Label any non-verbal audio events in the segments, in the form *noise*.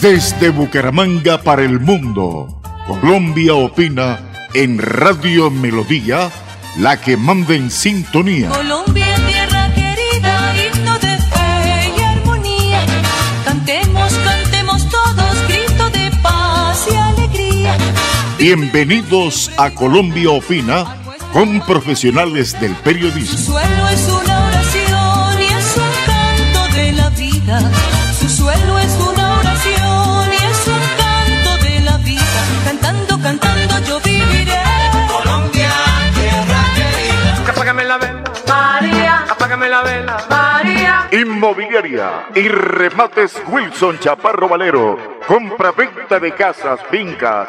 Desde Bucaramanga para el mundo, Colombia opina en Radio Melodía, la que manda en sintonía. Colombia, tierra querida, himno de fe y armonía. Cantemos, cantemos todos, grito de paz y alegría. Bienvenidos a Colombia opina con profesionales del Su periodismo. suelo es una Inmobiliaria y remates Wilson Chaparro Valero. Compra-venta de casas, fincas,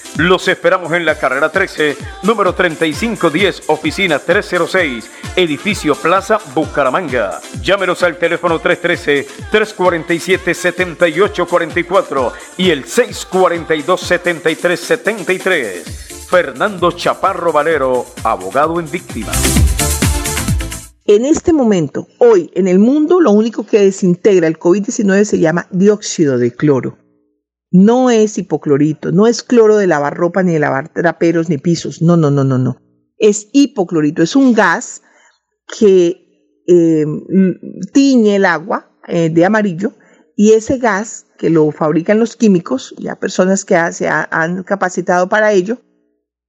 Los esperamos en la carrera 13, número 3510, oficina 306, edificio Plaza Bucaramanga. Llámenos al teléfono 313-347-7844 y el 642-7373. Fernando Chaparro Valero, abogado en víctimas. En este momento, hoy, en el mundo, lo único que desintegra el COVID-19 se llama dióxido de cloro. No es hipoclorito, no es cloro de lavar ropa, ni de lavar traperos, ni pisos. No, no, no, no, no. Es hipoclorito, es un gas que eh, tiñe el agua eh, de amarillo y ese gas que lo fabrican los químicos, ya personas que se ha- han capacitado para ello,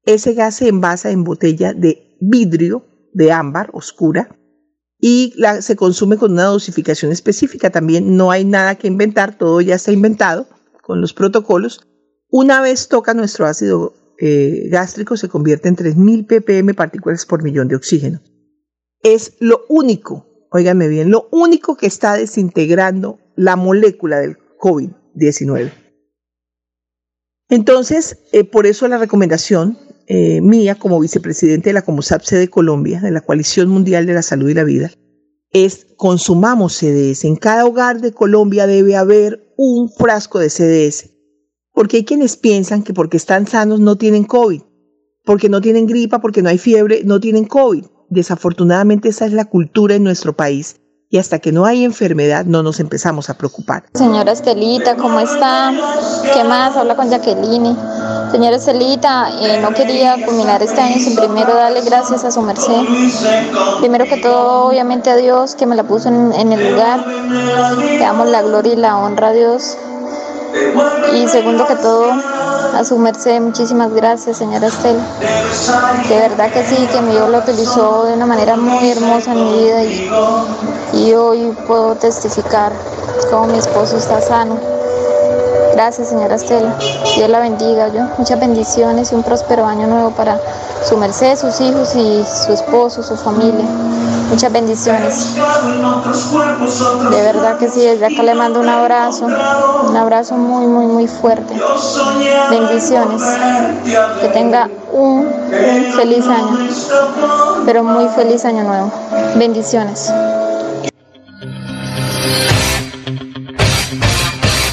ese gas se envasa en botella de vidrio de ámbar oscura y se consume con una dosificación específica. También no hay nada que inventar, todo ya está inventado con los protocolos. Una vez toca nuestro ácido eh, gástrico, se convierte en 3.000 ppm partículas por millón de oxígeno. Es lo único, óiganme bien, lo único que está desintegrando la molécula del COVID-19. Entonces, eh, por eso la recomendación eh, mía como vicepresidente de la Comosapse de Colombia, de la Coalición Mundial de la Salud y la Vida, es consumamos CDS. En cada hogar de Colombia debe haber un frasco de CDS. Porque hay quienes piensan que porque están sanos no tienen COVID, porque no tienen gripa, porque no hay fiebre, no tienen COVID. Desafortunadamente esa es la cultura en nuestro país y hasta que no hay enfermedad no nos empezamos a preocupar. Señora Estelita, ¿cómo está? ¿Qué más? Habla con Jacqueline. Señora Estelita, eh, no quería culminar este año sin primero darle gracias a su merced. Primero que todo, obviamente a Dios que me la puso en, en el lugar. Le damos la gloria y la honra a Dios. Y segundo que todo, a su merced, muchísimas gracias, señora Estela. De verdad que sí, que mi Dios lo utilizó de una manera muy hermosa en mi vida y, y hoy puedo testificar cómo mi esposo está sano. Gracias, señora Estela. Dios la bendiga. Yo. Muchas bendiciones y un próspero año nuevo para su merced, sus hijos y su esposo, su familia. Muchas bendiciones. De verdad que sí, desde acá le mando un abrazo, un abrazo muy, muy, muy fuerte. Bendiciones. Que tenga un, un feliz año, pero muy feliz año nuevo. Bendiciones.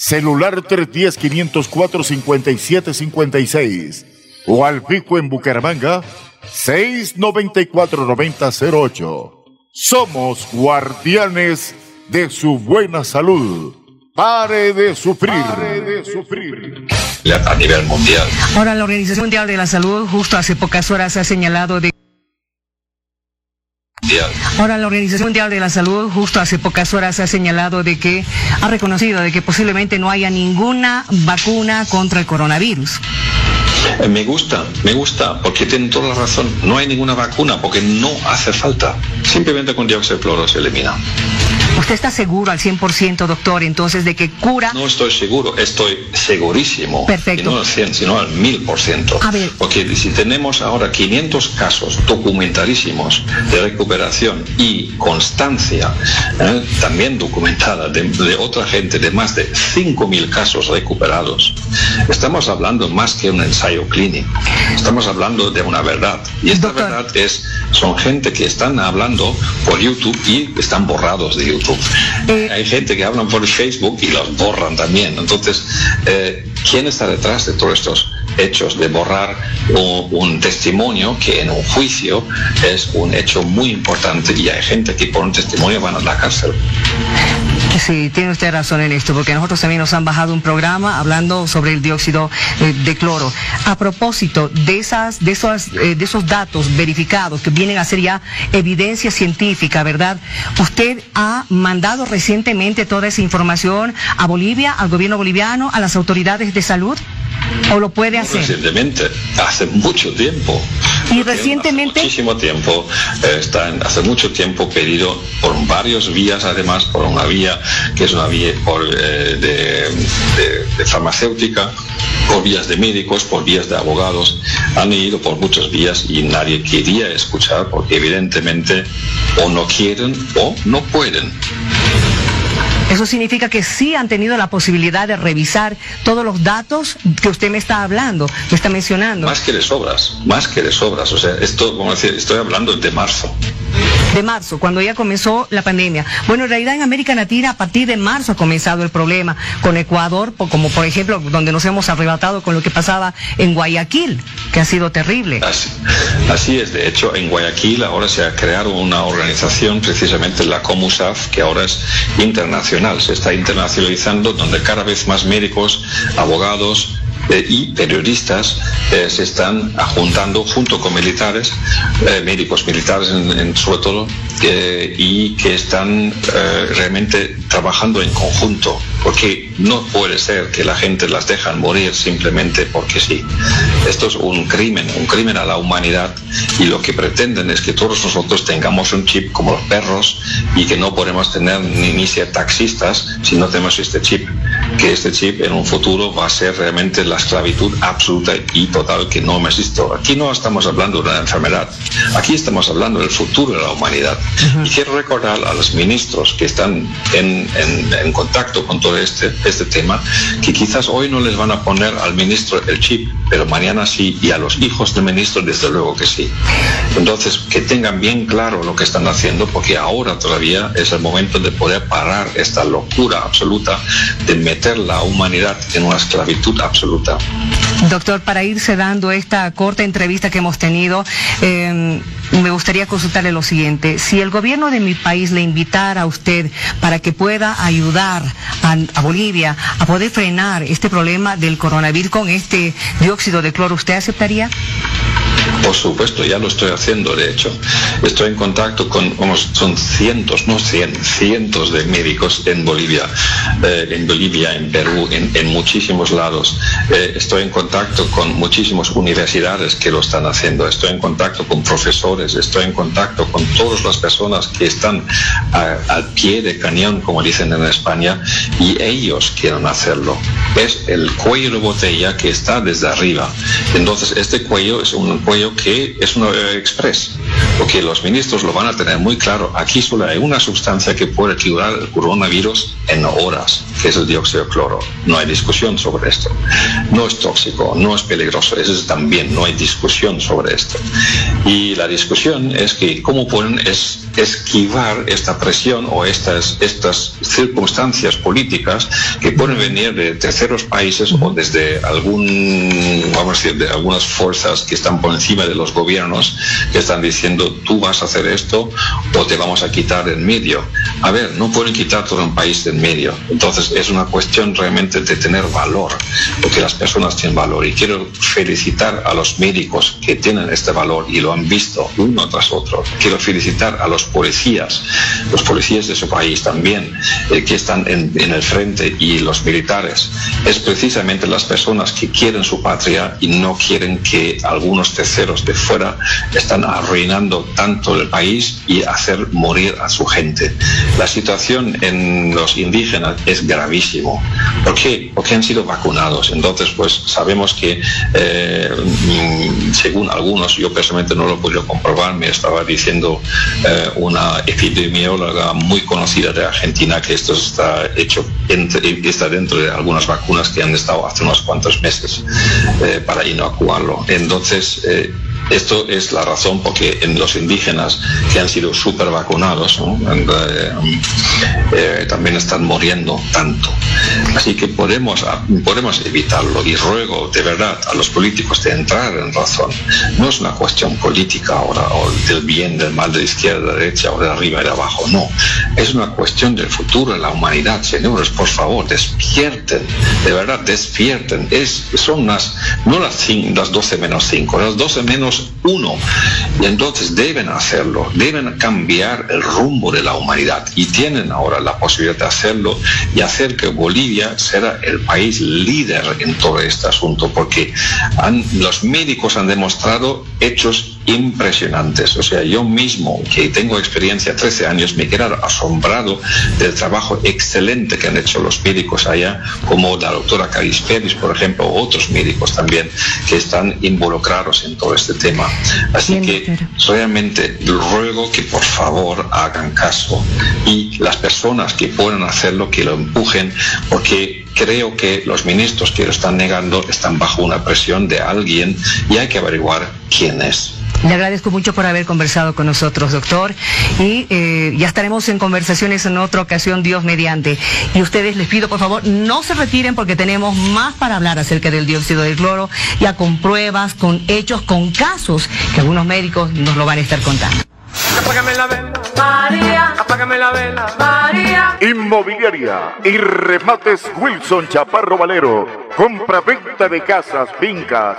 Celular 310-504-5756 o al pico en Bucaramanga 694-9008. Somos guardianes de su buena salud. Pare de sufrir. Pare de sufrir. A nivel mundial. Ahora, la Organización Mundial de la Salud justo hace pocas horas ha señalado de Ahora la Organización Mundial de la Salud justo hace pocas horas ha señalado de que ha reconocido de que posiblemente no haya ninguna vacuna contra el coronavirus. Eh, me gusta, me gusta, porque tienen toda la razón. No hay ninguna vacuna porque no hace falta. Simplemente con dióxido de cloro se elimina. ¿Usted está seguro al 100%, doctor, entonces de que cura? No estoy seguro, estoy segurísimo. Perfecto. Y no al 100, sino al 1000%. A ver. Porque si tenemos ahora 500 casos documentadísimos de recuperación y constancia, ¿eh? también documentada de, de, otra gente, de más de 5.000 casos recuperados, estamos hablando más que un ensayo clínico. Estamos hablando de una verdad. Y esta Doctor. verdad es, son gente que están hablando por YouTube y están borrados de YouTube. Eh, Hay gente que hablan por Facebook y los borran también. Entonces, eh, ¿quién está detrás de todos estos hechos de borrar un, un, testimonio que en un juicio es un hecho muy importante y hay gente que por un testimonio van a la cárcel? Sí, tiene usted razón en esto, porque nosotros también nos han bajado un programa hablando sobre el dióxido eh, de cloro. A propósito de esas, de eh, de esos datos verificados que vienen a ser ya evidencia científica, ¿verdad? Usted ha mandado recientemente toda esa información a Bolivia, al gobierno boliviano, a las autoridades de salud. ¿O lo puede hacer? Recientemente, hace mucho tiempo. Y recientemente. Hace muchísimo tiempo, eh, está en, hace mucho tiempo pedido por varios vías, además, por una vía que es una vía por, eh, de, de, de, farmacéutica, por vías de médicos, por vías de abogados. Han ido por muchas vías y nadie quería escuchar porque evidentemente o no quieren o no pueden. Eso significa que sí han tenido la posibilidad de revisar todos los datos que usted me está hablando, me está mencionando. Más que de sobras, más que de sobras. O sea, esto, como decir, estoy hablando de marzo. De marzo, cuando ya comenzó la pandemia. Bueno, en realidad en América Latina a partir de marzo ha comenzado el problema con Ecuador, como por ejemplo donde nos hemos arrebatado con lo que pasaba en Guayaquil, que ha sido terrible. Así, así es, de hecho en Guayaquil ahora se ha creado una organización, precisamente la COMUSAF, que ahora es internacional se está internacionalizando, donde cada vez más médicos, abogados, eh, y periodistas eh, se están juntando junto con militares, eh, médicos militares en, sobre todo, y que están realmente trabajando en conjunto, porque no puede ser que la gente las dejan morir simplemente porque sí. Esto es un crimen, un crimen a la humanidad y lo que pretenden es que todos nosotros tengamos un chip como los perros y que no podemos tener ni, ni ser taxistas si no tenemos este chip, que este chip en un futuro va a ser realmente la esclavitud absoluta y total que no existe. Aquí no estamos hablando de una enfermedad, aquí estamos hablando del futuro de la humanidad. Uh -huh. Y quiero recordar a los ministros que están en, en, en, contacto con todo este, este tema, que quizás hoy no les van a poner al ministro el chip, pero mañana sí, y a los hijos del ministro desde luego que sí. Entonces, que tengan bien claro lo que están haciendo, porque ahora todavía es el momento de poder parar esta locura absoluta de meter la humanidad en una esclavitud absoluta. Doctor, para irse dando esta corta entrevista que hemos tenido, eh, me gustaría consultarle lo siguiente. Si el gobierno de mi país le invitara a usted para que pueda ayudar a, a, Bolivia a poder frenar este problema del coronavirus con este dióxido de cloro, ¿usted aceptaría? Por supuesto, ya lo estoy haciendo, de hecho. Estoy en contacto con, vamos, son cientos, no cien, cientos de médicos en Bolivia, eh, en Bolivia, en Perú, en, muchísimos lados. Eh, estoy en contacto con muchísimas universidades que lo están haciendo. Estoy en contacto con profesores, estoy en contacto con todas las personas que están al pie de cañón, como dicen en España, y ellos quieren hacerlo. Es el cuello de botella que está desde arriba. Entonces, este cuello es un cuello que es un express, porque los ministros lo van a tener muy claro. Aquí solo hay una sustancia que puede curar el coronavirus en horas, que es el dióxido de cloro. No hay discusión sobre esto. No es tóxico, no es peligroso, eso es también, no hay discusión sobre esto. Y la discusión es que cómo pueden es esquivar esta presión o estas, estas circunstancias políticas que pueden venir de terceros países o desde algún, vamos a decir, de algunas fuerzas que están por encima de los gobiernos que están diciendo tú vas a hacer esto o te vamos a quitar en medio. A ver, no pueden quitar todo un país en medio. Entonces es una cuestión realmente de tener valor, porque las personas tienen valor. Y quiero felicitar a los médicos que tienen este valor y lo han visto uno tras otro. Quiero felicitar a los policías, los policías de su país también, eh, que están en, en el frente y los militares. Es precisamente las personas que quieren su patria y no quieren que algunos terceros de fuera están arruinando tanto el país y hacer morir a su gente. La situación en los indígenas es gravísimo. ¿Por qué? Porque han sido vacunados. Entonces, pues sabemos que, eh, mm, según algunos, yo personalmente no lo he podido comprobar, me estaba diciendo eh, una epidemióloga muy conocida de Argentina que esto está hecho, está dentro de algunas vacunas que han estado hace unos cuantos meses eh, para inocuarlo. Entonces, eh, esto es la razón porque en los indígenas que han sido súper vacunados eh, eh, también están muriendo tanto. Así que podemos, podemos evitarlo y ruego de verdad a los políticos de entrar en razón. No es una cuestión política ahora o del bien, del mal, de izquierda, de derecha o de arriba y de abajo. No, es una cuestión del futuro de la humanidad. Señores, por favor, despierten, de verdad, despierten. Es, son las, no las, las 12 menos 5, las 12 menos uno. Y entonces deben hacerlo, deben cambiar el rumbo de la humanidad y tienen ahora la posibilidad de hacerlo y hacer que Bolivia sea el país líder en todo este asunto, porque han, los médicos han demostrado hechos impresionantes. O sea, yo mismo, que tengo experiencia 13 años, me quedo asombrado del trabajo excelente que han hecho los médicos allá, como la doctora Caris Pérez, por ejemplo, o otros médicos también que están involucrados en todo este tema. Así que realmente ruego que por favor hagan caso y las personas que puedan hacerlo, que lo empujen, porque creo que los ministros que lo están negando están bajo una presión de alguien y hay que averiguar quién es. Le agradezco mucho por haber conversado con nosotros, doctor. Y eh, ya estaremos en conversaciones en otra ocasión, Dios mediante. Y ustedes les pido, por favor, no se retiren porque tenemos más para hablar acerca del dióxido de cloro, ya con pruebas, con hechos, con casos que algunos médicos nos lo van a estar contando. Apágame la vela, María. Apágame la vela, María. Inmobiliaria y remates Wilson Chaparro Valero. Compra-venta de casas, fincas,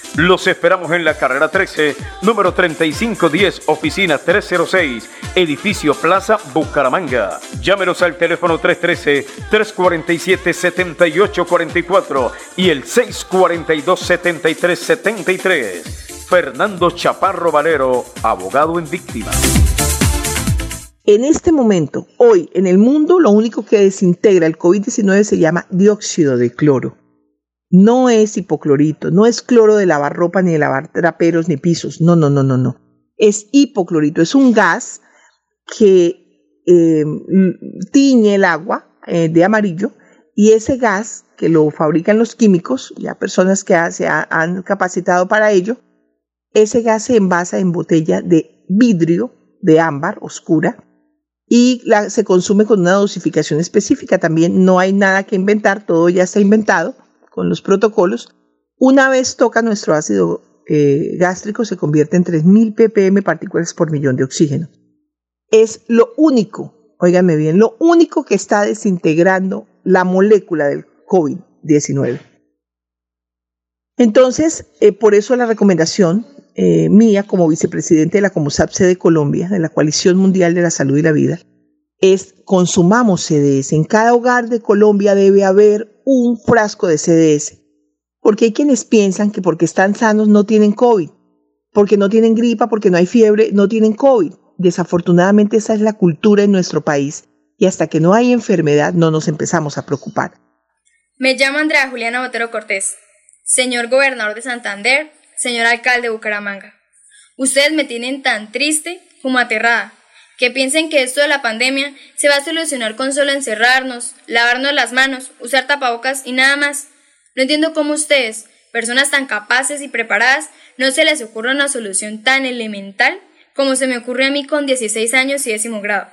Los esperamos en la carrera 13, número 3510, oficina 306, edificio Plaza Bucaramanga. Llámenos al teléfono 313-347-7844 y el 642-7373. Fernando Chaparro Valero, abogado en víctimas. En este momento, hoy, en el mundo, lo único que desintegra el COVID-19 se llama dióxido de cloro. No es hipoclorito, no es cloro de lavar ropa, ni de lavar traperos, ni pisos. No, no, no, no, no. Es hipoclorito, es un gas que eh, tiñe el agua eh, de amarillo y ese gas que lo fabrican los químicos, ya personas que ha, se ha, han capacitado para ello, ese gas se envasa en botella de vidrio de ámbar oscura y se consume con una dosificación específica. También no hay nada que inventar, todo ya está inventado con los protocolos. Una vez toca nuestro ácido eh, gástrico, se convierte en 3.000 ppm partículas por millón de oxígeno. Es lo único, óigame bien, lo único que está desintegrando la molécula del COVID-19. Entonces, eh, por eso la recomendación eh, mía como vicepresidente de la COMUSAP de Colombia, de la Coalición Mundial de la Salud y la Vida, es consumamos CDS. En cada hogar de Colombia debe haber un frasco de CDS. Porque hay quienes piensan que porque están sanos no tienen COVID, porque no tienen gripa, porque no hay fiebre, no tienen COVID. Desafortunadamente esa es la cultura en nuestro país y hasta que no hay enfermedad no nos empezamos a preocupar. Me llamo Andrea Juliana Botero Cortés, señor gobernador de Santander, señor alcalde de Bucaramanga. Ustedes me tienen tan triste como aterrada, que piensen que esto de la pandemia se va a solucionar con solo encerrarnos, lavarnos las manos, usar tapabocas y nada más. No entiendo cómo ustedes, personas tan capaces y preparadas, no se les ocurre una solución tan elemental como se me ocurre a mí con 16 años y décimo grado.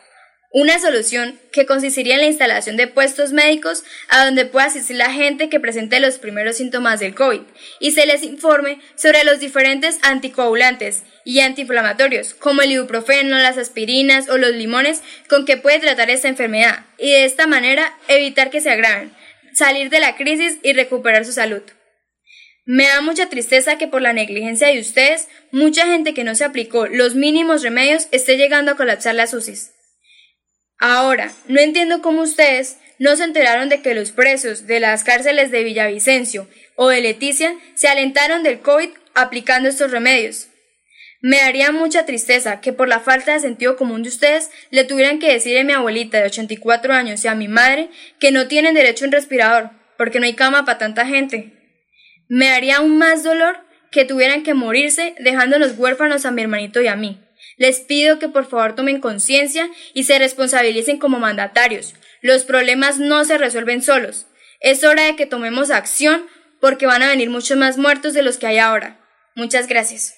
Una solución que consistiría en la instalación de puestos médicos a donde pueda asistir la gente que presente los primeros síntomas del COVID y se les informe sobre los diferentes anticoagulantes y antiinflamatorios como el ibuprofeno, las aspirinas o los limones con que puede tratar esta enfermedad y de esta manera evitar que se agraven, salir de la crisis y recuperar su salud. Me da mucha tristeza que por la negligencia de ustedes, mucha gente que no se aplicó los mínimos remedios esté llegando a colapsar las UCIs. Ahora, no entiendo cómo ustedes no se enteraron de que los presos de las cárceles de Villavicencio o de Leticia se alentaron del COVID aplicando estos remedios. Me daría mucha tristeza que por la falta de sentido común de ustedes le tuvieran que decir a mi abuelita de 84 años y a mi madre que no tienen derecho a un respirador, porque no hay cama para tanta gente. Me daría aún más dolor que tuvieran que morirse dejándonos huérfanos a mi hermanito y a mí. Les pido que por favor tomen conciencia y se responsabilicen como mandatarios. Los problemas no se resuelven solos. Es hora de que tomemos acción porque van a venir muchos más muertos de los que hay ahora. Muchas gracias.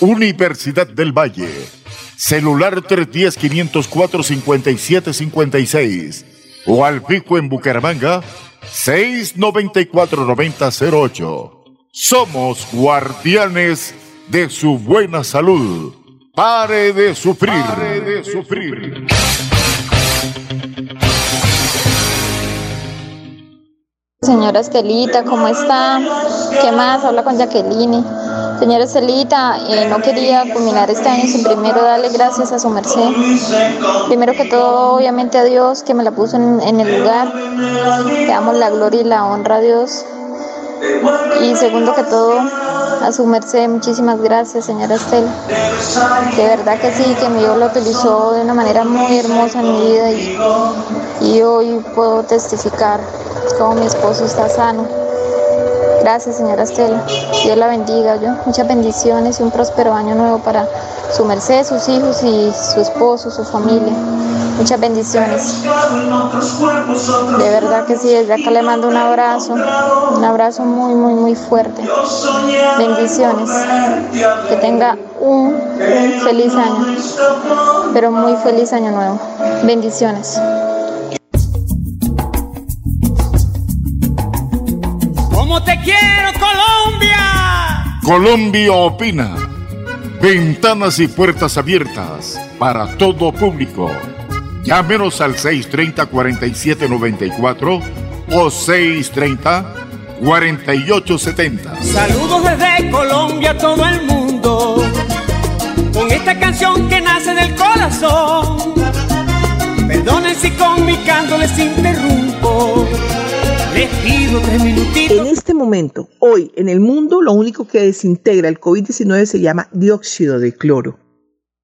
Universidad del Valle. Celular 310-504-5756 o al pico en Bucaramanga 694-9008. Somos guardianes de su buena salud. Pare de sufrir. Pare de sufrir. Señora Estelita, ¿cómo está? ¿Qué más? Habla con Jacqueline. Señora Estelita, eh, no quería culminar este año sin primero darle gracias a su merced. Primero que todo, obviamente a Dios que me la puso en, en el lugar. Le damos la gloria y la honra a Dios. Y segundo que todo, a su merced, muchísimas gracias, señora Estela. De verdad que sí, que mi Dios lo utilizó de una manera muy hermosa en mi vida y, y hoy puedo testificar cómo mi esposo está sano. Gracias, señora Estela. Dios la bendiga. Yo. Muchas bendiciones y un próspero año nuevo para su merced, sus hijos y su esposo, su familia. Muchas bendiciones. De verdad que sí, desde acá le mando un abrazo, un abrazo muy, muy, muy fuerte. Bendiciones. Que tenga un, un feliz año, pero muy feliz año nuevo. Bendiciones. Como te quiero, Colombia. Colombia opina. Ventanas y puertas abiertas para todo público. Llámenos al 630-4794 o 630-4870. Saludos desde Colombia a todo el mundo. Con esta canción que nace del corazón. Perdonen si con mi canto les interrumpo. En este momento, hoy, en el mundo, lo único que desintegra el COVID-19 se llama dióxido de cloro.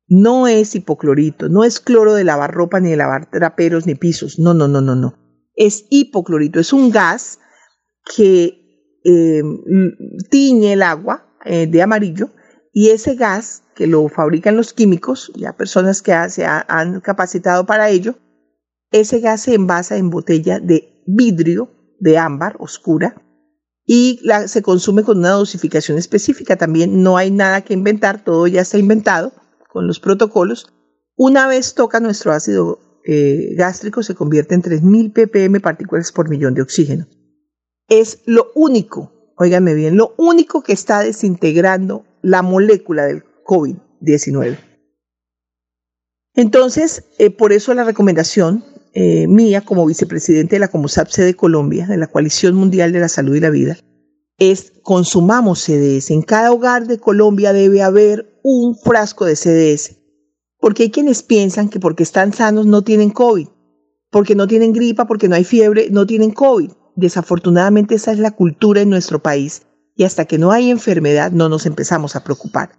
No es hipoclorito, no es cloro de lavar ropa, ni de lavar traperos, ni pisos. No, no, no, no, no. Es hipoclorito, es un gas que eh, tiñe el agua eh, de amarillo y ese gas que lo fabrican los químicos, ya personas que se ha, han capacitado para ello, ese gas se envasa en botella de vidrio de ámbar oscura y se consume con una dosificación específica. También no hay nada que inventar, todo ya está inventado con los protocolos. Una vez toca nuestro ácido eh, gástrico, se convierte en 3.000 ppm partículas por millón de oxígeno. Es lo único, óigame bien, lo único que está desintegrando la molécula del COVID-19. Entonces, eh, por eso la recomendación eh, mía como vicepresidente de la COMOSAPSE de Colombia, de la Coalición Mundial de la Salud y la Vida, es consumamos CDS. En cada hogar de Colombia debe haber un frasco de CDS. Porque hay quienes piensan que porque están sanos no tienen COVID, porque no tienen gripa, porque no hay fiebre, no tienen COVID. Desafortunadamente esa es la cultura en nuestro país y hasta que no hay enfermedad no nos empezamos a preocupar.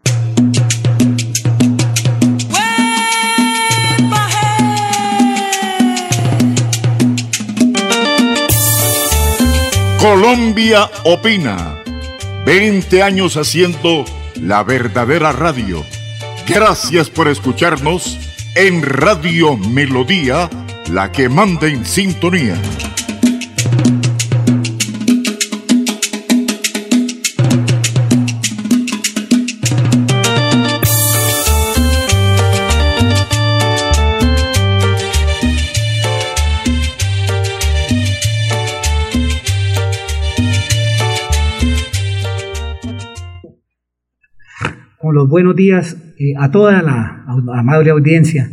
Colombia opina. 20 años haciendo la verdadera radio. Gracias por escucharnos en Radio Melodía, la que manda en sintonía. Los buenos días eh, a toda la amable audiencia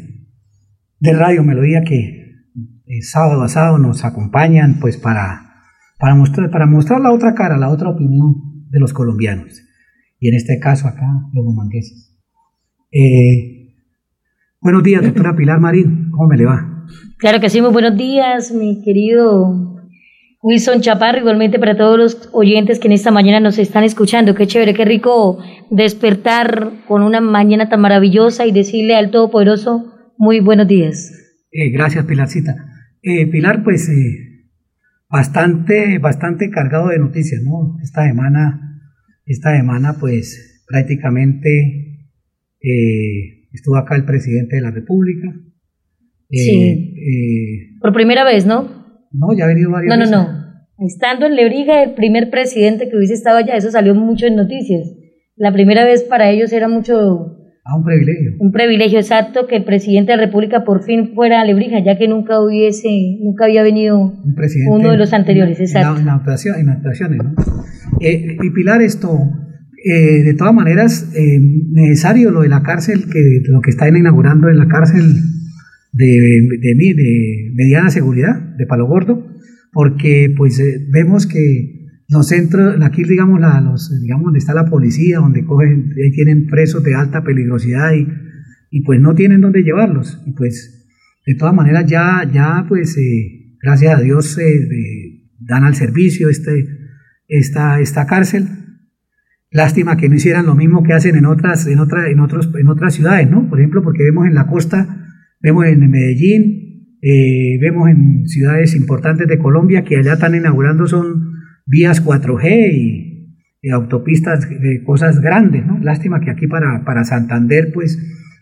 de Radio Melodía que eh, sábado a sábado nos acompañan pues para, para, mostrar, para mostrar la otra cara, la otra opinión de los colombianos. Y en este caso acá, los bumangueses. Eh, buenos días, doctora Pilar Marín, ¿cómo me le va? Claro que sí, muy buenos días, mi querido Wilson Chaparro, igualmente para todos los oyentes que en esta mañana nos están escuchando. Qué chévere, qué rico despertar con una mañana tan maravillosa y decirle al Todopoderoso muy buenos días. Eh, gracias, Pilarcita. Eh, Pilar, pues eh, bastante, bastante cargado de noticias, ¿no? Esta semana, esta semana, pues prácticamente estuvo acá el presidente de la República. sí. Por primera vez, ¿no? No, ya ha venido varias no, No, no, Estando en Lebrija, el primer presidente que hubiese estado allá, eso salió mucho en noticias. La primera vez para ellos era mucho... Ah, un privilegio. Un privilegio, exacto, que el presidente de la República por fin fuera a Lebrija, ya que nunca hubiese, nunca había venido un uno de los anteriores, exacto. En, en, actuaciones, ¿no? Eh, y Pilar, esto, eh, de todas maneras, eh, necesario lo de la cárcel, que lo que están inaugurando en la cárcel de, de, de mediana seguridad, de Palo Gordo, porque pues eh, vemos que los centros, aquí digamos, la, los, digamos donde está la policía, donde cogen, ahí tienen presos de alta peligrosidad y, y pues no tienen dónde llevarlos. Y pues de todas maneras ya, ya pues eh, gracias a Dios eh, dan al servicio este, esta, esta cárcel. Lástima que no hicieran lo mismo que hacen en otras, en, otra, en, otros, en otras ciudades, ¿no? Por ejemplo, porque vemos en la costa Vemos en Medellín, eh, vemos en ciudades importantes de Colombia que allá están inaugurando son vías 4G y, autopistas, de cosas grandes, ¿no? Lástima que aquí para, para Santander, pues,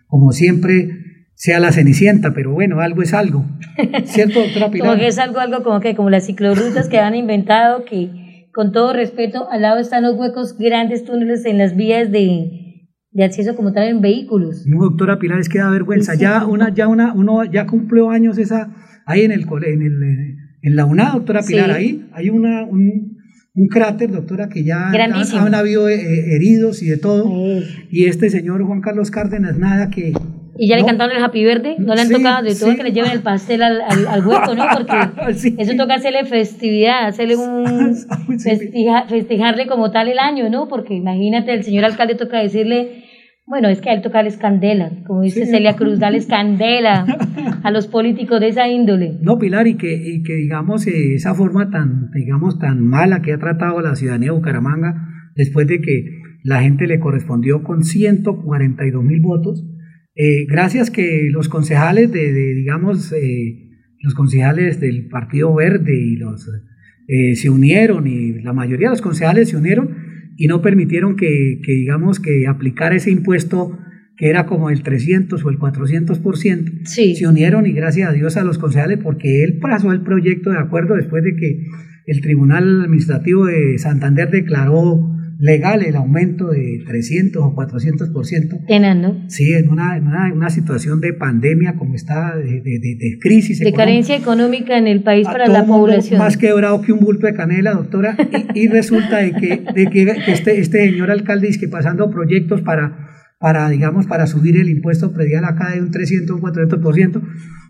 como siempre, sea la cenicienta, pero bueno, algo es algo. *laughs* ¿Cierto, doctora Pilar? como que es algo, algo como que, como las ciclorrutas que han inventado, que con todo respeto, al lado están los huecos, grandes túneles en las vías de, de acceso como tal en vehículos. No, doctora Pilar, es que da vergüenza. Ya una, ya una, uno ya cumplió años esa, ahí en el en el, en la UNA, doctora Pilar, ahí hay una, un, un cráter, doctora, que ya han, habido eh, heridos y de todo. Y este señor Juan Carlos Cárdenas, nada que y ya le cantaron el Happy Verde, no le han tocado de todo que le lleven el pastel al, al, hueco, ¿no? Porque *laughs* eso toca hacerle festividad, hacerle un *laughs* festejarle como tal el año, ¿no? Porque imagínate, el señor alcalde toca decirle, bueno, es que a él toca darles candela, como dice Celia Cruz, darles candela a los políticos de esa índole. No, Pilar, y que, y que digamos, eh, esa forma tan, digamos, tan mala que ha tratado a la ciudadanía de Bucaramanga, después de que la gente le correspondió con 142 mil votos, eh, gracias que los concejales de, digamos, eh, los concejales del Partido Verde y los eh, se unieron y la mayoría de los concejales se unieron y no permitieron que, digamos, que aplicara ese impuesto que era como el 300 o el 400%. Sí. Se unieron y gracias a Dios a los concejales porque él pasó el proyecto de acuerdo después de que el Tribunal Administrativo de Santander declaró legal el aumento de 300 o 400%. Tenan, ¿no? Sí, en una, en una, una situación de pandemia como está, de, de, de, de crisis. De carencia económica en el país A para todo la mundo población. Más quebrado que un bulto de canela, doctora. Y, y resulta de que, de que este, este señor alcalde dice que pasando proyectos para, para, digamos, para subir el impuesto predial acá de un 300 o 400%.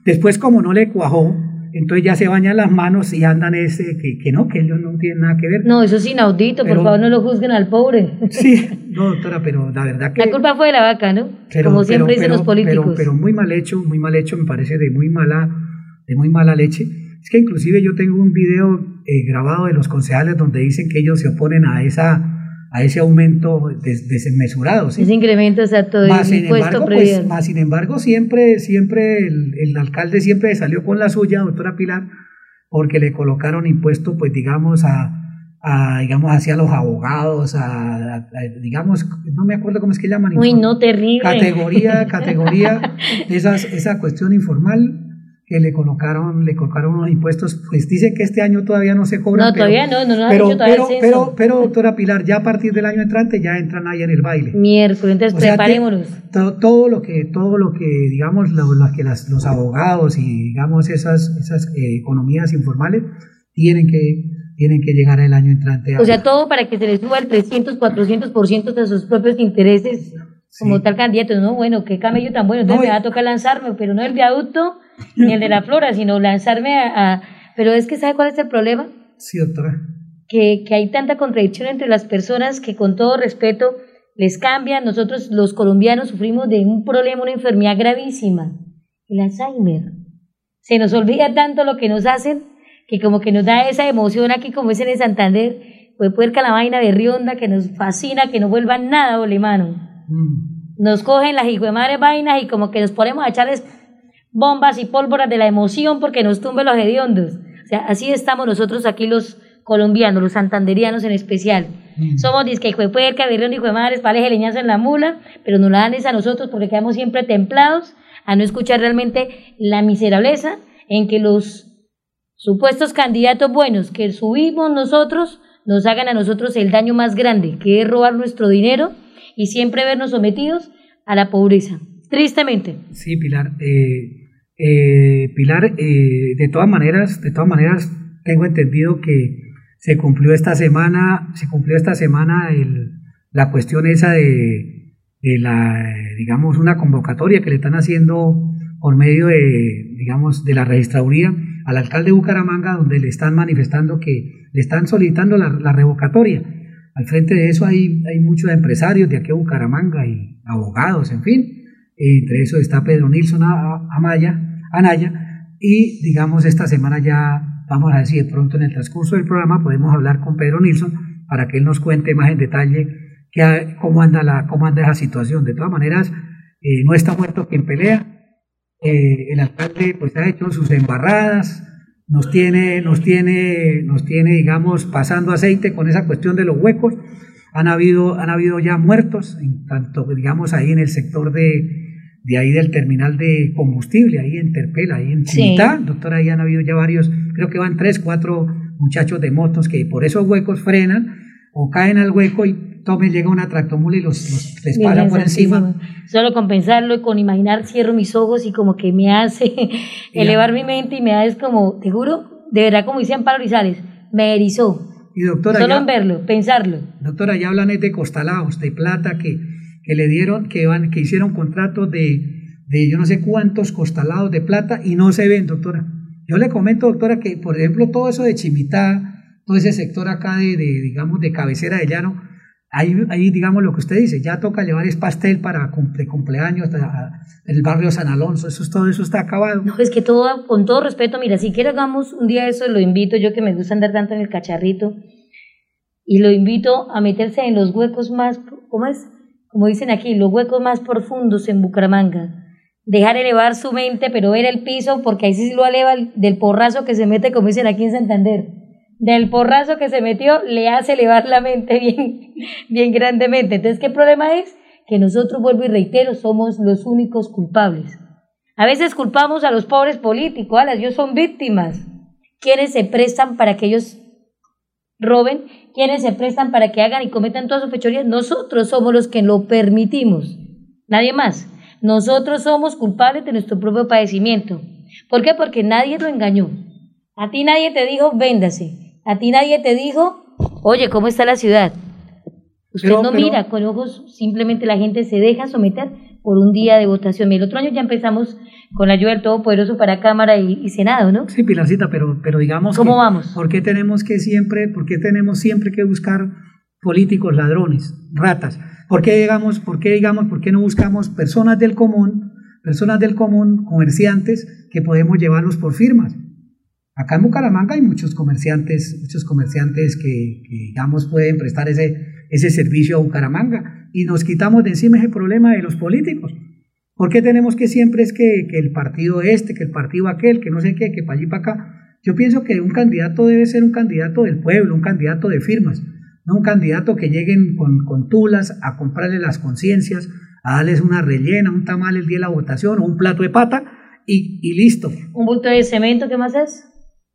Después, como no le cuajó, entonces ya se bañan las manos y andan ese, que, que no, que ellos no tienen nada que ver. No, eso es inaudito, por favor no lo juzguen al pobre. Sí, *laughs* no, doctora, pero la verdad que... La culpa fue de la vaca, ¿no? pero- Como siempre pero- dicen los políticos. Pero, pero muy mal hecho, muy mal hecho, me parece de muy mala, de muy mala leche. Es que inclusive yo tengo un video eh, grabado de los concejales donde dicen que ellos se oponen a esa a ese aumento des- desmesurado. ¿sí? Ese incremento exacto del Más sin impuesto embargo, pues, más sin embargo, siempre, siempre el, el alcalde siempre salió con la suya, doctora Pilar, porque le colocaron impuesto, pues digamos, a, a, digamos, hacia los abogados, a, digamos, no me acuerdo cómo es que llaman. Uy, no, terrible. Categoría, categoría, *laughs* esas, esa cuestión informal que le colocaron, le colocaron unos impuestos, pues dice que este año todavía no se cobran. No, todavía no, no, no pero, dicho todavía pero, pero, pero, doctora Pilar, ya a partir del año entrante ya entran ahí en el baile. Miércoles, entonces O sea, que preparémonos. to- todo lo que, todo lo que, digamos, lo, lo que las- los abogados y, digamos, esas, esas eh, economías informales tienen que, tienen que llegar el año entrante. a- O sea, todo para que se les suba el 300, 400% de sus propios intereses como tal candidato. No, bueno, qué camello tan bueno. Entonces No, me va a tocar lanzarme, pero no el viaducto ni el de la flora, sino lanzarme a, a- Pero es que, ¿sabe cuál es el problema? sí, doctora. que, que hay tanta contradicción entre las personas que con todo respeto les cambian. Nosotros los colombianos sufrimos de un problema, una enfermedad gravísima, el Alzheimer. Se nos olvida tanto lo que nos hacen que como que nos da esa emoción aquí como es en el Santander, pues puerca la vaina de rionda que nos fascina, que no vuelvan nada, ole mano. Mm. Nos cogen las madres vainas y como que nos ponemos a echarles bombas y pólvoras de la emoción porque nos tumben los hediondos. O sea, así estamos nosotros aquí los colombianos, los santanderianos en especial. Somos disque hijo de puerca, berrión, hijo de madres, pales de leñazo en la mula, pero nos la dan es a nosotros porque quedamos siempre templados a no escuchar realmente la miserableza en que los supuestos candidatos buenos que subimos nosotros nos hagan a nosotros el daño más grande, que es robar nuestro dinero y siempre vernos sometidos a la pobreza. Tristemente. Sí, Pilar. Eh, eh, Pilar, eh, de todas maneras, de todas maneras, tengo entendido que se cumplió esta semana, se cumplió esta semana la cuestión esa de, la, eh, digamos, una convocatoria que le están haciendo por medio de, digamos, de la registraduría al alcalde de Bucaramanga, donde le están manifestando que le están solicitando la, revocatoria. Al frente de eso hay, hay muchos empresarios de aquí a Bucaramanga y abogados, en fin. Entre eso está Pedro Nilsson Amaya, Anaya. Y digamos, esta semana ya vamos a ver si de pronto en el transcurso del programa podemos hablar con Pedro Nilsson para que él nos cuente más en detalle que, cómo, anda la, cómo anda esa situación. De todas maneras, eh, no está muerto quien pelea. Eh, el alcalde pues ha hecho sus embarradas, nos tiene, nos tiene, nos tiene, digamos, pasando aceite con esa cuestión de los huecos. Han habido, han habido ya muertos, en tanto, digamos, ahí en el sector de, de ahí del terminal de combustible, ahí en Terpel, ahí en Sí. Chimitá, doctora, ahí han habido ya varios, creo que van tres, cuatro muchachos de motos que por esos huecos frenan o caen al hueco y tomen, llega una tractomula y los, los- les pasa por encima. Solo con pensarlo y con imaginar cierro mis ojos y como que me hace *laughs* elevar mi mente y me da es como, te juro, de verdad como dice Amparo Rizales, me erizó. Y doctora, Solo ya- en verlo, pensarlo. Doctora, ya hablan de costalados, de plata que, que le dieron, que van, que hicieron contratos de, de yo no sé cuántos costalados de plata y no se ven, doctora. Yo le comento, doctora, que por ejemplo todo eso de Chimitá, todo ese sector acá de, de, digamos, de cabecera de llano, ahí, ahí digamos lo que usted dice, ya toca llevar es pastel para cumple, cumpleaños, el barrio San Alonso, eso es todo eso está acabado. No, es que todo, con todo respeto, mira, si quiero hagamos un día eso, lo invito, yo que me gusta andar tanto en el cacharrito, y lo invito a meterse en los huecos más, ¿cómo es? Como dicen aquí, los huecos más profundos en Bucaramanga. Dejar elevar su mente, pero ver el piso, porque ahí sí lo eleva el- del porrazo que se mete, como dicen aquí en Santander. Del porrazo que se metió, le hace elevar la mente *laughs* bien, bien grandemente. Entonces, ¿qué problema es? Que nosotros, vuelvo y reitero, somos los únicos culpables. A veces culpamos a los pobres políticos, a las ellos son víctimas, quienes se prestan para que ellos roben, quienes se prestan para que hagan y cometan todas sus fechorías. Nosotros somos los que lo permitimos, nadie más. Nosotros somos culpables de nuestro propio padecimiento. ¿Por qué? Porque nadie lo engañó. A ti nadie te dijo, véndase. A ti nadie te dijo, oye, ¿cómo está la ciudad? Usted Pero- no pero- mira con ojos, simplemente la gente se deja someter por un día de votación. El otro año ya empezamos con la ayuda del Todopoderoso para Cámara y, y Senado, ¿no? Sí, Pilarcita, pero, pero digamos ¿Cómo que- vamos? ¿Por qué tenemos que siempre, por qué tenemos siempre que buscar políticos ladrones, ratas? ¿Por qué digamos, por qué digamos, por qué no buscamos personas del común, personas del común, comerciantes que podemos llevarlos por firmas? Acá en Bucaramanga hay muchos comerciantes, muchos comerciantes que, que, digamos pueden prestar ese, ese servicio a Bucaramanga y nos quitamos de encima ese problema de los políticos. ¿Por qué tenemos que siempre es que, que el partido este, que el partido aquel, que no sé qué, que para allí para acá? Yo pienso que un candidato debe ser un candidato del pueblo, un candidato de firmas, no un candidato que lleguen con, con tulas a comprarle las conciencias, a darles una rellena, un tamal el día de la votación o un plato de pata y, y listo. Un bulto de cemento, ¿qué más es?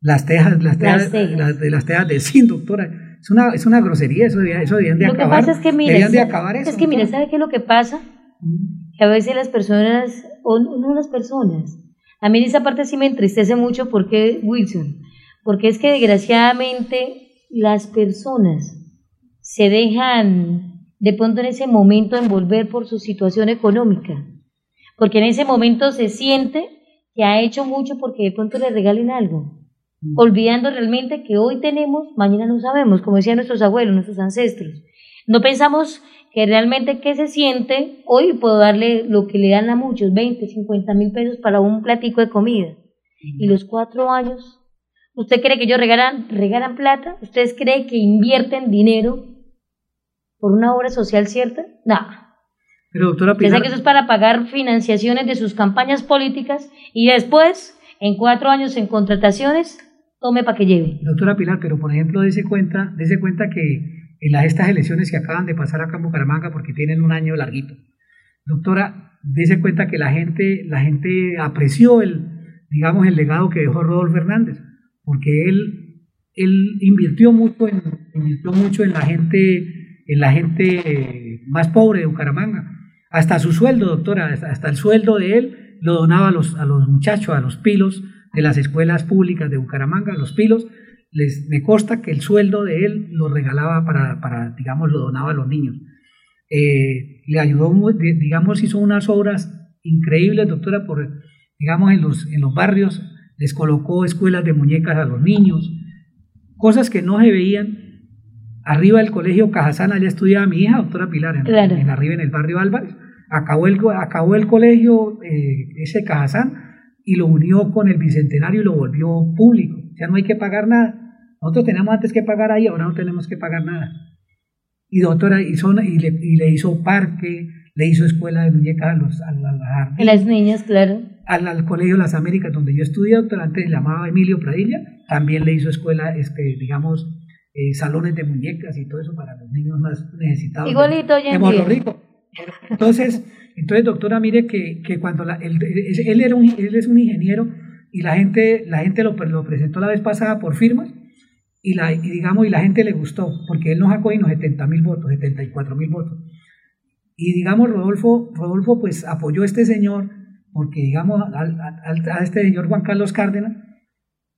Las tejas, las tejas, Las tejas. las de las tejas de zinc, doctora. Es una, es una grosería, eso debían, eso debían de Lo que acabar. pasa es que, mire, de acabar eso. es que, mire. ¿sabe qué es lo que pasa? Que a veces las personas, o no las personas, a mí en esa parte sí me entristece mucho porque, Wilson, porque es que desgraciadamente las personas se dejan de pronto en ese momento envolver por su situación económica, porque en ese momento se siente que ha hecho mucho porque de pronto le regalen algo, olvidando realmente que hoy tenemos, mañana no sabemos, como decían nuestros abuelos, nuestros ancestros. No pensamos que realmente qué se siente, hoy puedo darle lo que le dan a muchos, 20, 50 mil pesos para un platico de comida. Y los cuatro años, ¿usted cree que ellos regalan, regalan plata? ¿Ustedes creen que invierten dinero por una obra social cierta? No. Pero doctora Piensa Pilar, que eso es para pagar financiaciones de sus campañas políticas y después, en cuatro años en contrataciones, tome para que lleve. Doctora Pilar, pero por ejemplo, dése cuenta, dése cuenta que en las, estas elecciones que acaban de pasar acá en Bucaramanga, porque tienen un año larguito, doctora, dése cuenta que la gente, la gente apreció el, digamos, el legado que dejó Rodolfo Hernández, porque él, él invirtió mucho en, invirtió mucho en la gente, en la gente eh, más pobre de Bucaramanga. Hasta su sueldo, doctora, hasta el sueldo de él lo donaba a los, a los muchachos, a los pilos de las escuelas públicas de Bucaramanga, los pilos, les, me consta que el sueldo de él lo regalaba para, para digamos, lo donaba a los niños. Eh, le ayudó, digamos, hizo unas obras increíbles, doctora, por, digamos, en los, en los barrios, les colocó escuelas de muñecas a los niños, cosas que no se veían. Arriba del colegio Cajazán, allá estudiaba mi hija, doctora Pilar, en, Claro. en arriba en el barrio Álvarez. Acabó el, acabó el colegio, eh, ese Cajazán, y lo unió con el Bicentenario y lo volvió público. Ya no hay que pagar nada. Nosotros teníamos antes que pagar ahí, ahora no tenemos que pagar nada. Y doctora, hizo, y, le, y le hizo parque, le hizo escuela de muñecas a los, a a En las niñas, claro. al, al Colegio Las Américas, donde yo estudié, doctora, antes se llamaba Emilio Pradilla, también le hizo escuela, este, digamos, eh, salones de muñecas y todo eso para los niños más necesitados. de- Igualito hoy en de día. Rico. Entonces, entonces, doctora, mire que, que cuando la- él, él era un, es un ingeniero y la gente, la gente lo, pre- lo presentó la vez pasada por firmas y, la, y digamos, y la gente le gustó, porque él nos y nos 70 mil votos, 74 mil votos. Y digamos, Rodolfo, Rodolfo pues apoyó a este señor, porque digamos, a este señor Juan Carlos Cárdenas,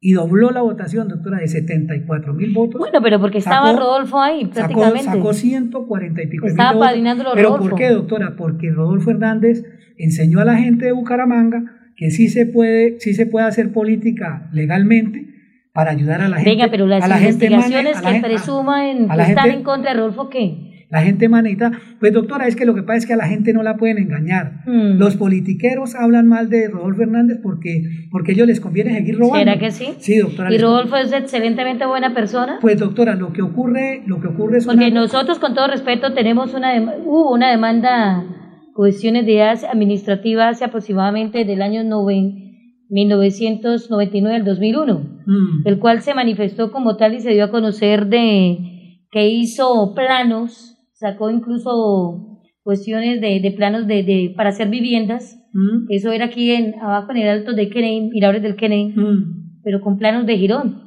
y dobló la votación, doctora, de 74 mil votos. Bueno, pero porque estaba Sacó- Rodolfo ahí, Sacó, prácticamente. sacó 140 y pico mil Estaba votos. padrinándolo ¿Pero Rodolfo. por qué, doctora? Porque Rodolfo Hernández enseñó a la gente de Bucaramanga que sí se puede, sí se puede hacer política legalmente para ayudar a la gente. Venga, pero las a la gente investigaciones mane- a la que gente- presuman a que la están gente- en contra de Rodolfo, ¿qué? La gente manita, pues doctora, es que lo que pasa es que a la gente no la pueden engañar. Mm. Los politiqueros hablan mal de Rodolfo Hernández porque, porque a ellos les conviene seguir robando. ¿Será que sí? Sí, doctora. Y Rodolfo es excelentemente buena persona. Pues doctora, lo que ocurre, lo que ocurre es Porque una- nosotros, con todo respeto, tenemos una hubo una demanda, cuestiones de administrativa hace aproximadamente del año noven- 1999 al 2001, Mm. el cual se manifestó como tal y se dio a conocer de que hizo planos, sacó incluso cuestiones de, de planos de, de- para hacer viviendas. Mm. Eso era aquí en, abajo en el alto de Kennedy, Miradores del Kennedy, Mm. pero con planos de Girón.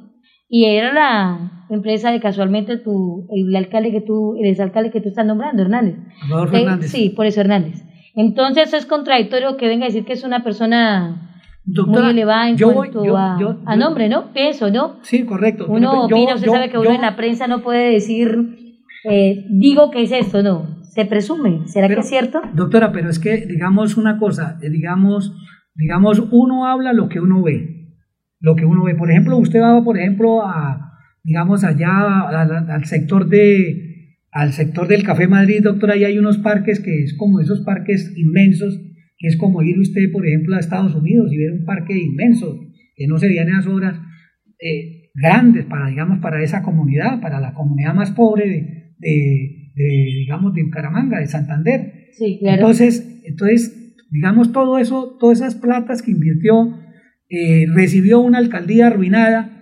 y era la empresa de casualmente tu, el alcalde que tú, el exalcalde que tú estás nombrando, Hernández. Rodolfo Eh, Hernández. Sí, por eso Hernández. Entonces eso es contradictorio que venga a decir que es una persona Doctora, muy elevada en yo voy- cuanto yo- a, yo- a nombre, ¿no? Pienso, ¿no? Sí, correcto. Uno opina, usted sabe que uno en la prensa no puede decir, eh, digo que es esto, no. Se presume. ¿Será Pero, que es cierto? Doctora, pero es que, digamos una cosa, eh, digamos, digamos, uno habla lo que uno ve, lo que uno ve. Por ejemplo, usted va, por ejemplo, a, digamos, allá al, al sector de, al sector del Café Madrid, doctora, ahí hay unos parques que es como esos parques inmensos, que es como ir usted, por ejemplo, a Estados Unidos y ver un parque inmenso, que no se veían esas obras eh, grandes para, digamos, para esa comunidad, para la comunidad más pobre de, de- de, digamos, de Bucaramanga, de Santander. Sí, claro. Entonces, entonces, digamos, todo eso, todas esas platas que invirtió, eh, recibió una alcaldía arruinada.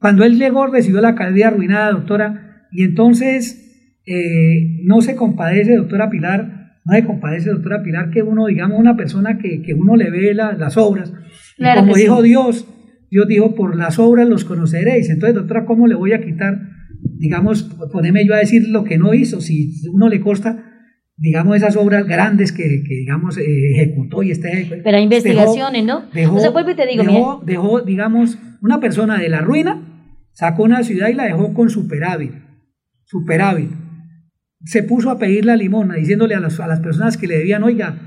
Cuando él llegó, recibió la alcaldía arruinada, doctora, y entonces eh, no se compadece, doctora Pilar, no se compadece, doctora Pilar, que uno, digamos, una persona que, que uno le ve la- las obras, y Claro como que dijo sí. Dios, Dios dijo, por las obras los conoceréis. Entonces, doctora, ¿cómo le voy a quitar, digamos, ponerme yo a decir lo que no hizo? Si uno le consta, digamos, esas obras grandes que, que, digamos, eh, ejecutó y está ejecutando. Pero hay investigaciones, ¿no? Dejó, o sea, vuelvo y te digo, dejó, mira, dejó, digamos, una persona de la ruina, sacó una ciudad y la dejó con superávit. Superávit. Se puso a pedir la limona, diciéndole a las, a las personas que le debían, oiga,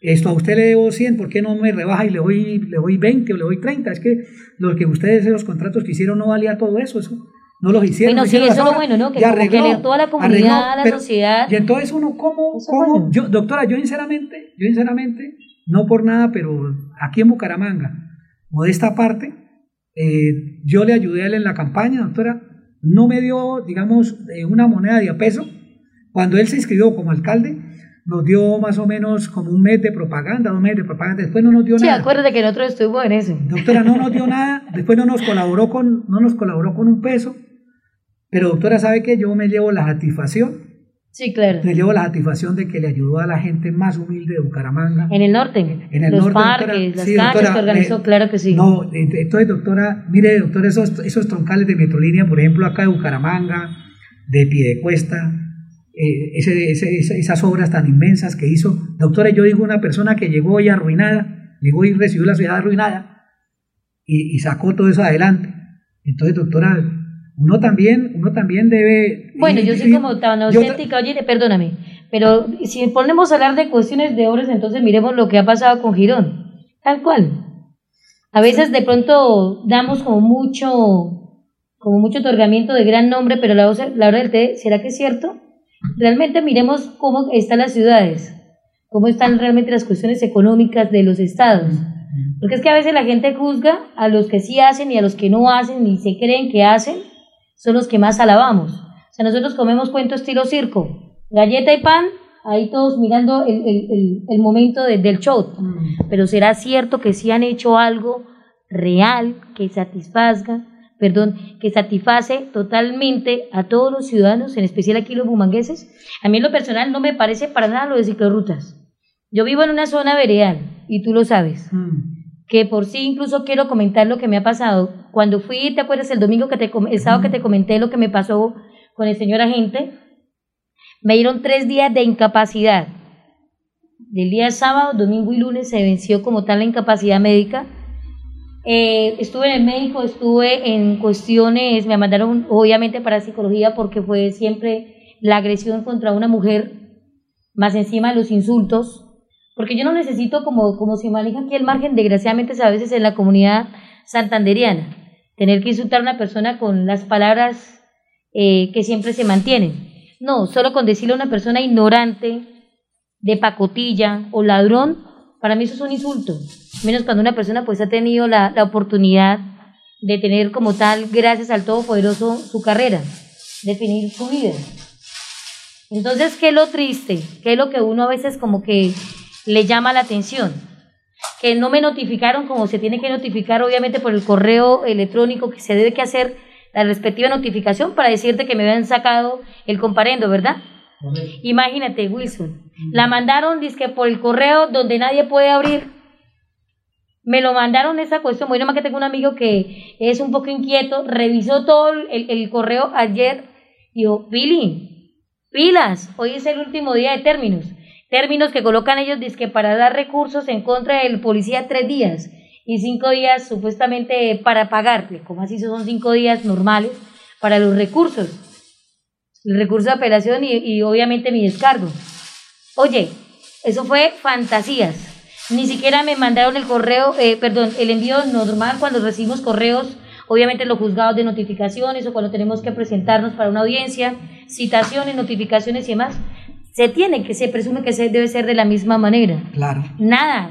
esto a usted le debo 100, ¿por qué no me rebaja y le doy, le doy 20 o le doy 30? Es que lo que ustedes, esos contratos que hicieron no valía todo eso, eso no los hicieron. Bueno, no sí, eso es lo bueno, ¿no? Que arregló, leer toda la comunidad, la pero- sociedad. Y entonces uno, ¿cómo? Cómo? bueno. Yo, doctora, yo sinceramente, yo sinceramente, no por nada, pero aquí en Bucaramanga, modesta parte, eh, yo le ayudé a él en la campaña, doctora, no me dio, digamos, eh, una moneda de a peso. Cuando él se inscribió como alcalde, nos dio más o menos como un mes de propaganda, dos meses de propaganda, después no nos dio Sí, nada. acuérdate que nosotros estuvimos en eso. Doctora, no nos dio nada, después no nos colaboró con, no nos colaboró con un peso, pero doctora, ¿sabe que Yo me llevo la satisfacción, Sí, claro. me llevo la satisfacción de que le ayudó a la gente más humilde de Bucaramanga. En el norte. En el los norte, parques, doctora. las Sí, doctora, que organizó, eh, claro que sí. No, ent- entonces, doctora, mire, doctora, esos, esos troncales de Metrolínea, por ejemplo, acá de Bucaramanga, de Piedecuesta, eh, ese, ese- esa- esas obras tan inmensas que hizo. Doctora, yo digo una persona que llegó ya arruinada, llegó y recibió la ciudad arruinada y, y sacó todo eso adelante. Entonces, doctora, uno también, uno también debe... Bueno, yo soy como tan auténtica, oye, perdóname, pero si ponemos a hablar de cuestiones de obras, entonces miremos lo que ha pasado con Girón, tal cual. A veces de pronto damos como mucho, como mucho otorgamiento de gran nombre, pero la, la hora del té, ¿será que es cierto? Realmente miremos cómo están las ciudades, cómo están realmente las cuestiones económicas de los estados. Porque es que a veces la gente juzga a los que sí hacen y a los que no hacen y se creen que hacen, son los que más alabamos. O sea, nosotros comemos cuento estilo circo, galleta y pan, ahí todos mirando el, el- el- el momento de- del show. Pero será cierto que sí han hecho algo real que satisfazga, perdón, que satisface totalmente a todos los ciudadanos, en especial aquí los bumangueses. A mí en lo personal no me parece para nada lo de ciclorrutas. Yo vivo en una zona veredal y tú lo sabes Mm. Que por sí incluso quiero comentar lo que me ha pasado. Cuando fui, ¿te acuerdas el domingo que te el sábado que te comenté lo que me pasó con el señor agente? Me dieron tres días de incapacidad. Del día sábado, domingo y lunes se venció como tal la incapacidad médica. Eh, estuve en el médico, estuve en cuestiones, me mandaron obviamente para psicología porque fue siempre la agresión contra una mujer, más encima los insultos, porque yo no necesito, como, como se maneja aquí el margen, desgraciadamente a veces en la comunidad santanderiana, tener que insultar a una persona con las palabras eh, que siempre se mantienen. No, solo con decirle a una persona ignorante, de pacotilla o ladrón, para mí eso es un insulto. Menos cuando una persona pues ha tenido la, la oportunidad de tener como tal, gracias al Todopoderoso, su carrera, definir su vida. Entonces, ¿qué es lo triste? ¿Qué es lo que uno a veces como que le llama la atención? Que no me notificaron como se tiene que notificar, obviamente, por el correo electrónico que se debe que hacer la respectiva notificación para decirte que me habían sacado el comparendo, ¿verdad? Imagínate, Wilson. La mandaron dizque por el correo donde nadie puede abrir. Me lo mandaron esa cuestión. Bueno, más que tengo un amigo que es un poco inquieto, revisó todo el, el correo ayer y dijo, Billy, pilas, hoy es el último día de términos. Términos que colocan ellos que para dar recursos en contra del policía tres días y cinco días supuestamente para pagarle. Como así son cinco días normales para los recursos? El recurso de apelación y, y obviamente mi descargo. Oye, eso fue fantasías. Ni siquiera me mandaron el correo, eh, perdón, el envío normal cuando recibimos correos, obviamente los juzgados de notificaciones o cuando tenemos que presentarnos para una audiencia, citaciones, notificaciones y demás. Se tiene que, se presume que se debe ser de la misma manera. Claro. Nada.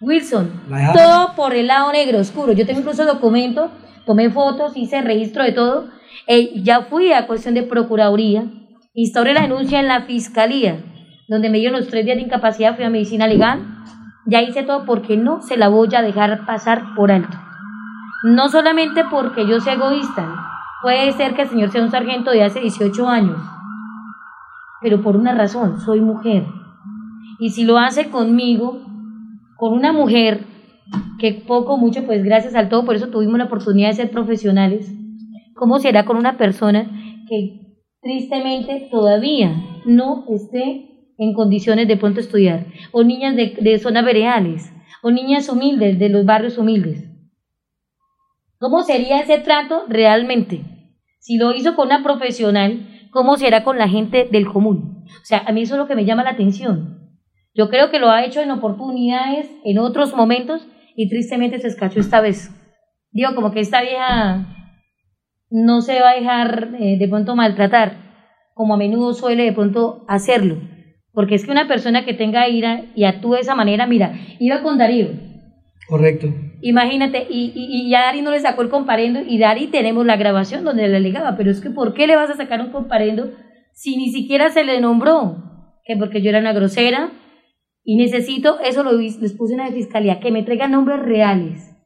Wilson, todo por el lado negro oscuro. Yo tengo incluso documento, tomé fotos, hice registro de todo. Eh, ya fui a cuestión de procuraduría, instauré la denuncia en la fiscalía, donde me dieron los tres días de incapacidad, fui a medicina legal, ya hice todo porque no se la voy a dejar pasar por alto. No solamente porque yo sea egoísta, puede ser que el señor sea un sargento de hace 18 años, pero por una razón, soy mujer. Y si lo hace conmigo, con una mujer, que poco, mucho, pues gracias al todo, por eso tuvimos la oportunidad de ser profesionales, ¿cómo será con una persona que tristemente todavía no esté en condiciones de pronto estudiar, o niñas de, de zonas vereales, o niñas humildes de los barrios humildes. ¿Cómo sería ese trato realmente? Si lo hizo con una profesional, ¿cómo será con la gente del común? O sea, a mí eso es lo que me llama la atención. Yo creo que lo ha hecho en oportunidades, en otros momentos, y tristemente se escachó esta vez. Digo, como que esta vieja no se va a dejar eh, de pronto maltratar, como a menudo suele de pronto hacerlo. Porque es que una persona que tenga ira y actúe de esa manera, mira, iba con Darío. Correcto. Imagínate, y, y, ya Dari no le sacó el comparendo y Dari tenemos la grabación donde le alegaba, pero es que ¿por qué le vas a sacar un comparendo si ni siquiera se le nombró? Que porque yo era una grosera y necesito, eso lo les puse en la fiscalía, que me traigan nombres reales,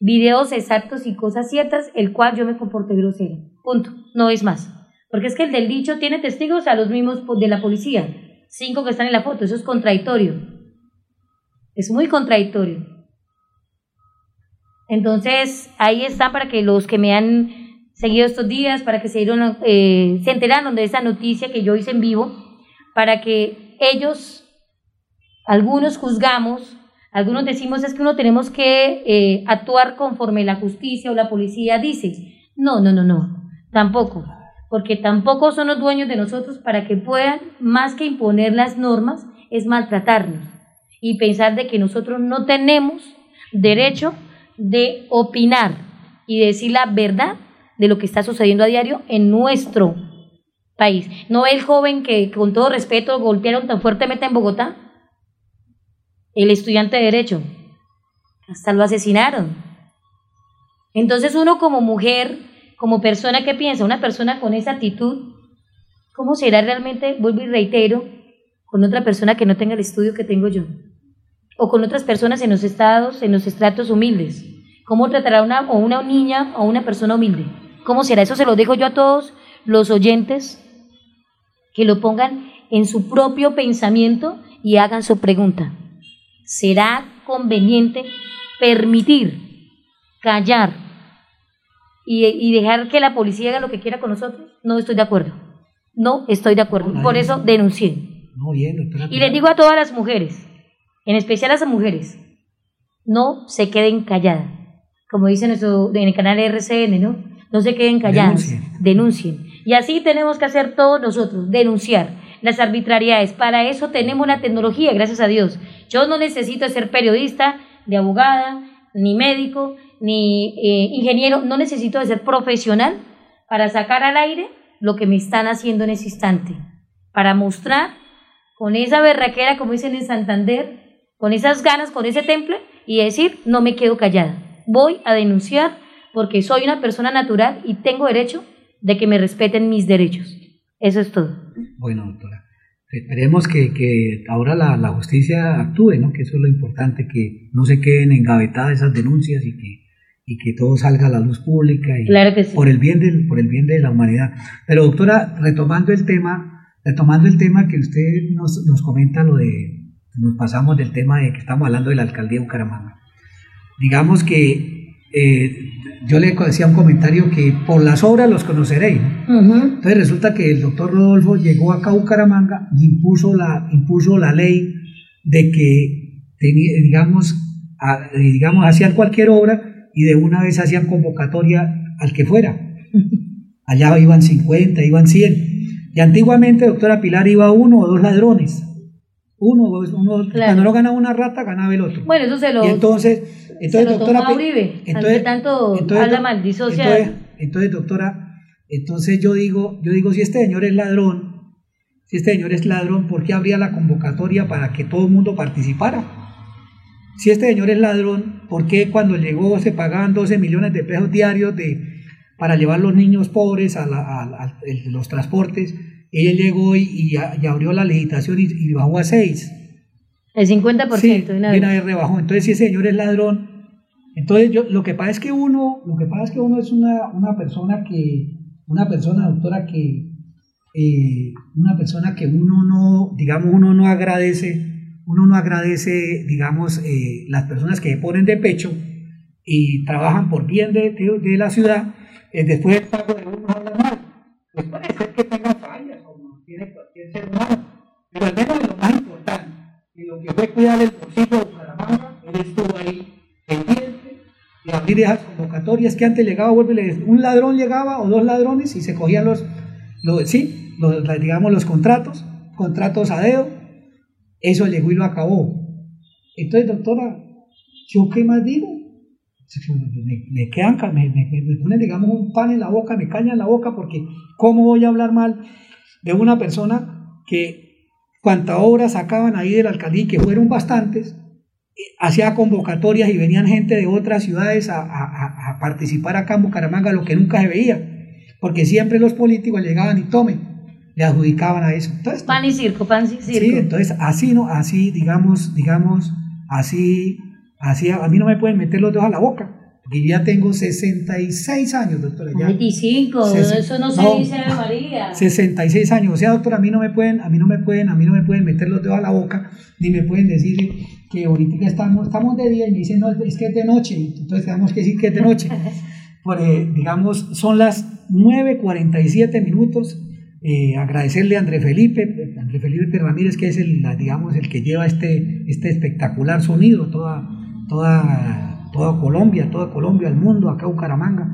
videos exactos y cosas ciertas, el cual yo me comporté grosera. Punto, no es más. Porque es que el del dicho tiene testigos a los mismos de la policía cinco que están en la foto. Eso es contradictorio. Es muy contradictorio. Entonces, ahí está para que los que me han seguido estos días, para que se, dieron, eh, se enteraron de esa noticia que yo hice en vivo, para que ellos, algunos juzgamos, algunos decimos es que uno tenemos que eh, actuar conforme la justicia o la policía dice. No, no, no, no, tampoco porque tampoco son los dueños de nosotros para que puedan, más que imponer las normas, es maltratarnos y pensar de que nosotros no tenemos derecho de opinar y decir la verdad de lo que está sucediendo a diario en nuestro país. ¿No el joven que con todo respeto golpearon tan fuertemente en Bogotá? El estudiante de derecho. Hasta lo asesinaron. Entonces uno como mujer como persona que piensa, una persona con esa actitud, ¿cómo será realmente, vuelvo y reitero, con otra persona que no tenga el estudio que tengo yo? O con otras personas en los estados, en los estratos humildes. ¿Cómo tratará una, o una niña o una persona humilde? ¿Cómo será? Eso se lo dejo yo a todos los oyentes que lo pongan en su propio pensamiento y hagan su pregunta. ¿Será conveniente permitir callar y, dejar que la policía haga lo que quiera con nosotros, no estoy de acuerdo. No estoy de acuerdo. Por eso denuncié. y les digo a todas las mujeres, en especial a las mujeres, no se queden calladas. Como dicen en el canal RCN, ¿no? No se queden calladas. Denuncien. Denuncien. Y así tenemos que hacer todos nosotros, denunciar las arbitrariedades. Para eso tenemos una tecnología, gracias a Dios. Yo no necesito ser periodista, de abogada, ni médico, ni eh, ingeniero, no necesito ser profesional para sacar al aire lo que me están haciendo en ese instante, para mostrar con esa berraquera, como dicen en Santander, con esas ganas, con ese temple, y decir, no me quedo callada, voy a denunciar porque soy una persona natural y tengo derecho de que me respeten mis derechos. Eso es todo. Bueno, doctora. Esperemos que, que ahora la, la, justicia actúe, ¿no? que eso es lo importante, que no se queden engavetadas esas denuncias y que y que todo salga a la luz pública y por el bien del, por el bien de la humanidad. Pero doctora, retomando el tema, retomando el tema que usted nos, nos comenta lo de nos pasamos del tema de que estamos hablando de la alcaldía de Bucaramanga. Digamos que eh, yo le decía un comentario que por las obras los conoceréis. Entonces resulta que el doctor Rodolfo llegó acá a Bucaramanga y impuso la, impuso la ley de que, digamos, digamos, hacían cualquier obra y de una vez hacían convocatoria al que fuera. *laughs* Allá iban 50, iban 100. Y antiguamente, doctora Pilar, iba uno o dos ladrones. Uno, uno cuando no ganaba una rata, ganaba el otro. Bueno, eso se lo. Y entonces, entonces doctora. Uribe, entonces, tanto entonces, habla mal, entonces, entonces, doctora, entonces yo digo, yo digo, si este señor es ladrón, si este señor es ladrón, ¿por qué habría la convocatoria para que todo el mundo participara? Si este señor es ladrón, ¿por qué cuando llegó se pagaban 12 millones de pesos diarios de, para llevar los niños pobres a, a los transportes? Ella llegó y, abrió la legislación y, bajó a 6. El 50% sí, de una vez. rebajó. Entonces, si ese señor es ladrón, entonces yo, lo que pasa es que uno, lo que pasa es que uno es una, una persona que, una persona, doctora, que, eh, una persona que uno no, digamos, uno no agradece, uno no agradece, digamos, eh, las personas que se ponen de pecho y trabajan por bien de, de, la ciudad, eh, después del pago de uno habla mal. Pues ser que ser humano. Pero al menos lo más importante, en lo que fue cuidar el bolsillo de Bucaramanga, él estuvo ahí pendiente de abrir esas convocatorias que antes llegaba, vuelve, un ladrón llegaba o dos ladrones y se cogían los, sí, digamos los contratos, contratos a dedo, eso llegó y lo acabó. Entonces, doctora, ¿yo qué más digo? Me, me quedan, me, me, ponen, digamos, un pan en la boca, me caña en la boca, porque ¿cómo voy a hablar mal de una persona que cuanta obra sacaban ahí del alcaldía, que fueron bastantes, eh, hacía convocatorias y venían gente de otras ciudades a, participar acá en Bucaramanga, lo que nunca se veía, porque siempre los políticos llegaban y tomen, le adjudicaban a eso. Entonces, pan y circo, pan y circo. Sí, entonces así, ¿no? Así, digamos, digamos, así, así, a mí no me pueden meter los dedos a la boca. Y ya tengo 66 años, doctora. Ya. 25, eso no se dice de María. 66 años, o sea, doctora, a mí no me pueden, a mí no me pueden, a mí no me pueden meter los dedos a la boca, ni me pueden decir que ahorita estamos, estamos de día y me dicen, no, es que es de noche, entonces tenemos que decir que es de noche. *laughs* Porque, digamos, son las 9.47 minutos. Eh, agradecerle a André Felipe, André Felipe Ramírez, que es el, digamos, el que lleva este, este espectacular sonido, toda, toda toda Colombia, toda Colombia, al mundo, acá Bucaramanga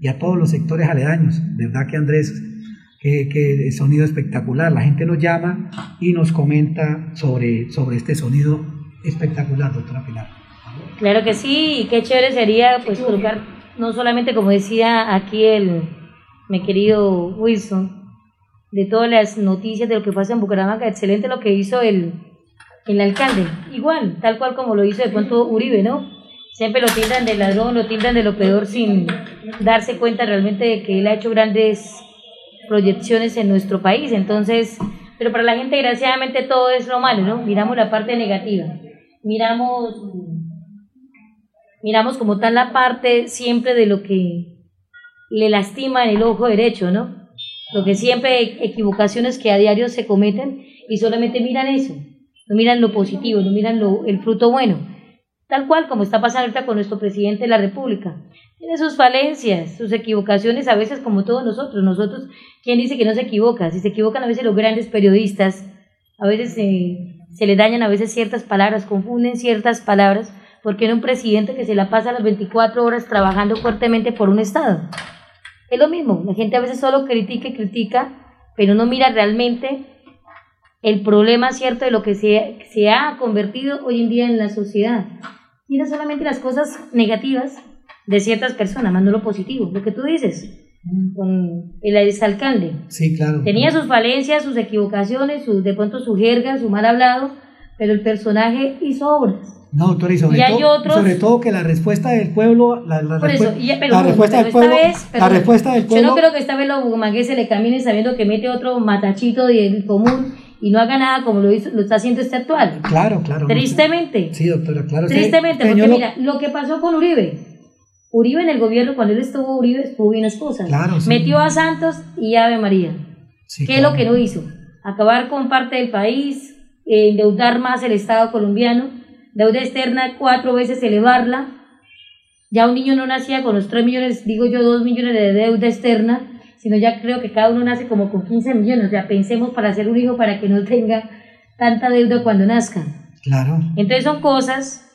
y a todos los sectores aledaños. ¿Verdad que Andrés? Que, que sonido espectacular. La gente nos llama y nos comenta sobre, sobre este sonido espectacular, doctora Pilar. Claro que sí, y qué chévere sería pues colocar, no solamente como decía aquí el mi querido Wilson, de todas las noticias de lo que pasa en Bucaramanga, excelente lo que hizo el, el alcalde, igual, tal cual como lo hizo de pronto Uribe, ¿no? Siempre lo tildan de ladrón, lo tildan de lo peor sin darse cuenta realmente de que él ha hecho grandes proyecciones en nuestro país. Entonces, pero para la gente desgraciadamente todo es lo malo, ¿no? Miramos la parte negativa. Miramos miramos como tal la parte siempre de lo que le lastima en el ojo derecho, ¿no? Lo que siempre equivocaciones que a diario se cometen y solamente miran eso, no miran lo positivo, no miran lo, el fruto bueno tal cual como está pasando ahorita con nuestro presidente de la República. Tiene sus falencias, sus equivocaciones, a veces como todos nosotros. Nosotros, ¿quién dice que no se equivoca? Si se equivocan a veces los grandes periodistas, a veces se le dañan a veces ciertas palabras, confunden ciertas palabras, porque era un presidente que se la pasa las 24 horas trabajando fuertemente por un Estado. Es lo mismo, la gente a veces solo critica y critica, pero no mira realmente el problema cierto de lo que se, se ha convertido hoy en día en la sociedad mira solamente las cosas negativas de ciertas personas, más no lo positivo, lo que tú dices con el exalcalde. Sí, claro. Tenía sus falencias, sus equivocaciones, sus, de pronto su jerga, su mal hablado, pero el personaje hizo obras. No, doctor, y sobre, todo, sobre todo que la respuesta del pueblo, la, la, respuesta del pueblo, la respuesta del pueblo. Yo no creo que esta vez los bumangues se le camine sabiendo que mete otro matachito del común y no haga nada como lo, hizo, lo está haciendo este actual. Claro, claro. Tristemente. Sí, doctora, claro. Tristemente, porque mira, lo que pasó con Uribe. Uribe en el gobierno, cuando él estuvo Uribe, estuvo bien las cosas. Claro, Metió a Santos y Ave María. ¿Qué es lo que no hizo? Acabar con parte del país, endeudar más el Estado colombiano, deuda externa cuatro veces elevarla, Ya un niño no nacía con los 3 millones, digo yo, 2 millones de deuda externa, sino ya creo que cada uno nace como con 15 millones. O sea, pensemos para hacer un hijo para que no tenga tanta deuda cuando nazca. Claro. Entonces son cosas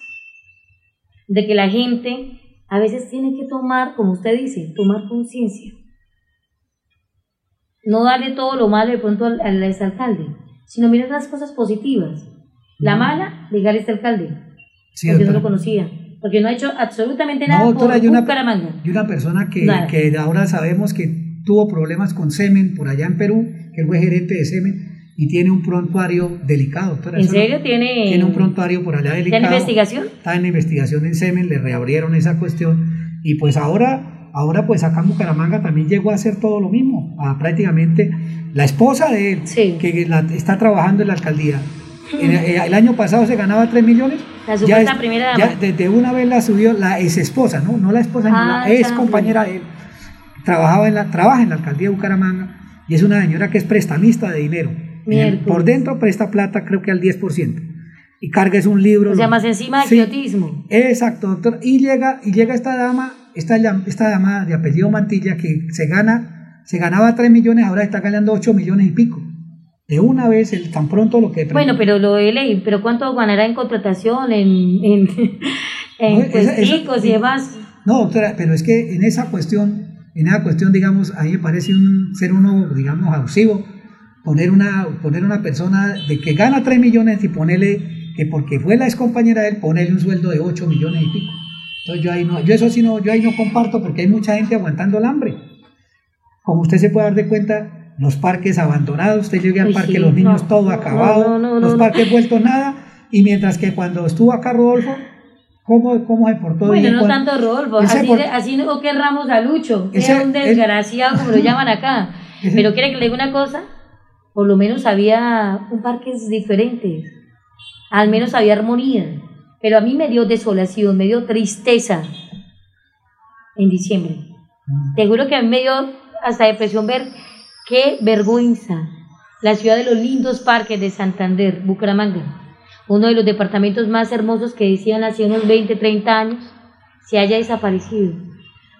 de que la gente a veces tiene que tomar, como usted dice, tomar conciencia. No darle todo lo malo de pronto al, al exalcalde, sino mirar las cosas positivas. La mala, ligar a este alcalde, Sí, porque no doctora. lo conocía, porque no ha hecho absolutamente nada No, doctora, por hay una, Bucaramanga. y una persona que, que ahora sabemos que tuvo problemas con semen por allá en Perú, que él fue gerente de semen y tiene un prontuario delicado. doctora. ¿En serio tiene, Tiene un prontuario por allá ¿Está delicado. en investigación? Está en investigación en semen, le reabrieron esa cuestión y pues ahora, ahora pues acá en Bucaramanga también llegó a hacer todo lo mismo, a prácticamente la esposa de él, que la- está trabajando en la alcaldía. En- eh, el año pasado se ganaba 3 millones. La ya es- primera ya dama. desde una vez la subió la ex esposa, ¿no? No la esposa, Ah, la ex ya, compañera de él. Trabajaba en la, trabaja en la alcaldía de Bucaramanga y es una señora que es prestamista de dinero. Miércoles. Por dentro presta plata creo que al 10%. Y carga es un libro. O sea, más encima de Sí. quiotismo. Exacto, doctor. Y llega, y llega esta dama, esta, esta dama de apellido Mantilla, que se gana, se ganaba 3 millones, ahora está ganando 8 millones y pico. De una vez, el, tan pronto lo que... Bueno, pero lo de ley, pero ¿cuánto ganará en contratación, en, en, en No, esa- esa- y demás? No, doctora, pero es que en esa cuestión, en esa cuestión, digamos, a mí me parece un ser uno, digamos, abusivo, poner una, poner una persona de que gana 3 millones y ponerle, que porque fue la ex compañera de él, ponerle un sueldo de 8 millones y pico. Entonces yo ahí no, yo eso sí no, yo ahí no comparto porque hay mucha gente aguantando el hambre. Como usted se puede dar de cuenta, los parques abandonados, usted llega al parque, sí, los niños no, todo no, acabado, no, los parques vueltos nada, y mientras que cuando estuvo acá Rodolfo, ¿cómo, cómo se portó? Bueno, no tanto Rodolfo, así, por- así no querramos a Lucho, que Ese- era un desgraciado, como lo *laughs* llaman acá. Pero quiere que le diga una cosa, por lo menos había un parques diferentes, al menos había armonía. Pero a mí me dio desolación, me dio tristeza en diciembre. Te juro que a mí me dio hasta depresión ver qué vergüenza la ciudad de los lindos parques de Santander, Bucaramanga, uno de los departamentos más hermosos que decían hace unos 20, 30 años, se haya desaparecido.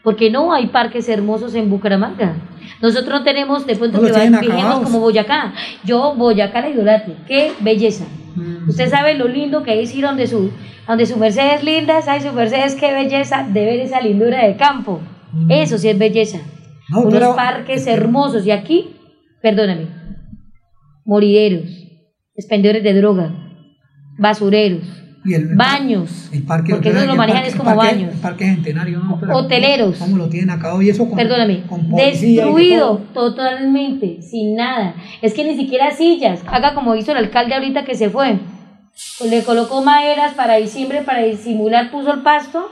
Porque no hay parques hermosos en Bucaramanga. Nosotros no tenemos de pronto No que como Boyacá. Yo Boyacá la idolatro. Qué belleza. Mm. Usted sabe lo lindo que es ir donde su, donde su Mercedes linda, sabe su Mercedes qué belleza de ver esa lindura de campo. Eso sí es belleza. Mm. No, Unos parques hermosos. Y aquí, perdóname, morideros, expendedores de droga, basureros, Y el, baños, el parque, porque eso lo manejan es el como parque- baños. El parque centenario, ¿no? doctora? Hoteleros. ¿Cómo lo tienen acabado? Y eso con, Perdóname, con de destruido totalmente, sin nada. Es que ni siquiera sillas, haga como hizo el alcalde ahorita que se fue. Le colocó maderas para diciembre para disimular, puso el pasto,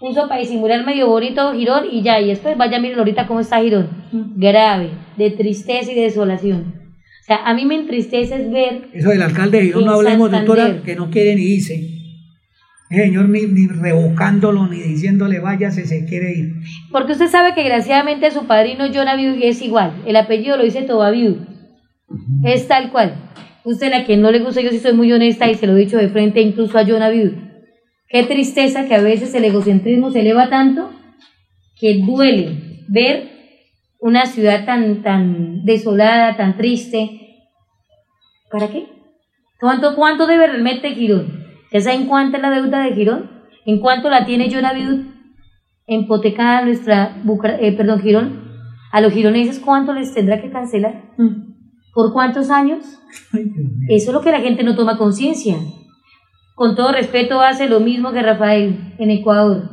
puso para disimular medio bonito Girón y ya, y después vaya, miren ahorita cómo está Girón. Grave, de tristeza y desolación. O sea, a mí me entristece es ver Eso del alcalde de no hablemos, Santander. doctora, que no quiere ni irse. Ese señor ni, ni revocándolo, ni diciéndole váyase, se quiere ir. Porque usted sabe que desgraciadamente su padrino John Abiu es igual. El apellido lo dice Tobabiu. Es tal cual. Usted la que no le gusta, yo sí soy muy honesta y se lo he dicho de frente incluso a John Abiu. Qué tristeza que a veces el egocentrismo se eleva tanto que duele ver una ciudad tan, tan desolada, tan triste. ¿Para qué? ¿Cuánto, cuánto debe realmente Girón? ¿Ya saben cuánta es la deuda de Girón? ¿En cuánto la tiene John Abiud empotecada nuestra, eh, perdón, Girón? ¿A los gironeses cuánto les tendrá que cancelar? ¿Por cuántos años? Eso es lo que la gente no toma conciencia. Con todo respeto hace lo mismo que Rafael en Ecuador.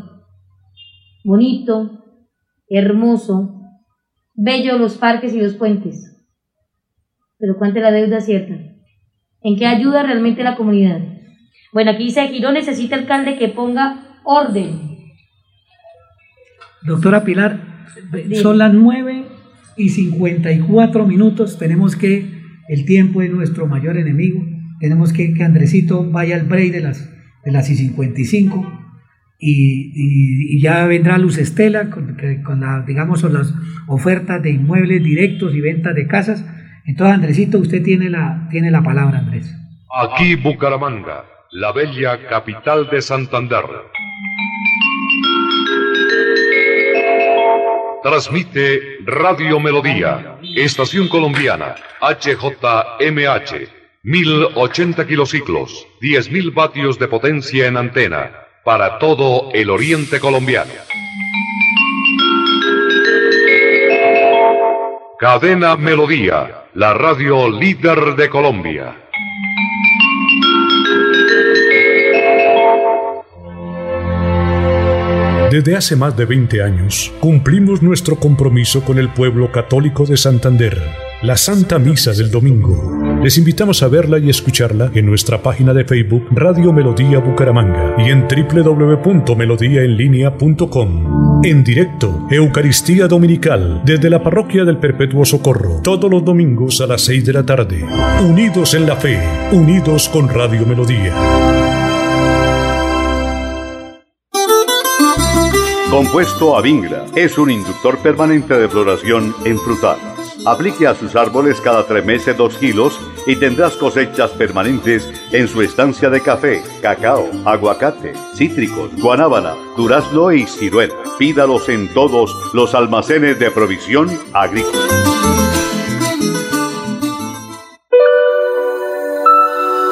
Bonito, hermoso, bello los parques y los puentes. Pero ¿cuánta es la deuda cierta? ¿En qué ayuda realmente la comunidad? Bueno, aquí dice Girón necesita alcalde que ponga orden. Doctora Pilar, son las 9 y 54 minutos. Tenemos que, el tiempo es nuestro mayor enemigo. Tenemos que que Andresito vaya al break de las, de las y 55 y, ya vendrá Luz Estela con, que- con la, digamos, las ofertas de inmuebles directos y ventas de casas. Entonces, Andresito, usted tiene la, tiene la palabra, Andrés. Aquí Bucaramanga, la bella capital de Santander. Transmite Radio Melodía, Estación Colombiana, HJMH, 1080 kilociclos, 10.000 vatios de potencia en antena, para todo el oriente colombiano. Cadena Melodía, la radio líder de Colombia. Desde hace más de 20 años, cumplimos nuestro compromiso con el pueblo católico de Santander, la Santa Misa del Domingo. Les invitamos a verla y escucharla en nuestra página de Facebook Radio Melodía Bucaramanga y en www.melodíaenlínea.com. En directo, Eucaristía Dominical, desde la Parroquia del Perpetuo Socorro, todos los domingos a las 6 de la tarde. Unidos en la fe, unidos con Radio Melodía. Compuesto Avingra es un inductor permanente de floración en frutales. Aplique a sus árboles cada tres meses dos kilos y tendrás cosechas permanentes en su estancia de café, cacao, aguacate, cítricos, guanábana, durazno y ciruela. Pídalos en todos los almacenes de provisión agrícola.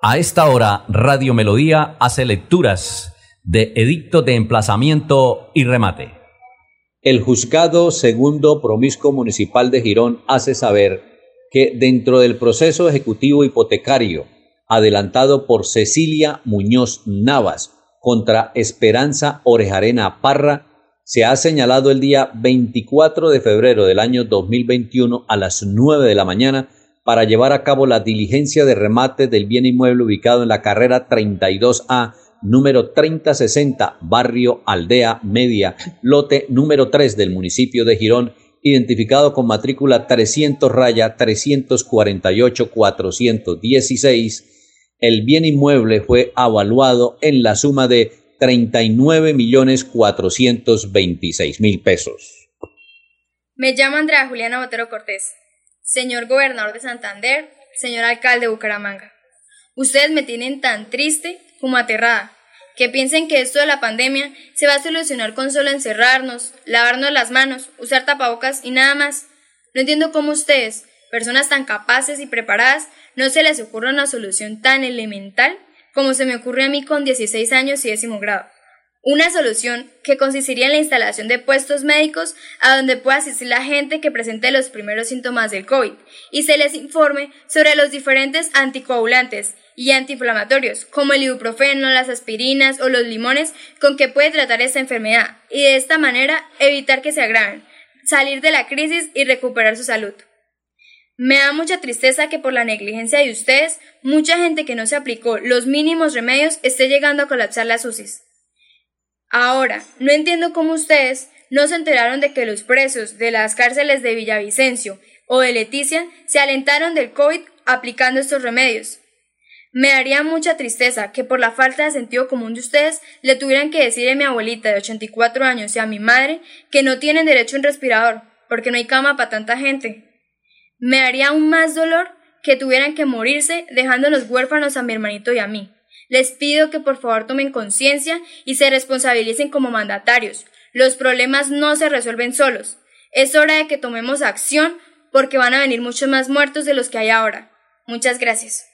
A esta hora, Radio Melodía hace lecturas de edicto de emplazamiento y remate. El juzgado segundo promiscuo municipal de Girón hace saber que dentro del proceso ejecutivo hipotecario adelantado por Cecilia Muñoz Navas contra Esperanza Orejarena Parra, se ha señalado el día 24 de febrero del año 2021 a las 9 de la mañana para llevar a cabo la diligencia de remate del bien inmueble ubicado en la carrera 32A, número 3060, barrio Aldea Media, lote número 3 del municipio de Girón, identificado con matrícula 300 raya 348 416. El bien inmueble fue avaluado en la suma de 39 millones 426 mil pesos. Me llamo Andrea Juliana Botero Cortés señor gobernador de Santander, señor alcalde de Bucaramanga. Ustedes me tienen tan triste como aterrada, que piensen que esto de la pandemia se va a solucionar con solo encerrarnos, lavarnos las manos, usar tapabocas y nada más. No entiendo cómo ustedes, personas tan capaces y preparadas, no se les ocurre una solución tan elemental como se me ocurre a mí con 16 años y décimo grado. Una solución que consistiría en la instalación de puestos médicos a donde pueda asistir la gente que presente los primeros síntomas del COVID y se les informe sobre los diferentes anticoagulantes y antiinflamatorios, como el ibuprofeno, las aspirinas o los limones con que puede tratar esta enfermedad y de esta manera evitar que se agraven, salir de la crisis y recuperar su salud. Me da mucha tristeza que por la negligencia de ustedes, mucha gente que no se aplicó los mínimos remedios esté llegando a colapsar las UCIs. Ahora, no entiendo cómo ustedes no se enteraron de que los presos de las cárceles de Villavicencio o de Leticia se alentaron del COVID aplicando estos remedios. Me daría mucha tristeza que por la falta de sentido común de ustedes le tuvieran que decir a mi abuelita de 84 años y a mi madre que no tienen derecho a un respirador, porque no hay cama para tanta gente. Me daría aún más dolor que tuvieran que morirse dejándonos huérfanos a mi hermanito y a mí. Les pido que por favor tomen conciencia y se responsabilicen como mandatarios. Los problemas no se resuelven solos. Es hora de que tomemos acción porque van a venir muchos más muertos de los que hay ahora. Muchas gracias.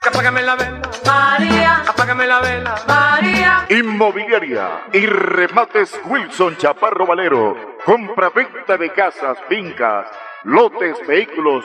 Apágame la vela, María. Apágame la vela, María. Inmobiliaria y remates Wilson Chaparro Valero. Compra-venta de casas, fincas, lotes, vehículos,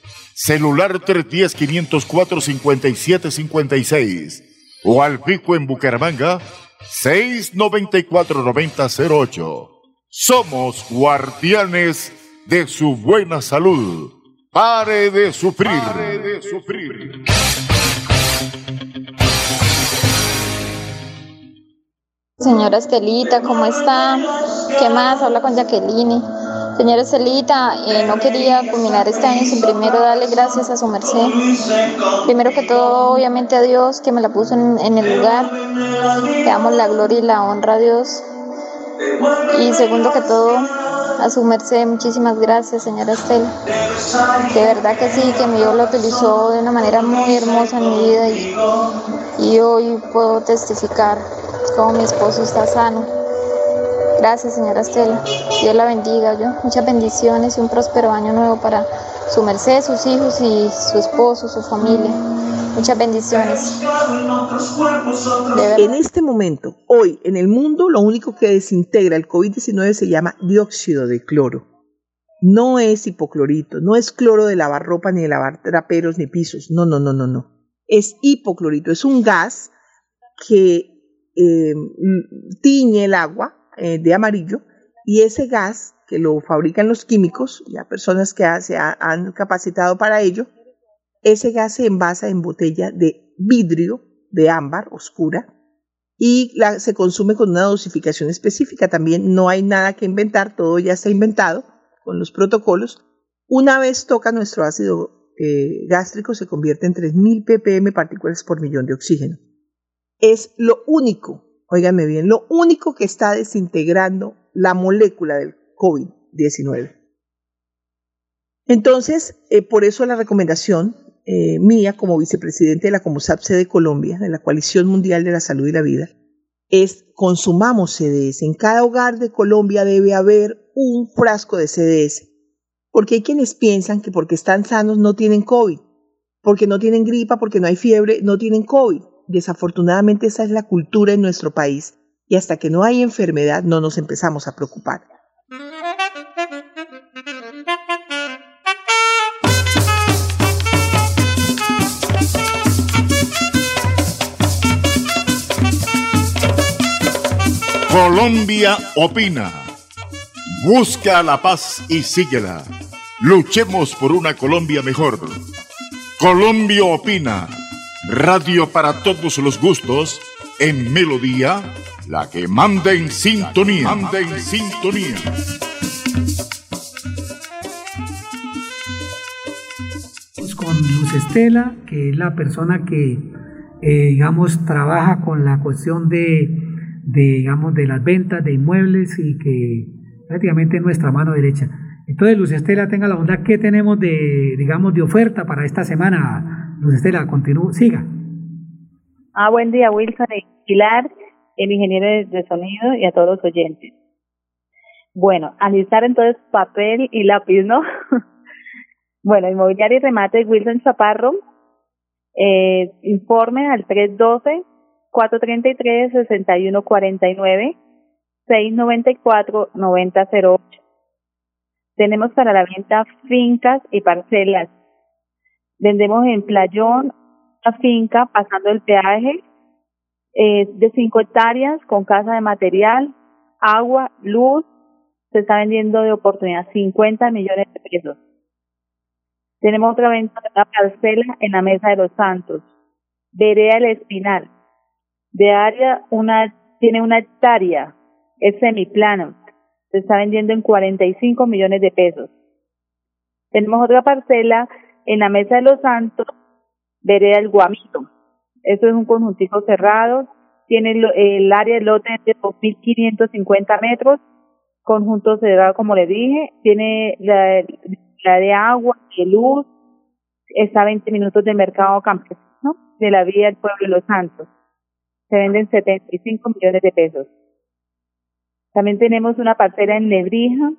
celular 310-504-5756 o al pico en Bucaramanga 694-9008. Somos guardianes de su buena salud. Pare de sufrir. Pare de sufrir. Señora Estelita, ¿cómo está? ¿Qué más? Habla con Jacqueline. Señora Estelita, eh, no quería culminar este año sin primero darle gracias a su merced. Primero que todo, obviamente a Dios que me la puso en, el lugar. Le damos la gloria y la honra a Dios. Y segundo que todo, a su merced, muchísimas gracias, señora Estela. De verdad que sí, que mi Dios lo utilizó de una manera muy hermosa en mi vida y, y hoy puedo testificar cómo mi esposo está sano Gracias, señora Estela. Dios la bendiga, yo. Muchas bendiciones y un próspero año nuevo para su merced, sus hijos y su esposo, su familia. Muchas bendiciones. En este momento, hoy, en el mundo, lo único que desintegra el COVID-19 se llama dióxido de cloro. No es hipoclorito, no es cloro de lavar ropa, ni de lavar traperos, ni pisos. No, no, no, no, no. Es hipoclorito, es un gas que eh, tiñe el agua eh, de amarillo y ese gas que lo fabrican los químicos, ya personas que se han capacitado para ello, ese gas se envasa en botella de vidrio de ámbar oscura y se consume con una dosificación específica. También no hay nada que inventar, todo ya está inventado con los protocolos. Una vez toca nuestro ácido eh, gástrico se convierte en 3.000 ppm partículas por millón de oxígeno. Es lo único Óigame bien, lo único que está desintegrando la molécula del COVID-19. Entonces, eh, por eso la recomendación eh, mía como vicepresidente de la COMUSAP de Colombia, de la Coalición Mundial de la Salud y la Vida, es consumamos CDS. En cada hogar de Colombia debe haber un frasco de CDS. Porque hay quienes piensan que porque están sanos no tienen COVID, porque no tienen gripa, porque no hay fiebre, no tienen COVID. Desafortunadamente esa es la cultura en nuestro país y hasta que no hay enfermedad no nos empezamos a preocupar. Colombia opina. Busca la paz y síguela. Luchemos por una Colombia mejor. Colombia opina Radio para todos los gustos, en melodía, la que manda en sintonía. Manda en sintonía. Con Luz Estela, que es la persona que, eh, digamos, trabaja con la cuestión de, de, digamos, de las ventas de inmuebles y que prácticamente es nuestra mano derecha. Entonces, Luz Estela, tenga la bondad, ¿qué tenemos de, digamos, de oferta para esta semana? Luz Estela, continúe, siga. Ah, buen día, Wilson y Pilar, el ingeniero de, sonido y a todos los oyentes. Bueno, alistar entonces papel y lápiz, ¿no? *laughs* bueno, inmobiliario y remate Wilson Chaparro, eh, informe al 312-433-6149, 694-9008. Tenemos para la venta fincas y parcelas. Vendemos en Playón una finca pasando el peaje eh, de 5 hectáreas con casa de material, agua, luz. Se está vendiendo de oportunidad 50 millones de pesos. Tenemos otra venta de una parcela en la Mesa de los Santos. Vereda El Espinal. De área una, tiene una hectárea. Es semiplano. Se está vendiendo en 45 millones de pesos. Tenemos otra parcela en la Mesa de los Santos. Vereda El Guamito. Esto es un conjuntico cerrado. Tiene el, el área del lote de 2.550 metros. Conjunto cerrado, como le dije. Tiene la, la de agua, de luz, está a 20 minutos del mercado campesino, de la vía del pueblo de Los Santos. Se venden 75 millones de pesos. También tenemos una parcela en Lebrija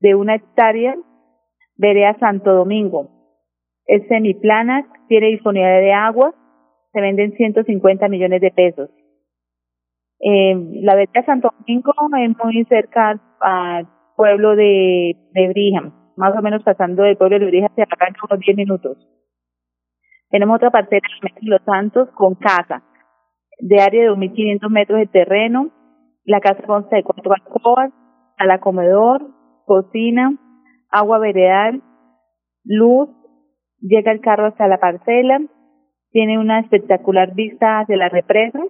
de una hectárea, vereda Santo Domingo. Es semiplana, tiene disponibilidad de agua, se venden 150 millones de pesos. Eh, la vereda Santo Domingo es muy cerca al pueblo de Lebrija más o menos pasando del pueblo de Lebrija hacia acá en unos 10 minutos. Tenemos otra parcela en Los Santos con casa, de área de 2.500 metros de terreno. La casa consta de cuatro alcobas, la comedor, cocina, agua veredal, luz, llega el carro hasta la parcela, tiene una espectacular vista hacia la represa.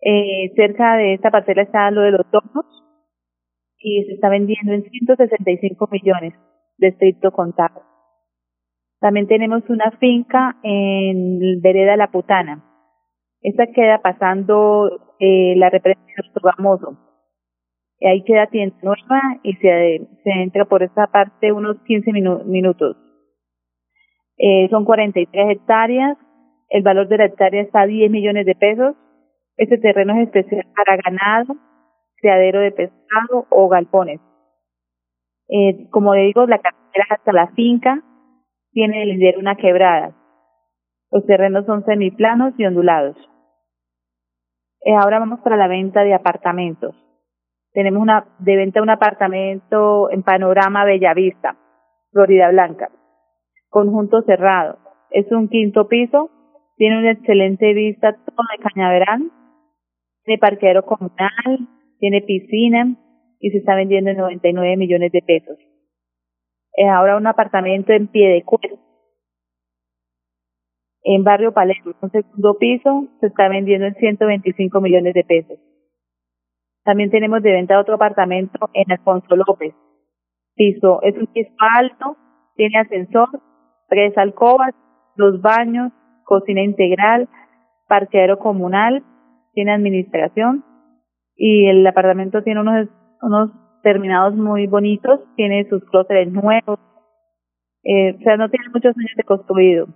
Eh, cerca de esta parcela está lo de los tornos y se está vendiendo en 165 millones de estricto contacto. También tenemos una finca en Vereda La Putana. Esta queda pasando eh, la represa de Ahí queda tienda nueva y se, se entra por esta parte unos 15 minutos. Eh, son 43 hectáreas. El valor de la hectárea está a 10 millones de pesos. Este terreno es especial para ganado, criadero de pescado o galpones. Eh, como le digo, la carretera hasta la finca tiene el lindero una quebrada. Los terrenos son semiplanos y ondulados. Eh, ahora vamos para la venta de apartamentos. Tenemos una de venta un apartamento en Panorama Bellavista, Florida Blanca, conjunto cerrado. Es un quinto piso, tiene una excelente vista todo de Cañaveral, tiene parqueadero comunal, tiene piscina, y se está vendiendo en 99 millones de pesos. Es ahora un apartamento en pie de cuesta. En Barrio Palermo, un segundo piso, se está vendiendo en 125 millones de pesos. También tenemos de venta otro apartamento en Alfonso López. Piso, es un piso alto, tiene ascensor, tres alcobas, dos baños, cocina integral, parqueadero comunal, tiene administración y el apartamento tiene unos unos terminados muy bonitos, tiene sus clósetes nuevos, eh, o sea, no tiene muchos años de construido,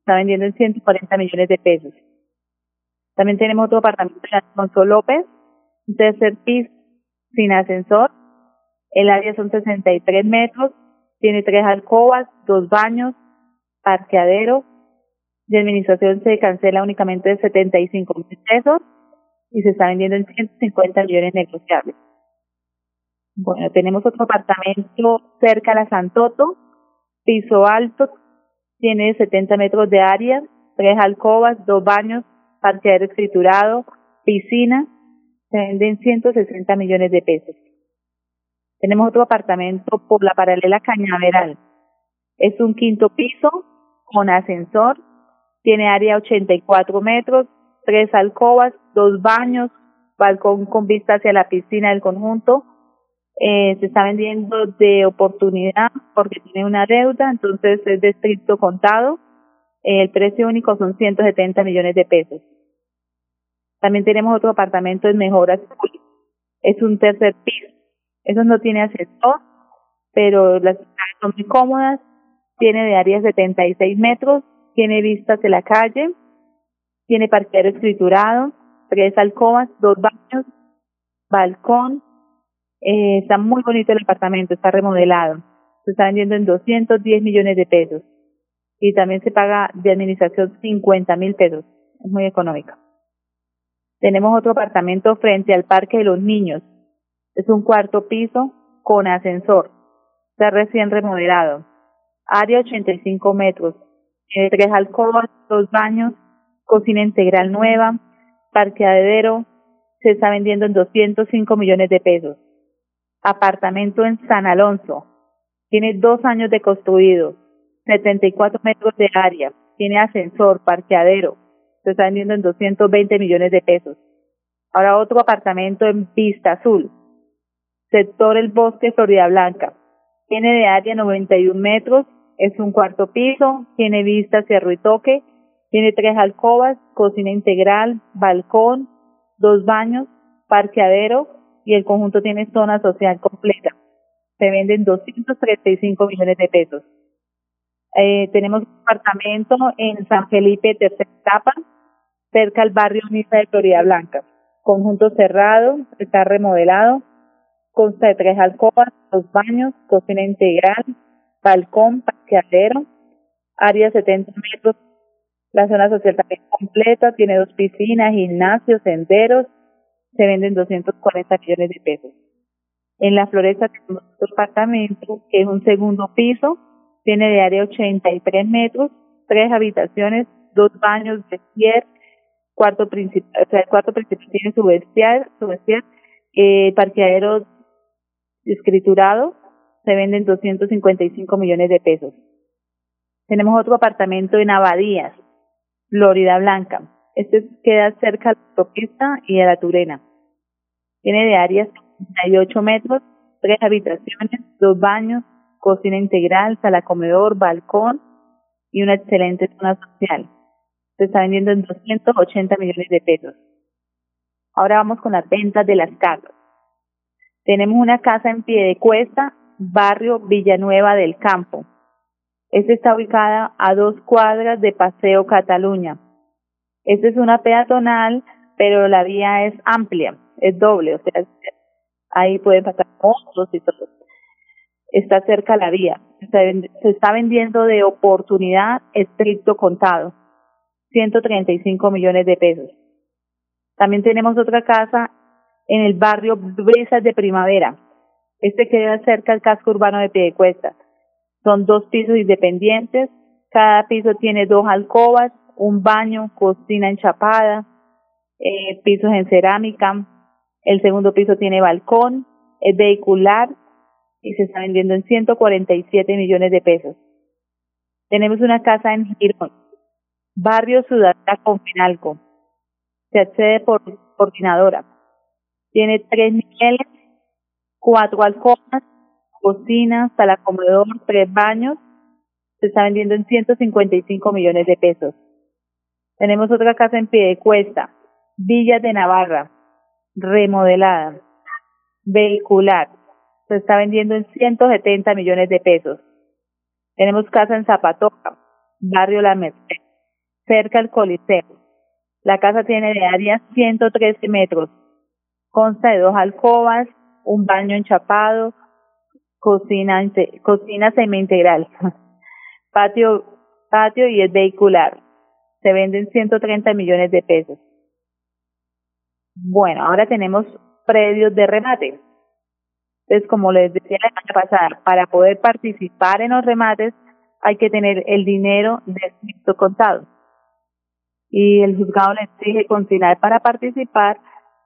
está vendiendo en 140 millones de pesos. También tenemos otro apartamento en Alfonso López, un tercer piso sin ascensor, el área son 63 metros, tiene tres alcobas, dos baños, parqueadero, de administración se cancela únicamente de 75 mil pesos y se está vendiendo en 150 millones negociables. Bueno, tenemos otro apartamento cerca a la Santoto, piso alto, tiene 70 metros de área, tres alcobas, dos baños, parqueadero escriturado, piscina, se venden 160 millones de pesos. Tenemos otro apartamento por la paralela Cañaveral. Es un quinto piso con ascensor, tiene área 84 metros, tres alcobas, dos baños, balcón con vista hacia la piscina del conjunto, eh, se está vendiendo de oportunidad porque tiene una deuda, entonces es de estricto contado. el precio único son 170 millones de pesos. También tenemos otro apartamento en Mejoras Es un tercer piso. Eso no tiene ascensor, pero las son muy cómodas. Tiene de área 76 metros, tiene vistas de la calle. tiene parqueadero escriturado, tres alcobas, dos baños, balcón. Eh, está muy bonito el apartamento, está remodelado. Se está vendiendo en 210 millones de pesos. Y también se paga de administración 50 mil pesos. Es muy económico. Tenemos otro apartamento frente al Parque de los Niños. Es un cuarto piso con ascensor. Está recién remodelado. Área 85 metros. Tiene tres alcobas, dos baños, cocina integral nueva, parqueadero. Se está vendiendo en 205 millones de pesos. Apartamento en San Alonso. Tiene dos años de construido. 74 metros de área. Tiene ascensor, parqueadero. Se está vendiendo en 220 millones de pesos. Ahora otro apartamento en Vista Azul. Sector El Bosque, Florida Blanca. Tiene de área 91 metros, es un cuarto piso, tiene vista hacia Ruitoque, tiene tres alcobas, cocina integral, balcón, dos baños, parqueadero y el conjunto tiene zona social completa. Se venden 235 millones de pesos. Eh, tenemos un apartamento en San Felipe, tercera etapa, cerca al barrio Misa de Florida Blanca. Conjunto cerrado, está remodelado, consta de tres alcobas, dos baños, cocina integral, balcón, parqueadero, área 70 metros, la zona social también completa, tiene dos piscinas, gimnasios, senderos, se venden 240 millones de pesos. En la floresta tenemos otro apartamento que es un segundo piso, tiene de área 83 metros, tres habitaciones, dos baños, vestier, cuarto principal, o sea, el cuarto principal tiene su vestiar, su eh, parqueadero escriturado, se venden 255 millones de pesos. Tenemos otro apartamento en Abadías, Florida Blanca. Este queda cerca de la autopista y de la Turena. Tiene de área 58 metros, tres habitaciones, dos baños, cocina integral, sala comedor, balcón y una excelente zona social. Se está vendiendo en 280 millones de pesos. Ahora vamos con las ventas de las casas. Tenemos una casa en pie de cuesta, barrio Villanueva del Campo. Esta está ubicada a dos cuadras de Paseo Cataluña. Esta es una peatonal, pero la vía es amplia, es doble, o sea, ahí pueden pasar otros y todo. Está cerca la vía. Se está vendiendo de oportunidad estricto contado, 135 millones de pesos. También tenemos otra casa en el barrio Brisas de Primavera. Este queda cerca del casco urbano de Piedecuesta. Son dos pisos independientes, cada piso tiene dos alcobas, un baño, cocina enchapada, eh, pisos en cerámica, el segundo piso tiene balcón, es vehicular y se está vendiendo en 147 millones de pesos. Tenemos una casa en Girón, barrio Sudamérica con Finalco. Se accede por coordinadora tiene tres niveles, cuatro alcobas, cocina, sala comedor, tres baños. Se está vendiendo en 155 millones de pesos. Tenemos otra casa en pie de cuesta, Villa de Navarra, remodelada, vehicular. Se está vendiendo en 170 millones de pesos. Tenemos casa en Zapatoca, barrio La Merced, cerca al Coliseo. La casa tiene de área 113 metros, Consta de dos alcobas, un baño enchapado, cocina, cocina semi-integral, *laughs* patio, patio y es vehicular. Se venden 130 millones de pesos. Bueno, ahora tenemos predios de remate. Entonces, como les decía la semana pasada, para poder participar en los remates hay que tener el dinero de contado. Y el juzgado le exige consignar para participar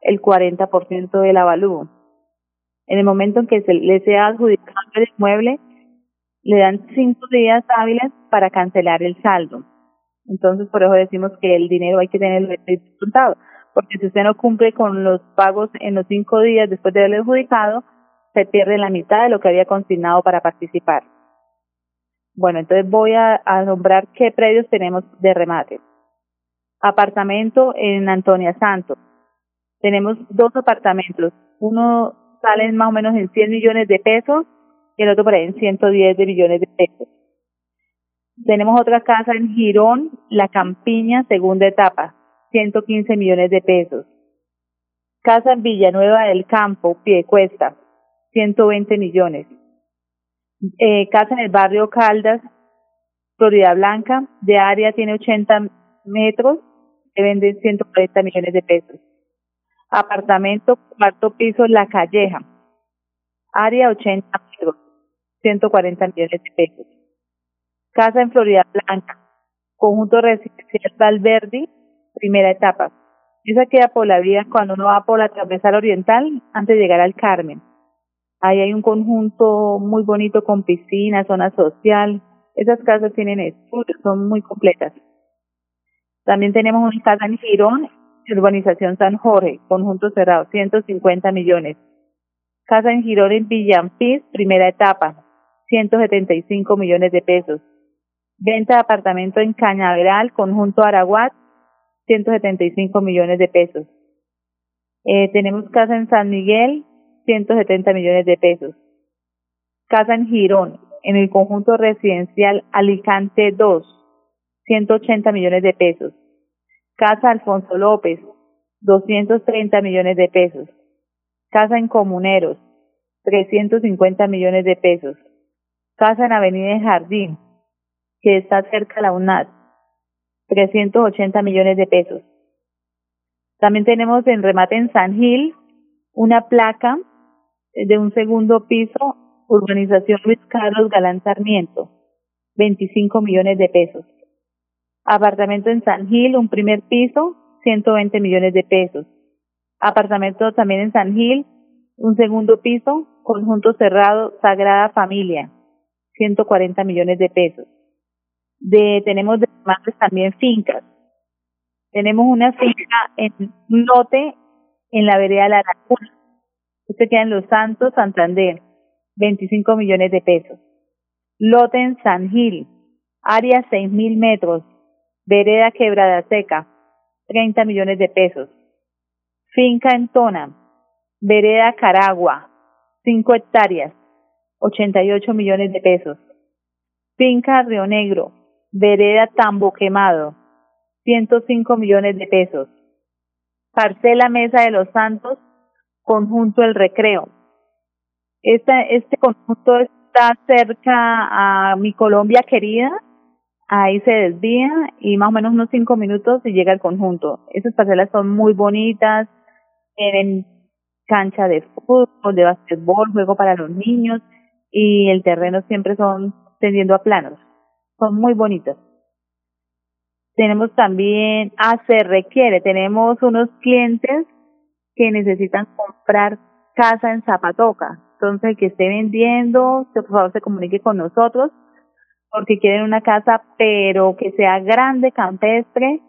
el 40% del avalúo. En el momento en que se le sea adjudicado el inmueble, le dan cinco días hábiles para cancelar el saldo. Entonces, por eso decimos que el dinero hay que tenerlo descontado, porque si usted no cumple con los pagos en los cinco días después de haberle adjudicado, se pierde la mitad de lo que había consignado para participar. Bueno, entonces voy a, a nombrar qué predios tenemos de remate. Apartamento en Antonia Santos, tenemos dos apartamentos. Uno sale más o menos en 100 millones de pesos y el otro por ahí en 110 de millones de pesos. Tenemos otra casa en Girón, La Campiña, segunda etapa. 115 millones de pesos. Casa en Villanueva del Campo, Piedecuesta, 120 millones. Eh, casa en el barrio Caldas, Florida Blanca, de área tiene 80 metros, se venden 140 millones de pesos. Apartamento, cuarto piso, La Calleja, área 80 metros, 140 millones de pesos. Casa en Florida Blanca, conjunto residencial Valverde, primera etapa. Esa queda por la vía cuando uno va por la transversal oriental antes de llegar al Carmen. Ahí hay un conjunto muy bonito con piscina, zona social. Esas casas tienen estudios, son muy completas. También tenemos una casa en Girón, urbanización San Jorge, conjunto cerrado, 150 millones. Casa en Girón en Villampis, primera etapa, 175 millones de pesos. Venta de apartamento en Cañaveral, conjunto Araguat, 175 millones de pesos. Eh, tenemos casa en San Miguel, 170 millones de pesos. Casa en Girón, en el conjunto residencial Alicante 2, 180 millones de pesos. Casa Alfonso López, 230 millones de pesos. Casa en Comuneros, 350 millones de pesos. Casa en Avenida Jardín, que está cerca de la UNAD, 380 millones de pesos. También tenemos en remate en San Gil una placa de un segundo piso, urbanización Luis Carlos Galán Sarmiento, 25 millones de pesos. Apartamento en San Gil, un primer piso, 120 millones de pesos. Apartamento también en San Gil, un segundo piso, conjunto cerrado, Sagrada Familia, 140 millones de pesos. De, tenemos de también fincas. Tenemos una finca en lote en la vereda La Laguna. Este queda en Los Santos, Santander, 25 millones de pesos. Lote en San Gil, área 6.000 metros, vereda Quebrada Seca, 30 millones de pesos. Finca en Tona, vereda Caragua, 5 hectáreas, 88 millones de pesos. Finca Río Negro, vereda Tambo Quemado, 105 millones de pesos. Parcela Mesa de los Santos, conjunto El Recreo. Este conjunto está cerca a mi Colombia querida, ahí se desvía y más o menos unos cinco minutos y llega al conjunto. Esas parcelas son muy bonitas, tienen cancha de fútbol, de básquetbol, juego para los niños y el terreno siempre son tendiendo a planos. Son muy bonitas. Tenemos también, ah, se requiere, tenemos unos clientes que necesitan comprar casa en Zapatoca. Entonces, el que esté vendiendo, por favor se comunique con nosotros, porque quieren una casa, pero que sea grande, campestre,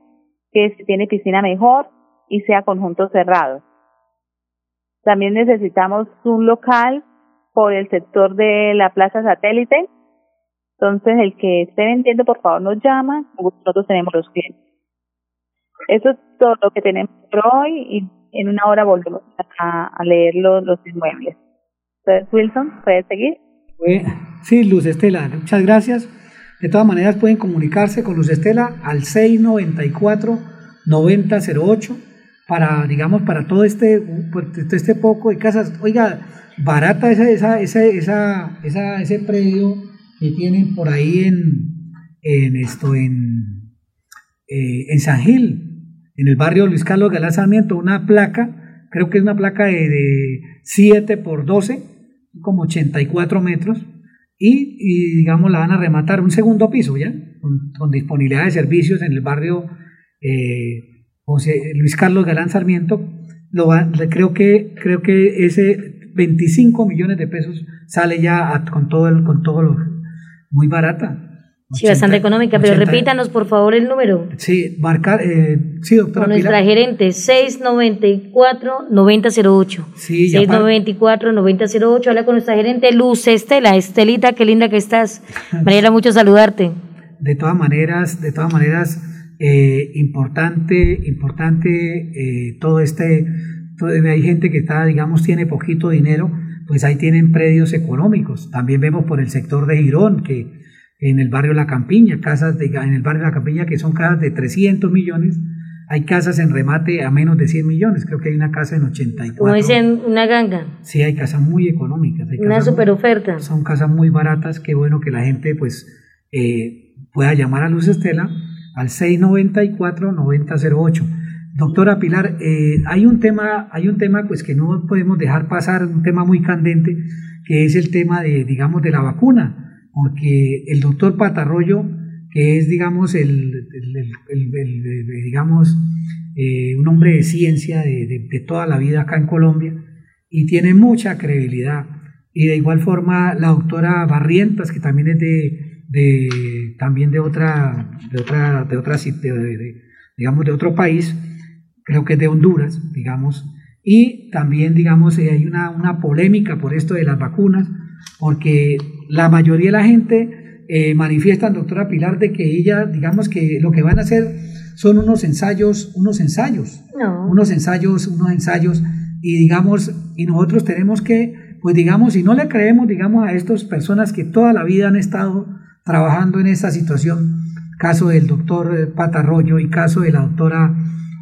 que tiene piscina mejor y sea conjunto cerrado. También necesitamos un local por el sector de la plaza satélite. Entonces, el que esté vendiendo, por favor, nos llama. Nosotros tenemos los clientes. Eso es todo lo que tenemos por hoy y en una hora volvemos a, leer los, los inmuebles. Entonces, Wilson, ¿puedes seguir? Sí, Luz Estela, muchas gracias. De todas maneras, pueden comunicarse con Luz Estela al 694-9008 para, digamos, para todo este, pues, este poco de casas. Oiga, barata esa, esa, esa, esa, ese predio que tienen por ahí en, en esto, en, eh, en San Gil en el barrio Luis Carlos Galán Sarmiento, una placa, creo que es una placa de, 7 por 12, como 84 metros, y, digamos la van a rematar un segundo piso, ¿ya? Con, disponibilidad de servicios en el barrio eh, José, Luis Carlos Galán Sarmiento, lo creo, que, creo que ese 25 millones de pesos sale ya con todo el, con todo lo muy barata. Sí, bastante económica, pero repítanos por favor el número. Sí, marcar, eh, sí, doctora. Con nuestra gerente, 694-9008. Sí, 694-9008. Habla con nuestra gerente Luz Estela. Estelita, qué linda que estás. *laughs* Alegra mucho saludarte. De todas maneras, de todas maneras, eh, importante, importante eh, todo este. hay gente que está, digamos, tiene poquito dinero, pues ahí tienen predios económicos. También vemos por el sector de Girón que en el barrio La Campiña, casas de, en el barrio La Campiña que son casas de 300 millones, hay casas en remate a menos de 100 millones, creo que hay una casa en 84. Como dicen, una ganga. Sí, hay casas muy económicas. Hay una super oferta. Son casas muy baratas, qué bueno que la gente pues eh, pueda llamar a Luz Estela al 694-9008. Doctora Pilar, eh, hay un tema, hay un tema pues que no podemos dejar pasar, un tema muy candente, que es el tema de, digamos, de la vacuna, porque el doctor Patarroyo, que es, digamos, el, digamos, eh, un hombre de ciencia de, toda la vida acá en Colombia, y tiene mucha credibilidad. Y de igual forma la doctora Barrientas, que también es de, de también de otra, de otra, de otra, digamos, de otro país, creo que es de Honduras, digamos, y también, digamos, eh, hay una, una, polémica por esto de las vacunas, porque la mayoría de la gente eh, manifiesta, doctora Pilar, de que ella, digamos, que lo que van a hacer son unos ensayos, unos ensayos, unos ensayos, unos ensayos, y digamos, y nosotros tenemos que, pues digamos, si no le creemos, digamos, a estas personas que toda la vida han estado trabajando en esta situación, caso del doctor eh, Patarroyo y caso de la doctora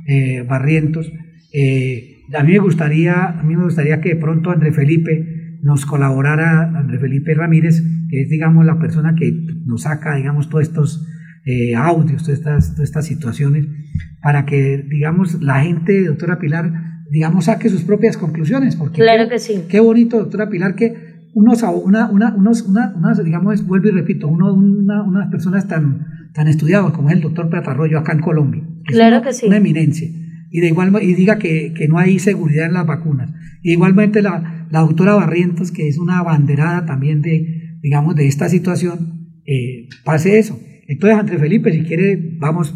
eh, Barrientos. Eh, a mí me gustaría, a mí me gustaría que pronto André Felipe nos colaborara, André Felipe Ramírez, que es, digamos, la persona que nos saca, digamos, todos estos eh, audios, todas estas, todas estas situaciones, para que, digamos, la gente, doctora Pilar, digamos, saque sus propias conclusiones. Porque claro qué, que sí. Qué bonito, doctora Pilar, que unos, una, una, unos, una, digamos, vuelvo y repito, uno, una, unas personas tan, tan estudiadas como es el doctor Patarroyo acá en Colombia, claro que sí. Una eminencia. Y, de igual, y diga que, que, no hay seguridad en las vacunas. Y igualmente la, la doctora Barrientos, que es una abanderada también de, digamos, de esta situación, eh, pase eso. Entonces, André Felipe, si quiere, vamos,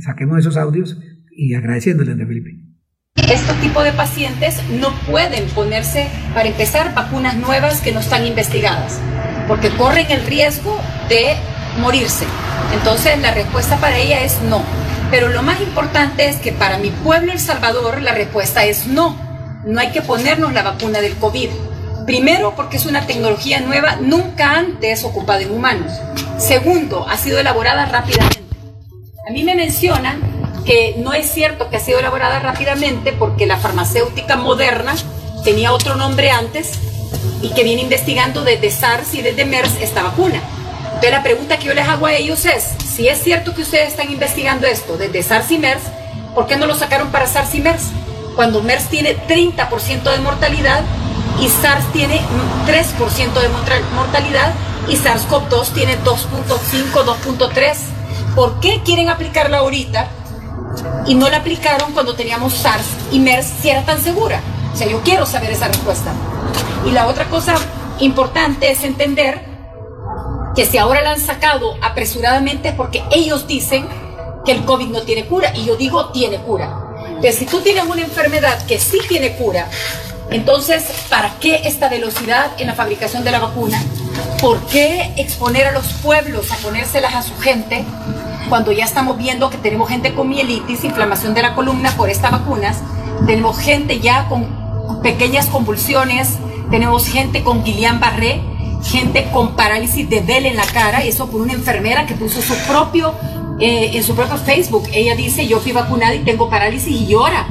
saquemos esos audios y agradeciéndole, André Felipe. Este tipo de pacientes no pueden ponerse, para empezar, vacunas nuevas que no están investigadas, porque corren el riesgo de morirse. Entonces la respuesta para ella es no. Pero lo más importante es que para mi pueblo El Salvador la respuesta es no. No hay que ponernos la vacuna del COVID. Primero, porque es una tecnología nueva nunca antes ocupada en humanos. Segundo, ha sido elaborada rápidamente. A mí me mencionan que no es cierto que ha sido elaborada rápidamente porque la farmacéutica moderna tenía otro nombre antes y que viene investigando desde SARS y desde MERS esta vacuna. Entonces la pregunta que yo les hago a ellos es, si es cierto que ustedes están investigando esto desde SARS y MERS, ¿por qué no lo sacaron para SARS y MERS? Cuando MERS tiene 30% de mortalidad y SARS tiene 3% de mortalidad y SARS-CoV-2 tiene 2.5, 2.3. ¿Por qué quieren aplicarla ahorita y no la aplicaron cuando teníamos SARS y MERS si era tan segura? O sea, yo quiero saber esa respuesta. Y la otra cosa importante es entender que si ahora la han sacado apresuradamente es porque ellos dicen que el COVID no tiene cura y yo digo tiene cura. Si tú tienes una enfermedad que sí tiene cura, entonces, ¿para qué esta velocidad en la fabricación de la vacuna? ¿Por qué exponer a los pueblos a ponérselas a su gente cuando ya estamos viendo que tenemos gente con mielitis, inflamación de la columna por estas vacunas? Tenemos gente ya con pequeñas convulsiones, tenemos gente con Guillain-Barré, gente con parálisis de Bell en la cara, y eso por una enfermera que puso su propio, eh, en su propio Facebook. Ella dice, yo fui vacunada y tengo parálisis y llora.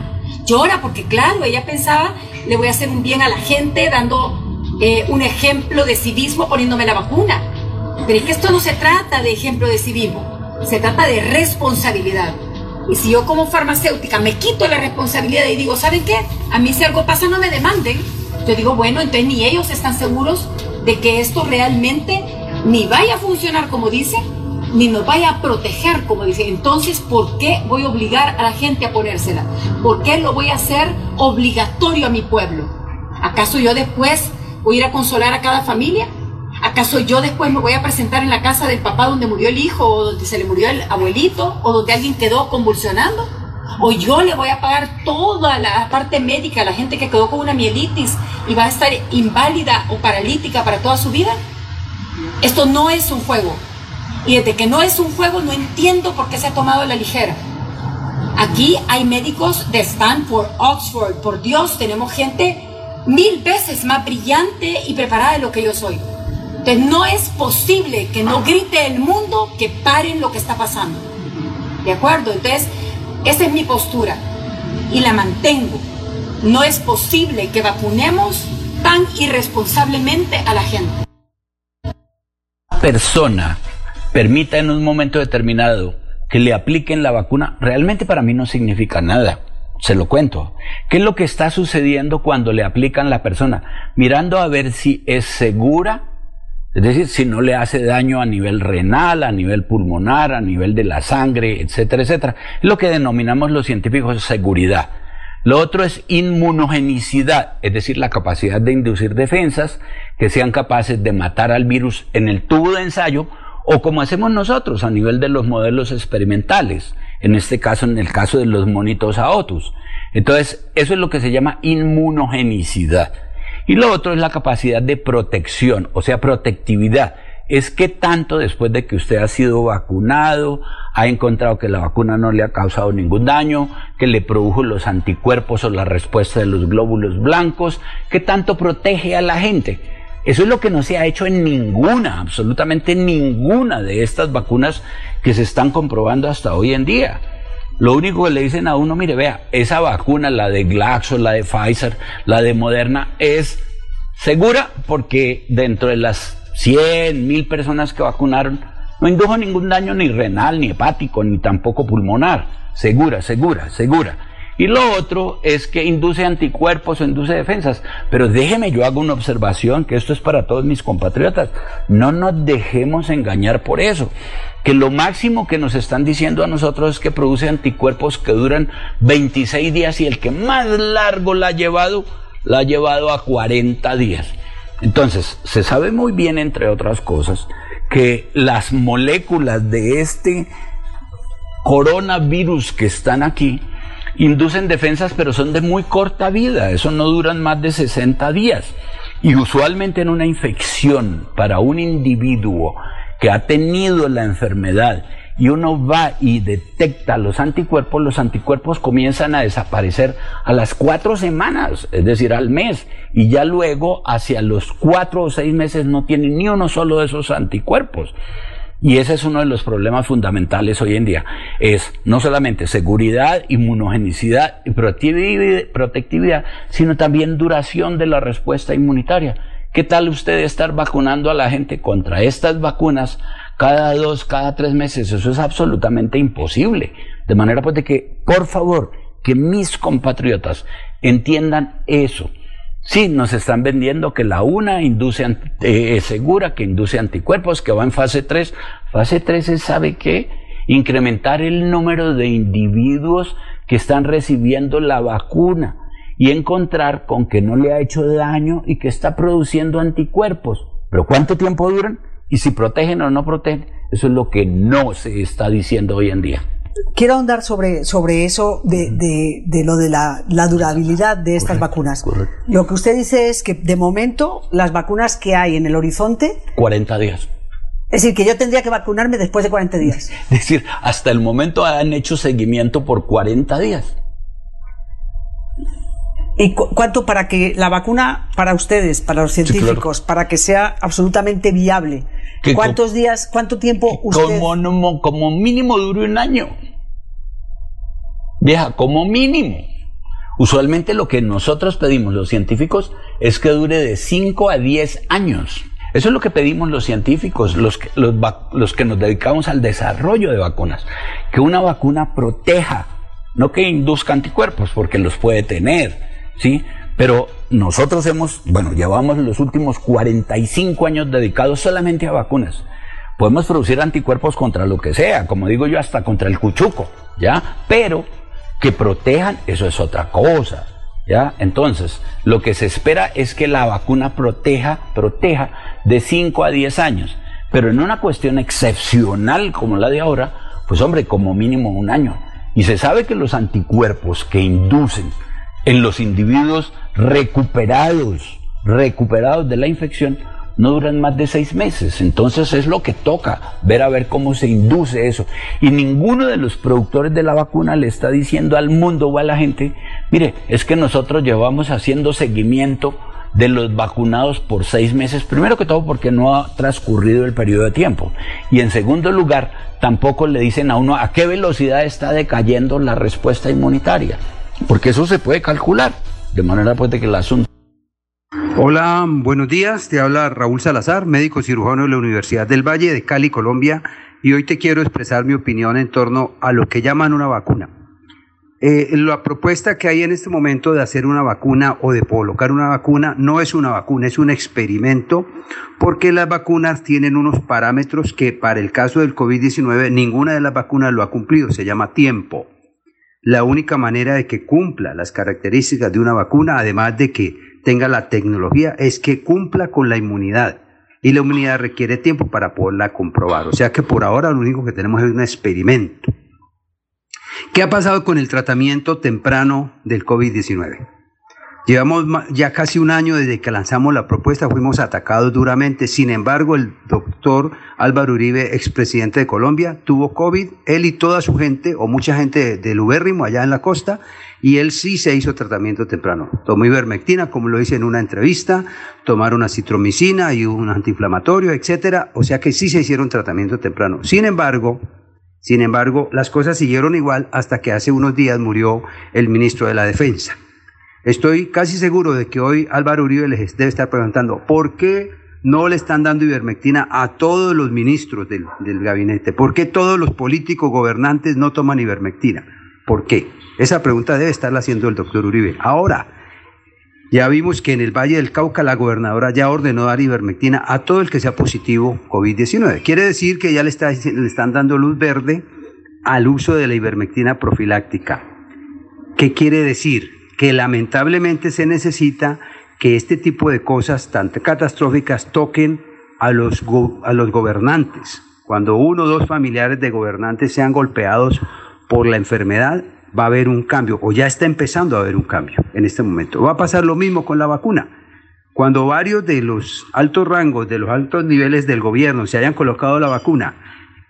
Llora porque claro, ella pensaba, le voy a hacer un bien a la gente dando eh, un ejemplo de civismo poniéndome la vacuna. Pero es que esto no se trata de ejemplo de civismo, se trata de responsabilidad. Y si yo como farmacéutica me quito la responsabilidad y digo, ¿saben qué? A mí si algo pasa no me demanden. Yo digo, bueno, entonces ni ellos están seguros de que esto realmente ni vaya a funcionar como dice, ni nos vaya a proteger como dice. Entonces, ¿por qué voy a obligar a la gente a ponérsela? ¿Por qué lo voy a hacer obligatorio a mi pueblo? ¿Acaso yo después voy a ir a consolar a cada familia? ¿Acaso yo después me voy a presentar en la casa del papá donde murió el hijo o donde se le murió el abuelito o donde alguien quedó convulsionando? ¿O yo le voy a pagar toda la parte médica a la gente que quedó con una mielitis y va a estar inválida o paralítica para toda su vida? Esto no es un juego. Y desde que no es un juego no entiendo por qué se ha tomado la ligera. Aquí hay médicos de Stanford, Oxford, por Dios, tenemos gente mil veces más brillante y preparada de lo que yo soy. Entonces no es posible que no grite el mundo que paren lo que está pasando. ¿De acuerdo? Entonces Esa es mi postura y la mantengo. No es posible que vacunemos tan irresponsablemente a la gente. Persona permita en un momento determinado que le apliquen la vacuna, realmente para mí no significa nada. Se lo cuento. ¿Qué es lo que está sucediendo cuando le aplican la persona? Mirando a ver si es segura, es decir, si no le hace daño a nivel renal, a nivel pulmonar, a nivel de la sangre, etcétera, etcétera. Es lo que denominamos los científicos seguridad. Lo otro es inmunogenicidad, es decir, la capacidad de inducir defensas que sean capaces de matar al virus en el tubo de ensayo o como hacemos nosotros a nivel de los modelos experimentales, en este caso, en el caso de los monitos AOTUS. Entonces, eso es lo que se llama inmunogenicidad. Y lo otro es la capacidad de protección, o sea, protectividad. Es que tanto después de que usted ha sido vacunado, ha encontrado que la vacuna no le ha causado ningún daño, que le produjo los anticuerpos o la respuesta de los glóbulos blancos, que tanto protege a la gente. Eso es lo que no se ha hecho en ninguna, absolutamente ninguna de estas vacunas que se están comprobando hasta hoy en día. Lo único que le dicen a uno, mire, vea, esa vacuna, la de Glaxo, la de Pfizer, la de Moderna, es segura porque dentro de las 100, mil personas que vacunaron, no indujo ningún daño ni renal, ni hepático, ni tampoco pulmonar. Segura, segura, segura. Y lo otro es que induce anticuerpos o induce defensas. Pero déjeme, yo hago una observación, que esto es para todos mis compatriotas. No nos dejemos engañar por eso. Que lo máximo que nos están diciendo a nosotros es que produce anticuerpos que duran 26 días y el que más largo la ha llevado, la ha llevado a 40 días. Entonces, se sabe muy bien, entre otras cosas, que las moléculas de este coronavirus que están aquí inducen defensas, pero son de muy corta vida, eso no duran más de 60 días. Y usualmente en una infección para un individuo que ha tenido la enfermedad y uno va y detecta los anticuerpos, los anticuerpos comienzan a desaparecer a las cuatro semanas, es decir, al mes, y ya luego hacia los cuatro o seis meses no tiene ni uno solo de esos anticuerpos. Y ese es uno de los problemas fundamentales hoy en día. Es no solamente seguridad, inmunogenicidad y protectividad, sino también duración de la respuesta inmunitaria. ¿Qué tal usted estar vacunando a la gente contra estas vacunas cada dos, cada tres meses? Eso es absolutamente imposible. De manera pues de que, por favor, que mis compatriotas entiendan eso. Sí, nos están vendiendo que la una induce eh, es segura, que induce anticuerpos, que va en fase 3. Fase 3 es, ¿sabe qué? Incrementar el número de individuos que están recibiendo la vacuna y encontrar con que no le ha hecho daño y que está produciendo anticuerpos. Pero ¿cuánto tiempo duran? Y si protegen o no protegen. Eso es lo que no se está diciendo hoy en día. Quiero ahondar sobre, sobre eso de, de, lo de la, la, durabilidad de estas vacunas. Lo que usted dice es que de momento las vacunas que hay en el horizonte... 40 días. Es decir, que yo tendría que vacunarme después de 40 días. *laughs* Es decir, hasta el momento han hecho seguimiento por 40 días. ¿Y cuánto para que la vacuna, para ustedes, para los científicos, para que sea absolutamente viable? ¿Cuántos días, cuánto tiempo usted... Como, como mínimo dure un año. Vieja, como mínimo. Usualmente lo que nosotros pedimos los científicos es que dure de 5 a 10 años. Eso es lo que pedimos los científicos, los que, los, los que nos dedicamos al desarrollo de vacunas. Que una vacuna proteja, no que induzca anticuerpos, porque los puede tener ¿sí? Pero nosotros hemos, bueno, llevamos los últimos 45 años dedicados solamente a vacunas. Podemos producir anticuerpos contra lo que sea, como digo yo, hasta contra el cuchuco, ¿ya? Pero que protejan, eso es otra cosa, ¿ya? Entonces, lo que se espera es que la vacuna proteja, proteja de 5 a 10 años. Pero en una cuestión excepcional como la de ahora, pues hombre, como mínimo un año. Y se sabe que los anticuerpos que inducen en los individuos recuperados, recuperados de la infección, no duran más de seis meses. Entonces es lo que toca, ver a ver cómo se induce eso. Y ninguno de los productores de la vacuna le está diciendo al mundo o a la gente, mire, es que nosotros llevamos haciendo seguimiento de los vacunados por seis meses, primero que todo porque no ha transcurrido el periodo de tiempo. Y en segundo lugar, tampoco le dicen a uno a qué velocidad está decayendo la respuesta inmunitaria, porque eso se puede calcular, de manera pues de que el asunto... Hola, buenos días. Te habla Raúl Salazar, médico cirujano de la Universidad del Valle de Cali, Colombia, y hoy te quiero expresar mi opinión en torno a lo que llaman una vacuna. Eh, la propuesta que hay en este momento de hacer una vacuna o de colocar una vacuna no es una vacuna, es un experimento, porque las vacunas tienen unos parámetros que para el caso del COVID-19 ninguna de las vacunas lo ha cumplido, se llama tiempo. La única manera de que cumpla las características de una vacuna, además de que tenga la tecnología, es que cumpla con la inmunidad. Y la inmunidad requiere tiempo para poderla comprobar. O sea que por ahora lo único que tenemos es un experimento. ¿Qué ha pasado con el tratamiento temprano del COVID-19? Llevamos ya casi un año desde que lanzamos la propuesta, fuimos atacados duramente. Sin embargo, el doctor Álvaro Uribe, expresidente de Colombia, tuvo COVID, él y toda su gente, o mucha gente del Ubérrimo allá en la costa, y él sí se hizo tratamiento temprano. Tomó ivermectina, como lo hice en una entrevista, tomaron una citromicina y un antiinflamatorio, etcétera. O sea que sí se hicieron tratamiento temprano. Sin embargo, sin embargo, las cosas siguieron igual hasta que hace unos días murió el ministro de la Defensa. Estoy casi seguro de que hoy Álvaro Uribe les debe estar preguntando por qué no le están dando ivermectina a todos los ministros del, del gabinete, por qué todos los políticos gobernantes no toman ivermectina, por qué. Esa pregunta debe estarla haciendo el doctor Uribe. Ahora, ya vimos que en el Valle del Cauca la gobernadora ya ordenó dar ivermectina a todo el que sea positivo COVID-19. Quiere decir que ya le, está, le están dando luz verde al uso de la ivermectina profiláctica. ¿Qué quiere decir? Que lamentablemente se necesita que este tipo de cosas tan catastróficas toquen a los, a los gobernantes. Cuando uno o dos familiares de gobernantes sean golpeados por la enfermedad, va a haber un cambio, o ya está empezando a haber un cambio en este momento. Va a pasar lo mismo con la vacuna. Cuando varios de los altos rangos, de los altos niveles del gobierno se hayan colocado la vacuna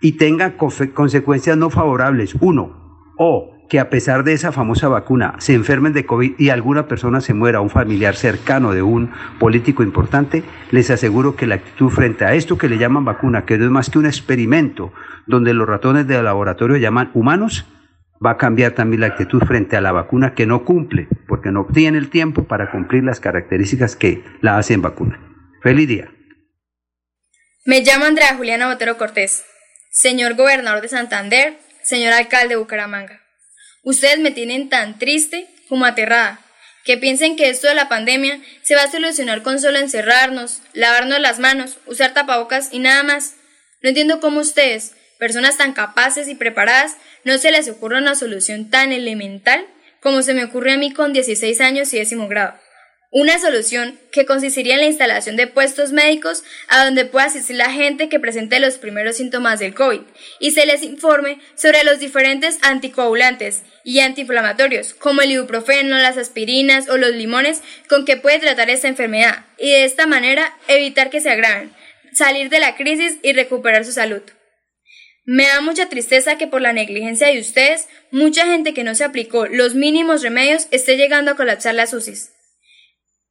y tengan consecuencias no favorables, uno, o que a pesar de esa famosa vacuna se enfermen de COVID y alguna persona se muera, un familiar cercano de un político importante, les aseguro que la actitud frente a esto que le llaman vacuna, que no es más que un experimento donde los ratones de laboratorio llaman humanos, va a cambiar también la actitud frente a la vacuna que no cumple, porque no tiene el tiempo para cumplir las características que la hacen vacuna. Feliz día. Me llamo Andrea Juliana Botero Cortés, señor gobernador de Santander, señor alcalde de Bucaramanga. Ustedes me tienen tan triste como aterrada, que piensen que esto de la pandemia se va a solucionar con solo encerrarnos, lavarnos las manos, usar tapabocas y nada más. No entiendo cómo ustedes, personas tan capaces y preparadas, no se les ocurre una solución tan elemental como se me ocurre a mí con 16 años y décimo grado. Una solución que consistiría en la instalación de puestos médicos a donde pueda asistir la gente que presente los primeros síntomas del COVID y se les informe sobre los diferentes anticoagulantes y antiinflamatorios como el ibuprofeno, las aspirinas o los limones con que puede tratar esta enfermedad y de esta manera evitar que se agraven, salir de la crisis y recuperar su salud. Me da mucha tristeza que por la negligencia de ustedes, mucha gente que no se aplicó los mínimos remedios esté llegando a colapsar las UCIs.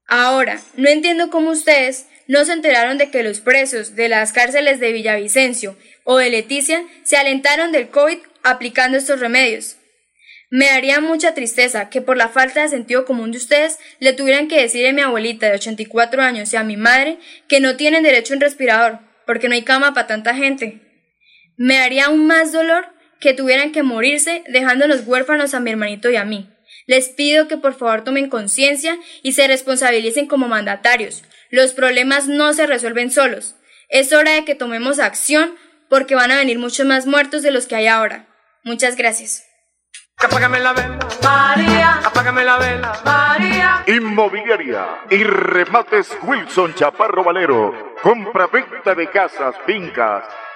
Ahora, no entiendo cómo ustedes no se enteraron de que los presos de las cárceles de Villavicencio o de Leticia se alentaron del COVID aplicando estos remedios. Me daría mucha tristeza que por la falta de sentido común de ustedes le tuvieran que decir a mi abuelita de 84 años y a mi madre que no tienen derecho a un respirador, porque no hay cama para tanta gente. Me haría aún más dolor que tuvieran que morirse dejándonos huérfanos a mi hermanito y a mí. Les pido que por favor tomen conciencia y se responsabilicen como mandatarios. Los problemas no se resuelven solos. Es hora de que tomemos acción porque van a venir muchos más muertos de los que hay ahora. Muchas gracias. Apágame la vela, María. Apágame la vela, María. Inmobiliaria y remates Wilson Chaparro Valero. Compra-venta de casas, fincas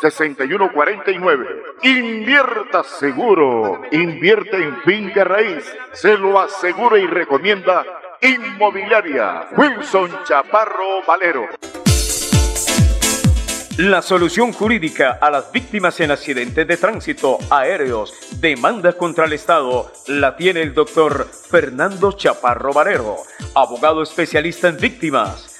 6149. Invierta seguro, invierte en finca raíz, se lo asegura y recomienda Inmobiliaria Wilson Chaparro Valero. La solución jurídica a las víctimas en accidentes de tránsito aéreos, demanda contra el Estado, la tiene el doctor Fernando Chaparro Valero, abogado especialista en víctimas.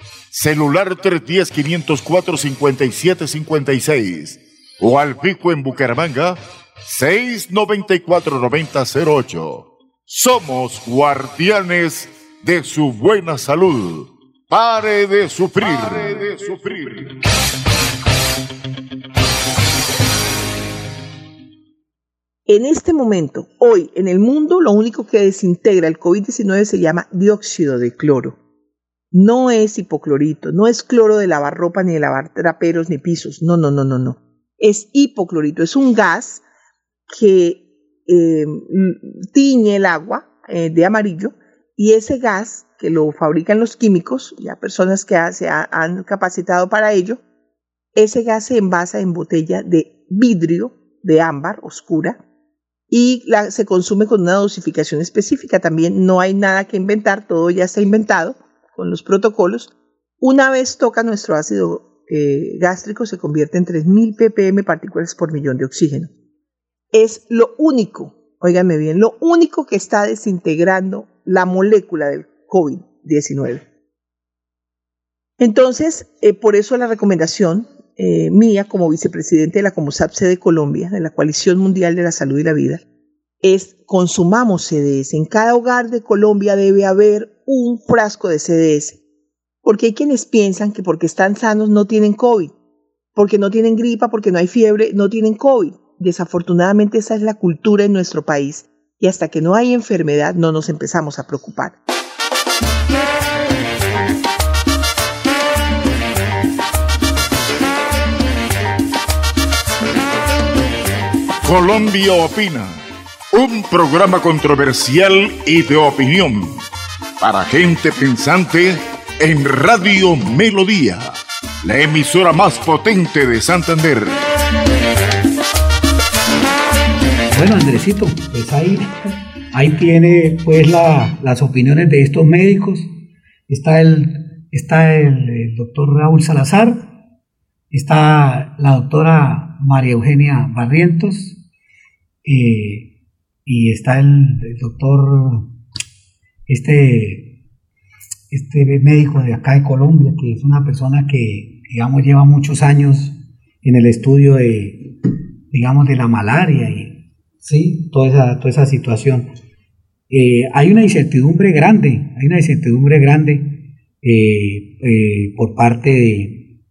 celular 310-504-5756 o al pico en Bucaramanga 694-9008. Somos guardianes de su buena salud. Pare de sufrir. Pare de sufrir. En este momento, hoy, en el mundo, lo único que desintegra el COVID-19 se llama dióxido de cloro. No es hipoclorito, no es cloro de lavar ropa ni de lavar traperos ni pisos. No, no, no, no, no. Es hipoclorito, es un gas que eh, tiñe el agua eh, de amarillo y ese gas que lo fabrican los químicos, ya personas que se han capacitado para ello, ese gas se envasa en botella de vidrio de ámbar oscura y se consume con una dosificación específica. También no hay nada que inventar, todo ya está inventado con los protocolos, una vez toca nuestro ácido eh, gástrico se convierte en 3.000 ppm partículas por millón de oxígeno. Es lo único, óiganme bien, lo único que está desintegrando la molécula del COVID-19. Entonces, eh, por eso la recomendación eh, mía como vicepresidente de la COMOSAPSE de Colombia, de la Coalición Mundial de la Salud y la Vida, es consumamos CDS. En cada hogar de Colombia debe haber un frasco de CDS. Porque hay quienes piensan que porque están sanos no tienen COVID, porque no tienen gripa, porque no hay fiebre, no tienen COVID. Desafortunadamente esa es la cultura en nuestro país y hasta que no hay enfermedad no nos empezamos a preocupar. Colombia Opina, un programa controversial y de opinión para gente pensante en Radio Melodía, la emisora más potente de Santander. Bueno, Andresito, pues ahí, ahí tiene pues las opiniones de estos médicos. Está el, está el, doctor Raúl Salazar, está la doctora María Eugenia Barrientos, eh, y está el doctor este, este médico de acá de Colombia, que es una persona que, digamos, lleva muchos años en el estudio de, digamos, de la malaria y, ¿sí? Toda esa, toda esa situación. Eh, hay una incertidumbre grande, hay una incertidumbre grande eh, eh, por parte de,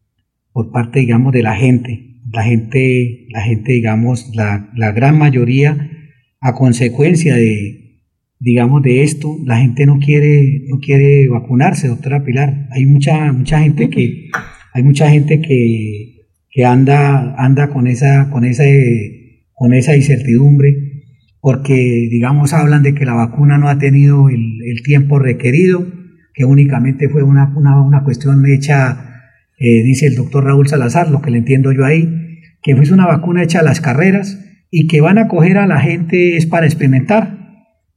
por parte, digamos, de la gente. La gente, la gente, digamos, la, la gran mayoría, a consecuencia de, digamos, de esto, la gente no quiere, no quiere vacunarse, doctora Pilar. Hay mucha, mucha gente que, hay mucha gente que, que anda, anda con esa, con esa, con esa incertidumbre, porque, digamos, hablan de que la vacuna no ha tenido el, tiempo requerido, que únicamente fue una, una, una cuestión hecha, eh, dice el doctor Raúl Salazar, lo que le entiendo yo ahí, que fue una vacuna hecha a las carreras y que van a coger a la gente es para experimentar,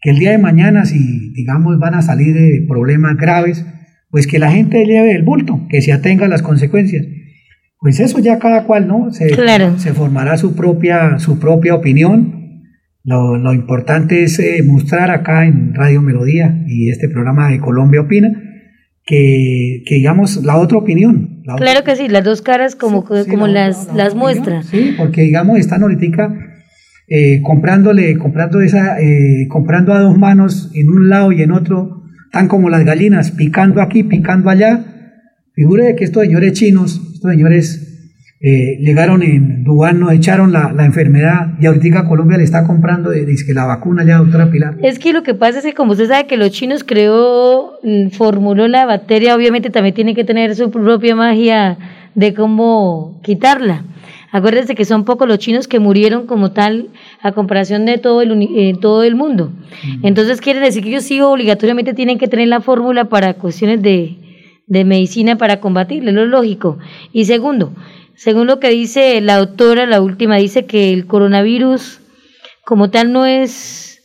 que el día de mañana si digamos van a salir de problemas graves, pues que la gente lleve el bulto, que se atenga a las consecuencias. Pues eso ya cada cual, ¿no? Se, se formará su propia, su propia opinión. Lo, lo importante es eh, mostrar acá en Radio Melodía y este programa de Colombia Opina que, que digamos la otra opinión. claro que sí, las dos caras como, como las, las muestra. Sí, porque digamos están ahorita eh, comprándole, comprando esa, eh, comprando a dos manos en un lado y en otro, tan como las galinas, picando aquí, picando allá. Figure que estos señores chinos, estos señores eh, llegaron en Dubán, nos echaron la, la, enfermedad y ahorita Colombia le está comprando, dice que la vacuna ya, doctora Pilar. Es que lo que pasa es que como usted sabe que los chinos creó, mm, formuló la bacteria, obviamente también tiene que tener su propia magia de cómo quitarla. Acuérdense que son pocos los chinos que murieron como tal a comparación de todo el, eh, todo el mundo. Entonces quiere decir que ellos sí obligatoriamente tienen que tener la fórmula para cuestiones de, de medicina para combatirle, lo lógico. Y segundo, según lo que dice la autora, la última, dice que el coronavirus como tal no es,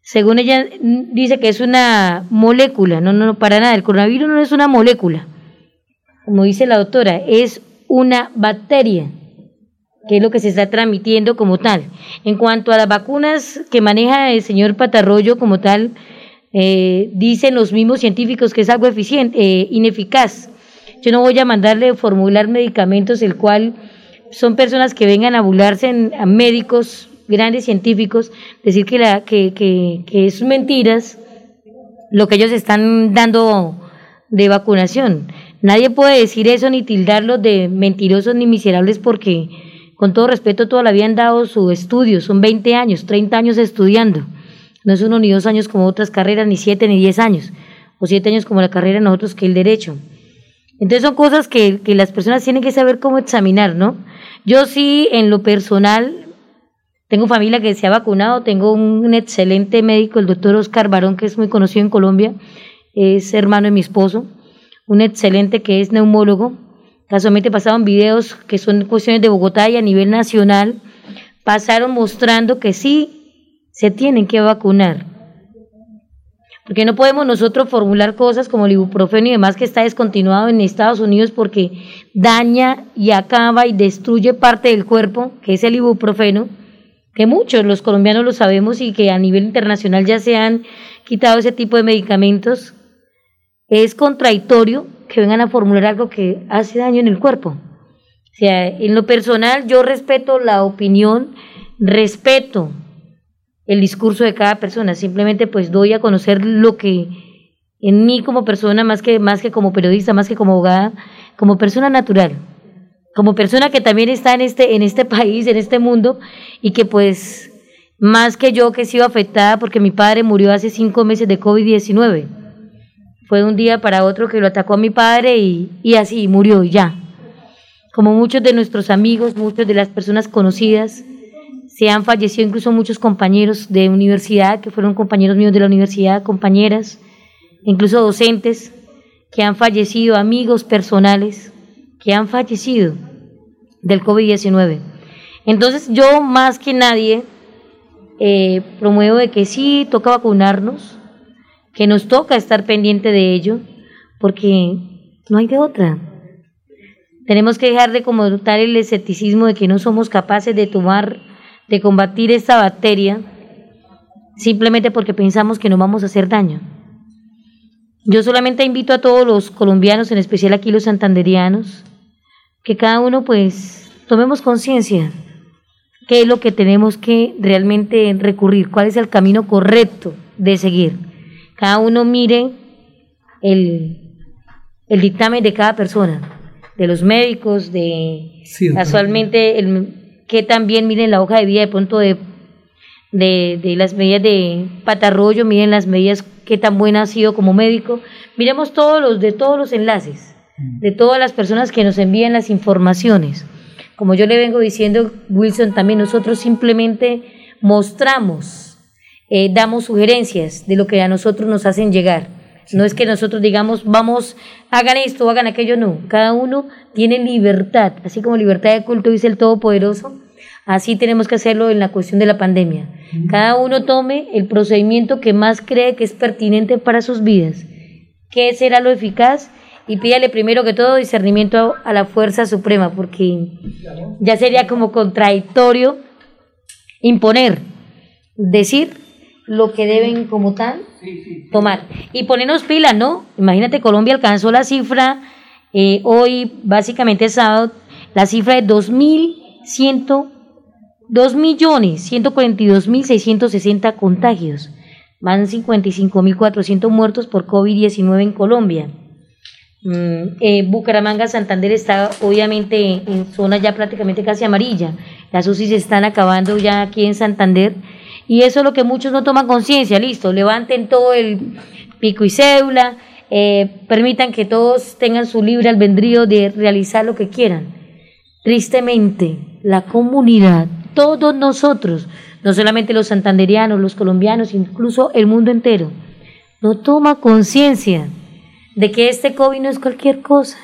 según ella dice que es una molécula, no, no, para nada, el coronavirus no es una molécula, como dice la doctora, es una bacteria que es lo que se está transmitiendo como tal. En cuanto a las vacunas que maneja el señor Patarroyo como tal, eh, dicen los mismos científicos que es algo eficiente, eh, ineficaz. Yo no voy a mandarle formular medicamentos, el cual son personas que vengan a burlarse a médicos, grandes científicos, decir que, la, que, que, que es mentiras lo que ellos están dando de vacunación. Nadie puede decir eso ni tildarlos de mentirosos ni miserables porque con todo respeto, toda la vida han dado su estudio, son 20 años, 30 años estudiando. No es uno ni dos años como otras carreras, ni siete ni diez años, o siete años como la carrera de nosotros que el derecho. Entonces son cosas que, que las personas tienen que saber cómo examinar, ¿no? Yo sí, en lo personal, tengo familia que se ha vacunado, tengo un excelente médico, el doctor Oscar Barón, que es muy conocido en Colombia, es hermano de mi esposo, un excelente que es neumólogo, Casualmente pasaron videos que son cuestiones de Bogotá y a nivel nacional, pasaron mostrando que sí se tienen que vacunar. Porque no podemos nosotros formular cosas como el ibuprofeno y demás que está descontinuado en Estados Unidos porque daña y acaba y destruye parte del cuerpo, que es el ibuprofeno, que muchos los colombianos lo sabemos y que a nivel internacional ya se han quitado ese tipo de medicamentos. Es contradictorio que vengan a formular algo que hace daño en el cuerpo. O sea, en lo personal yo respeto la opinión, respeto el discurso de cada persona, simplemente pues doy a conocer lo que en mí como persona, más que, más que como periodista, más que como abogada, como persona natural, como persona que también está en este, en este *laughs* país, en este mundo, y que pues más que yo que he sido afectada porque mi padre murió hace cinco meses de COVID-19 fue de un día para otro que lo atacó a mi padre y, así murió ya. Como muchos de nuestros amigos, muchas de las personas conocidas, se han fallecido incluso muchos compañeros de universidad, que fueron compañeros míos de la universidad, compañeras, incluso docentes, que han fallecido, amigos personales, que han fallecido del COVID-19. Entonces yo más que nadie eh, promuevo de que sí toca vacunarnos, que nos toca estar pendiente de ello, porque no hay de otra. Tenemos que dejar de como tal el escepticismo de que no somos capaces de tomar, de combatir esta bacteria, simplemente porque pensamos que no vamos a hacer daño. Yo solamente invito a todos los colombianos, en especial aquí los santanderianos, que cada uno pues tomemos conciencia qué es lo que tenemos que realmente recurrir, cuál es el camino correcto de seguir cada uno mire el, el dictamen de cada persona, de los médicos, de casualmente el, que también miren la hoja de vida de pronto de, de, las medidas de patarroyo, miren las medidas qué tan buena ha sido como médico, miremos todos los de todos los enlaces, de todas las personas que nos envían las informaciones. Como yo le vengo diciendo, Wilson, también nosotros simplemente mostramos eh, damos sugerencias de lo que a nosotros nos hacen llegar. No es que nosotros digamos, vamos, hagan esto, hagan aquello, no. Cada uno tiene libertad, así como libertad de culto dice el Todopoderoso, así tenemos que hacerlo en la cuestión de la pandemia. Cada uno tome el procedimiento que más cree que es pertinente para sus vidas. ¿Qué será lo eficaz? Y pídale primero que todo discernimiento a la fuerza suprema, porque ya sería como contradictorio imponer, decir lo que deben como tal tomar. Y ponernos pilas, ¿no? Imagínate, Colombia alcanzó la cifra, eh, hoy básicamente sábado, la cifra de 2.100, 2.142.660 contagios. Van 55.400 muertos por COVID-19 en Colombia. Mm, eh, Bucaramanga, Santander está obviamente en zona ya prácticamente casi amarilla. Las UCI se están acabando ya aquí en Santander y eso es lo que muchos no toman conciencia. Listo, levanten todo el pico y cédula, eh, permitan que todos tengan su libre albedrío de realizar lo que quieran. Tristemente, la comunidad, todos nosotros, no solamente los santanderianos, los colombianos, incluso el mundo entero, no toma conciencia de que este COVID no es cualquier cosa,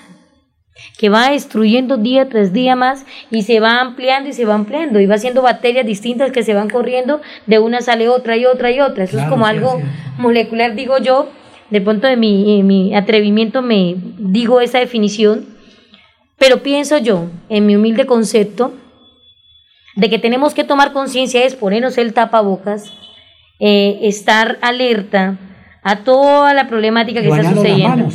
que va destruyendo día tras día más y se va ampliando y se va ampliando y va haciendo bacterias distintas que se van corriendo, de una sale otra y otra y otra. Eso es como algo molecular, digo yo, de punto de mi, mi atrevimiento me digo esa definición, pero pienso yo, en mi humilde concepto, de que tenemos que tomar conciencia es ponernos el tapabocas, eh, estar alerta, a toda la problemática que está sucediendo.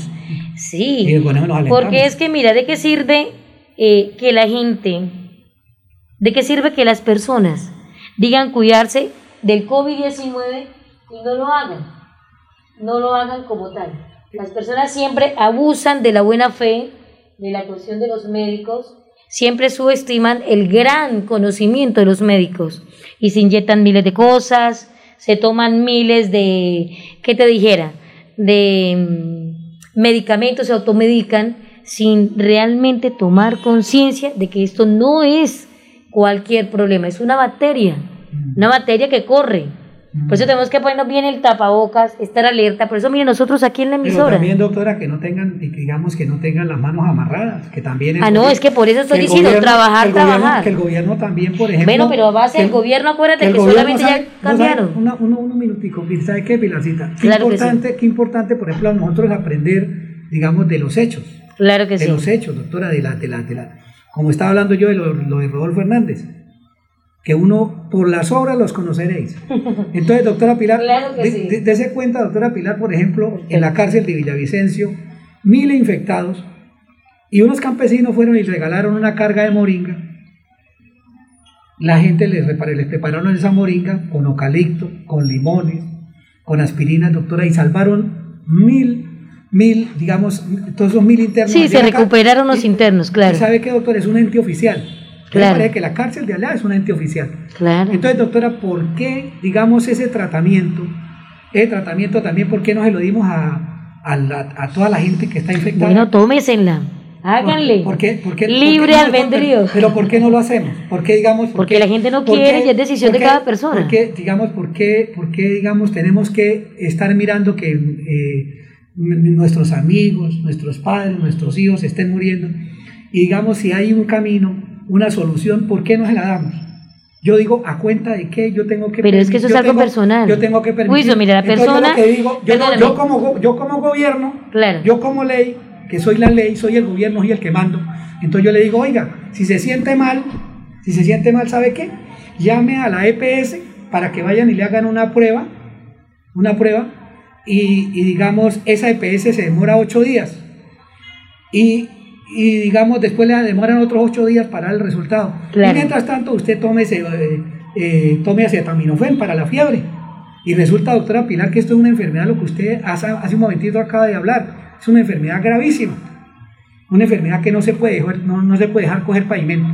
Sí, porque es que mira, ¿de qué sirve eh, que la gente, de qué sirve que las personas digan cuidarse del COVID-19 y no lo hagan? No lo hagan como tal. Las personas siempre abusan de la buena fe, de la cuestión de los médicos, siempre subestiman el gran conocimiento de los médicos y se inyectan miles de cosas, se toman miles de, ¿qué te dijera? De mm, medicamentos, se automedican sin realmente tomar conciencia de que esto no es cualquier problema, es una bacteria, una bacteria que corre, por eso tenemos que ponernos bien el tapabocas, estar alerta. Por eso, miren, nosotros aquí en la emisora. Pero también, doctora, que no tengan, digamos, que no tengan las manos amarradas, que también. ah, no, es que por eso estoy diciendo, trabajar, que trabajar. que el gobierno también, por ejemplo. Bueno, pero a base del gobierno, acuérdate que, solamente ya cambiaron. Una, uno, un minutico, ¿sabe qué, Pilarcita? Qué importante, qué importante, por ejemplo, a nosotros aprender, digamos, de los hechos. Claro que sí. De los hechos, doctora, de la, de la, de la. Como estaba hablando yo de lo, lo de Rodolfo Hernández que uno por las obras los conoceréis. *laughs* Entonces, doctora Pilar, claro dése cuenta, doctora Pilar, por ejemplo, en la cárcel de Villavicencio, mil infectados, y unos campesinos fueron y regalaron una carga de moringa. La gente les, les prepararon esa moringa con eucalipto, con limones, con aspirina, doctora, y salvaron mil mil, digamos, todos esos mil internos. Sí, se recuperaron los internos, claro. ¿Sabe qué, doctor? Es un ente oficial. Claro. Parece que la cárcel de allá es un ente oficial. Claro. Entonces, doctora, ¿por qué, digamos, ese tratamiento, ese tratamiento también, por qué no se lo dimos a, a, toda la gente que está infectada? Bueno, tómesela. Háganle. ¿Por, qué, por qué, Libre albedrío. Pero, ¿por qué no lo hacemos? ¿Por qué, digamos, Porque la gente no quiere y es decisión de cada persona. ¿Por qué, digamos, por qué, por qué, digamos, tenemos que estar mirando que eh, nuestros amigos, nuestros padres, nuestros hijos estén muriendo? Y digamos, si hay un camino una solución, ¿por qué no se la damos? Yo digo, ¿a cuenta de qué yo tengo que Pero es que eso es algo personal. Yo tengo que permitir. Uy, mira, la persona... Yo, digo, yo, como, yo como gobierno, claro. yo como ley, que soy la ley, soy el gobierno y el que mando, entonces yo le digo, oiga, si se siente mal, si se siente mal, ¿sabe qué? Llame a la EPS para que vayan y le hagan una prueba, una prueba, y, y digamos, esa EPS se demora ocho días. Y y digamos después le demoran otros ocho días para el resultado. Y mientras tanto usted tome, eh, eh, tome acetaminofén para la fiebre. Y resulta, doctora Pilar, que esto es una enfermedad, lo que usted hace, hace un momentito acaba de hablar, es una enfermedad gravísima. Una enfermedad que no se puede, no, no se puede dejar coger pavimento.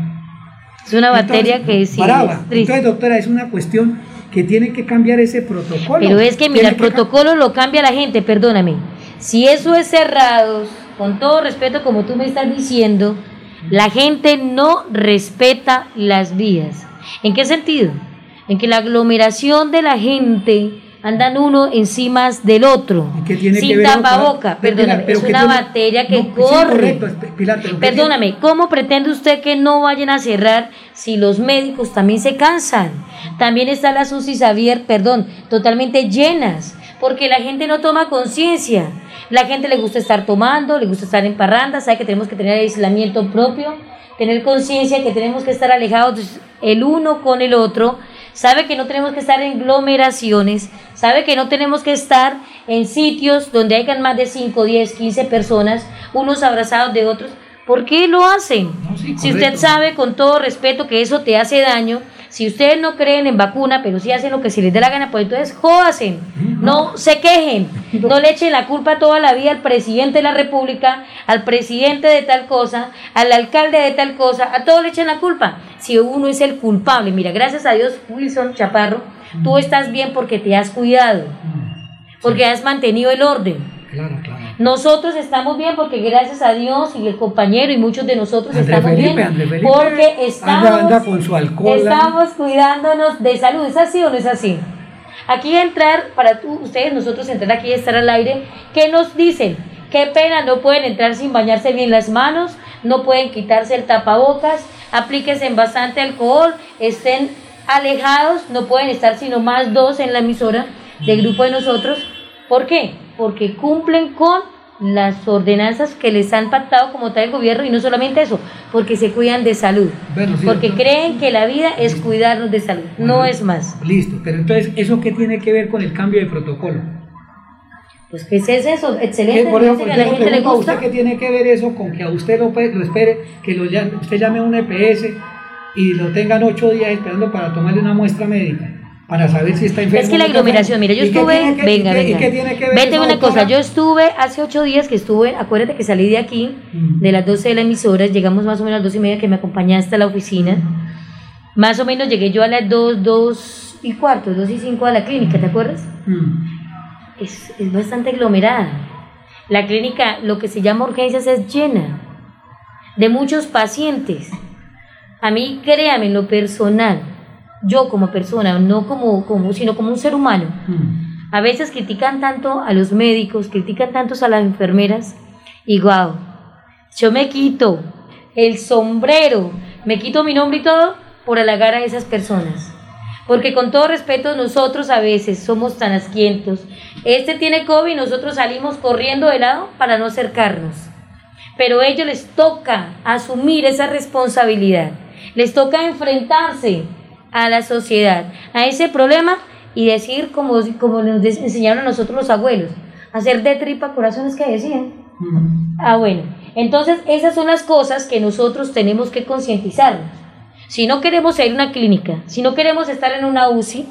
Es una bacteria que sí, Entonces, doctora, es una cuestión que tiene que cambiar ese protocolo. Pero es que, mira, el protocolo lo cambia la gente, perdóname. Si eso es cerrado, con todo respeto, como tú me estás diciendo, la gente no respeta las vías. ¿En qué sentido? En que la aglomeración de la gente andan uno encima del otro, sin tapaboca. Perdóname, es una bacteria que corre. Perdóname, ¿cómo pretende usted que no vayan a cerrar si los médicos también se cansan? También están las UCI Xavier, perdón, totalmente llenas, porque la gente no toma conciencia. La gente le gusta estar tomando, le gusta estar en parranda, sabe que tenemos que tener aislamiento propio, tener conciencia que tenemos que estar alejados el uno con el otro sabe que no tenemos que estar en glomeraciones, sabe que no tenemos que estar en sitios donde hayan más de 5, 10, 15 personas, unos abrazados de otros. ¿Por qué lo hacen? si usted sabe con todo respeto que eso te hace daño, si ustedes no creen en vacuna, pero sí hacen lo que se les dé la gana, pues entonces jódasen, no se quejen, no le echen la culpa toda la vida al presidente de la República, al presidente de tal cosa, al alcalde de tal cosa, a todos le echen la culpa. Si uno es el culpable, mira, gracias a Dios, Wilson Chaparro, tú estás bien porque te has cuidado, porque has mantenido el orden. Nosotros estamos bien porque gracias a Dios y el compañero y muchos de nosotros estamos bien porque estamos, con su alcohol, estamos cuidándonos de salud. ¿Es así o no es así? Aquí entrar, para tú, ustedes, nosotros entrar aquí y estar al aire, ¿qué nos dicen? Qué pena, no pueden entrar sin bañarse bien las manos, no pueden quitarse el tapabocas, aplíquense en bastante alcohol, estén alejados, no pueden estar sino más dos en la emisora del grupo de nosotros. ¿Por qué? porque cumplen con las ordenanzas que les han pactado como tal el gobierno y no solamente eso, porque se cuidan de salud, porque creen que la vida es cuidarnos de salud, no es más. Listo, pero entonces, ¿eso qué tiene que ver con el cambio de protocolo? Pues ¿qué es eso? Excelente. ¿Qué, por ejemplo, a la gente le gusta. ¿Usted qué tiene que ver eso con que a usted lo, lo espere, que lo llame, usted llame a un EPS y lo tengan ocho días esperando para tomarle una muestra médica? Para saber si está enfermo. Es que la aglomeración, mira, yo estuve, venga, venga. Vete una cosa, yo estuve hace ocho días que estuve, acuérdate que salí de aquí, mm. de las 12 de la emisora, llegamos más o menos a las dos y media que me acompañaste a la oficina. Más o menos llegué yo a las dos, dos y cuarto, dos y cinco a la clínica, ¿te acuerdas? Mm. Es, es bastante aglomerada. La clínica, lo que se llama urgencias, es llena de muchos pacientes. A mí, créame, en lo personal, yo como persona, no como, como sino como un ser humano. Hmm. A veces critican tanto a los médicos, critican tanto a las enfermeras y guau, yo me quito el sombrero, me quito mi nombre y todo por halagar a esas personas. Porque con todo respeto, nosotros a veces somos tan asquientos. Este tiene COVID y nosotros salimos corriendo de lado para no acercarnos. Pero a ellos les toca asumir esa responsabilidad. Les toca enfrentarse a la sociedad, a ese problema y decir como, como nos enseñaron a nosotros los abuelos, hacer de tripa corazones que decían. Ah, bueno, entonces esas son las cosas que nosotros tenemos que concientizarnos. Si no queremos ir a una clínica, si no queremos estar en una UCI,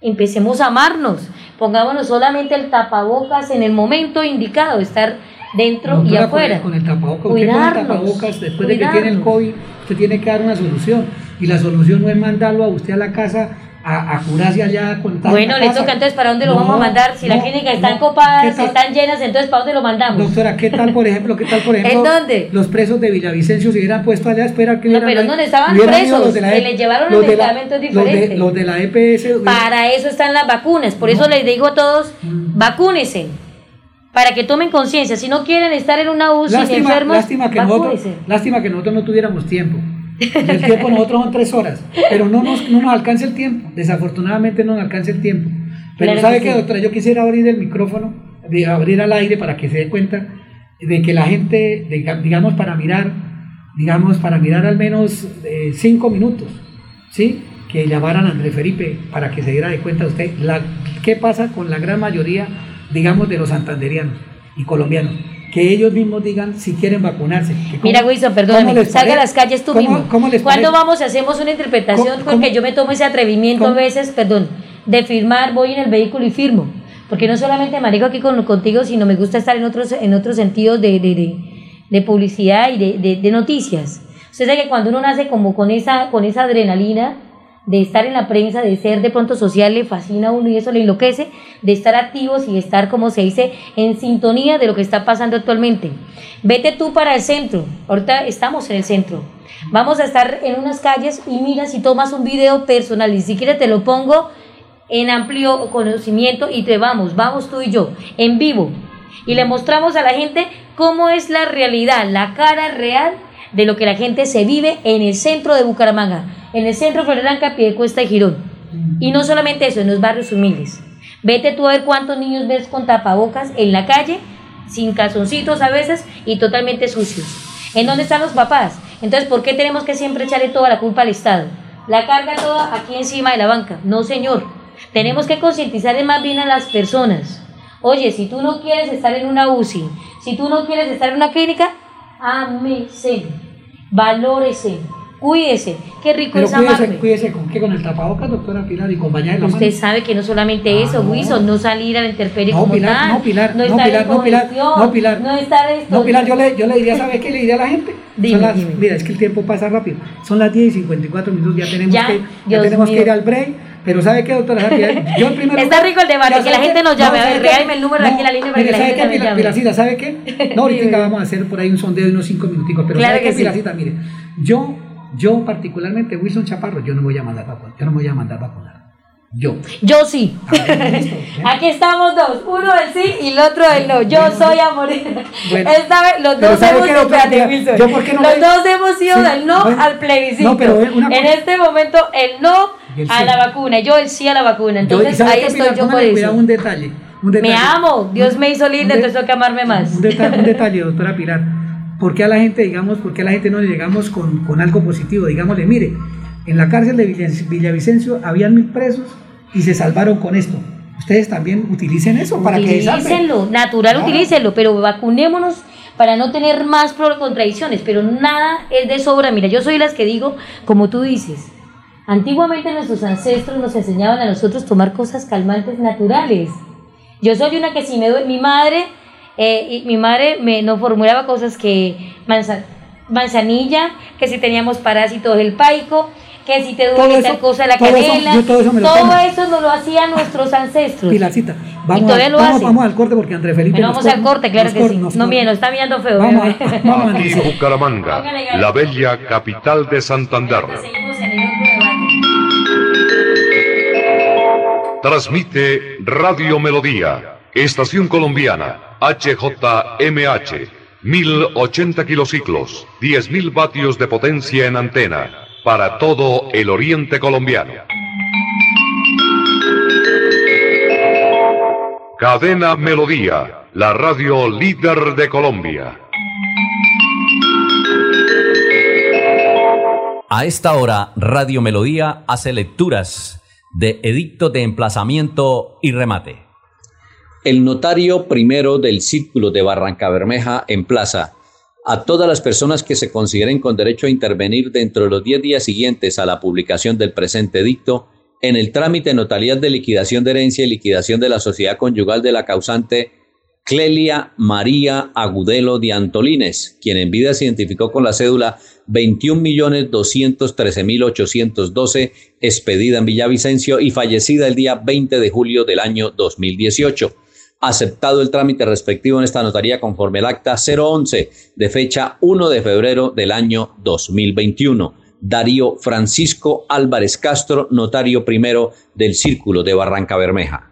empecemos a amarnos, pongámonos solamente el tapabocas en el momento indicado, estar dentro y afuera. Con el, tapabocas, cuidarnos, tapabocas, después de que tiene el COVID, usted tiene que dar una solución. Y la solución no es mandarlo a usted a la casa a, a curarse allá con Bueno, le toca entonces para dónde lo vamos a mandar. Si la clínica está copada, si están llenas, entonces para dónde lo mandamos. Doctora, ¿qué tal, por ejemplo, qué tal, por ejemplo? ¿En dónde? Los presos de Villavicencio se hubieran puesto allá a esperar que No, pero ¿dónde estaban presos? Se les llevaron los medicamentos diferentes. Los de, la EPS. Para eso están las vacunas. Por eso les digo a todos, mm. vacúnense para que tomen conciencia. Si no quieren estar en una UCI lástima, enfermos, lástima que, nosotros, lástima que nosotros no tuviéramos tiempo. *laughs* El tiempo nosotros son tres horas, pero no nos, no nos alcanza el tiempo. Desafortunadamente no nos alcanza el tiempo. Pero ¿sabe qué, doctora? Yo quisiera abrir el micrófono, de abrir al aire para que se dé cuenta de que la gente, digamos, para mirar, digamos, para mirar al menos eh, cinco minutos, ¿sí? Que llamaran a André Felipe para que se diera de cuenta usted la, qué pasa con la gran mayoría digamos, de los santanderianos y colombianos. Que ellos mismos digan si quieren vacunarse. Mira, Wilson, perdóname, salga a las calles tú mismo. ¿Cuándo vamos hacemos una interpretación? Porque yo me tomo ese atrevimiento a veces, perdón, de firmar, voy en el vehículo y firmo. Porque no solamente manejo aquí con, contigo, sino me gusta estar en otros, en otros sentidos de, de, de, publicidad y de, de, noticias. Usted sabe que cuando uno nace como con esa, con esa adrenalina, de estar en la prensa, de ser de pronto social, le fascina a uno y eso le enloquece, de estar activos y de estar, como se dice, en sintonía de lo que está pasando actualmente. Vete tú para el centro, ahorita estamos en el centro, vamos a estar en unas calles y mira si tomas un video personal y si quieres te lo pongo en amplio conocimiento y te vamos, vamos tú y yo, en vivo. Y le mostramos a la gente cómo es la realidad, la cara real de lo que la gente se vive en el centro de Bucaramanga, en el centro Floreranca, Piedecuesta y Girón. Y no solamente eso, en los barrios humildes. Vete tú a ver cuántos niños ves con tapabocas en la calle, sin calzoncitos a veces y totalmente sucios. ¿En dónde están los papás? Entonces, ¿por qué tenemos que siempre echarle toda la culpa al Estado? La carga toda aquí encima de la banca. No, señor. Tenemos que concientizar más bien a las personas. Oye, si tú no quieres estar en una UCI, si tú no quieres estar en una clínica, amese, valórese, cuídese. Qué rico Pero es cuídese, amarme. cuídese con qué, con el tapabocas, doctora Pilar, y con bañar la mano. Usted sabe que no solamente eso, Wilson, no salir a la intemperie No, como Pilar, tal, no, Pilar, no, estar Pilar, no, Pilar, no, Pilar. no estar esto. No, Pilar, yo le, yo le diría, ¿sabe qué le diría a la gente? Dime, las- dime. Mira, es que el tiempo pasa rápido. Son las 10 y 54 minutos, ya tenemos, Ya, que, ya tenemos que ir al break. Pero ¿sabe qué, doctora? Pilar? Yo en primer *laughs* Está rico el debate, que ¿sabe la gente nos llame. A ¿sabe ver, qué? regálame el número aquí en la línea para mire, que la ¿sabe gente qué, me Pilar- llame. Pilarcita, ¿sabe qué? *laughs* No, ahorita vamos a hacer por ahí un sondeo de unos 5 minuticos, pero Claro ¿sabe que qué, sí. Pilarcita? Mire, yo, yo particularmente, Wilson Chaparro, yo no me voy a mandar vacunar. Yo no me voy a mandar vacunar. Yo. Yo sí. *laughs* Aquí estamos dos, uno del sí y el otro del no. Yo soy a morir. Bueno. Esta vez los dos ¿sabe hemos doctora? espérate, yo por qué no Los me- dos hemos ido Sí, del no bueno. al plebiscito. No, pero, una en este momento el no el a sí. la vacuna, yo el sí a la vacuna. Yo- ¿y Entonces sabe ahí estoy yo por eso. un detalle. Un detalle. Me amo, Dios me hizo linda, entonces tengo que amarme más. Un detalle, *laughs* un detalle, doctora Pilar. ¿Por qué a la gente, digamos, por qué a la gente no le llegamos con, con algo positivo? Digámosle, mire, en la cárcel de Villa- Villavicencio habían mil presos y se salvaron con esto. Ustedes también utilicen eso para que se. Utilícenlo, natural, Claro. utilícenlo, pero vacunémonos para no tener más contradicciones, pero nada es de sobra. Mira, yo soy las que digo, como tú dices, antiguamente nuestros ancestros nos enseñaban a nosotros tomar cosas calmantes naturales. Yo soy una que si me duele, mi madre, eh, y mi madre me nos formulaba cosas que manza- manzanilla, que si teníamos parásitos del paico, que si te duele tal cosa de la canela, todo eso me lo todo tomo. eso nos lo hacían nuestros ancestros. Pilarcita, Y vamos, todavía a- lo vamos, hacen. vamos al corte porque André Felipe. Bueno, vamos al corte, claro que sí. No, corta. mire, nos está mirando feo. Vamos bebé. a- vamos Aquí. Bucaramanga, la bella capital de Santander. Transmite Radio Melodía, Estación Colombiana, HJMH, 1080 kilociclos, 10.000 vatios de potencia en antena, para todo el oriente colombiano. Cadena Melodía, la radio líder de Colombia. A esta hora, Radio Melodía hace lecturas de edicto de emplazamiento y remate. El notario primero del Círculo de Barranca Bermeja emplaza a todas las personas que se consideren con derecho a intervenir dentro de los 10 días siguientes a la publicación del presente edicto en el trámite de notariedad de liquidación de herencia y liquidación de la sociedad conyugal de la causante Clelia María Agudelo de Antolines, quien en vida se identificó con la cédula 21.213.812, expedida en Villavicencio y fallecida el día 20 de julio del año 2018. Aceptado el trámite respectivo en esta notaría conforme al acta 011 de fecha 1 de febrero del año 2021. Darío Francisco Álvarez Castro, notario primero del Círculo de Barranca Bermeja.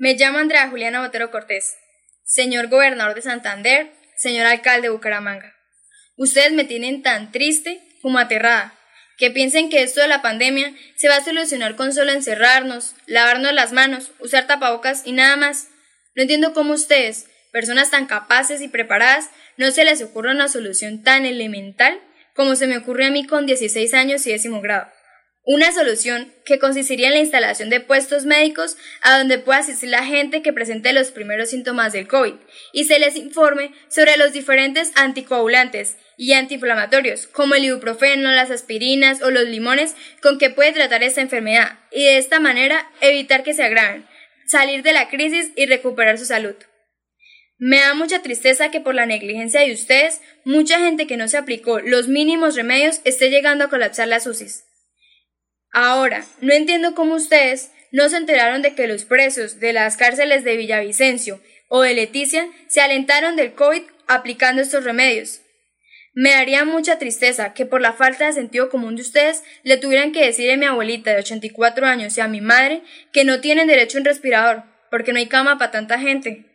Me llamo Andrea Juliana Botero Cortés. Señor gobernador de Santander, señor alcalde de Bucaramanga. Ustedes me tienen tan triste como aterrada, que piensen que esto de la pandemia se va a solucionar con solo encerrarnos, lavarnos las manos, usar tapabocas y nada más. No entiendo cómo ustedes, personas tan capaces y preparadas, no se les ocurre una solución tan elemental como se me ocurre a mí con 16 años y décimo grado. Una solución que consistiría en la instalación de puestos médicos a donde pueda asistir la gente que presente los primeros síntomas del COVID y se les informe sobre los diferentes anticoagulantes y antiinflamatorios, como el ibuprofeno, las aspirinas o los limones con que puede tratar esta enfermedad y de esta manera evitar que se agraven, salir de la crisis y recuperar su salud. Me da mucha tristeza que por la negligencia de ustedes, mucha gente que no se aplicó los mínimos remedios esté llegando a colapsar las UCIs. Ahora, no entiendo cómo ustedes no se enteraron de que los presos de las cárceles de Villavicencio o de Leticia se alentaron del COVID aplicando estos remedios. Me daría mucha tristeza que por la falta de sentido común de ustedes le tuvieran que decir a mi abuelita de 84 años y a mi madre que no tienen derecho a un respirador, porque no hay cama para tanta gente.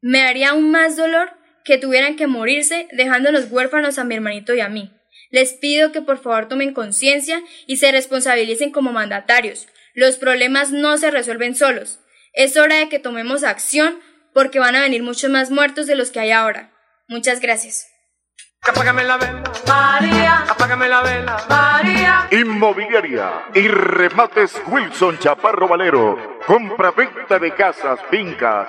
Me haría aún más dolor que tuvieran que morirse dejándonos huérfanos a mi hermanito y a mí. Les pido que por favor tomen conciencia y se responsabilicen como mandatarios. Los problemas no se resuelven solos. Es hora de que tomemos acción porque van a venir muchos más muertos de los que hay ahora. Muchas gracias. Apágame la vela, María. Apágame la vela, María. Inmobiliaria y remates Wilson Chaparro Valero. Compra-venta de casas, fincas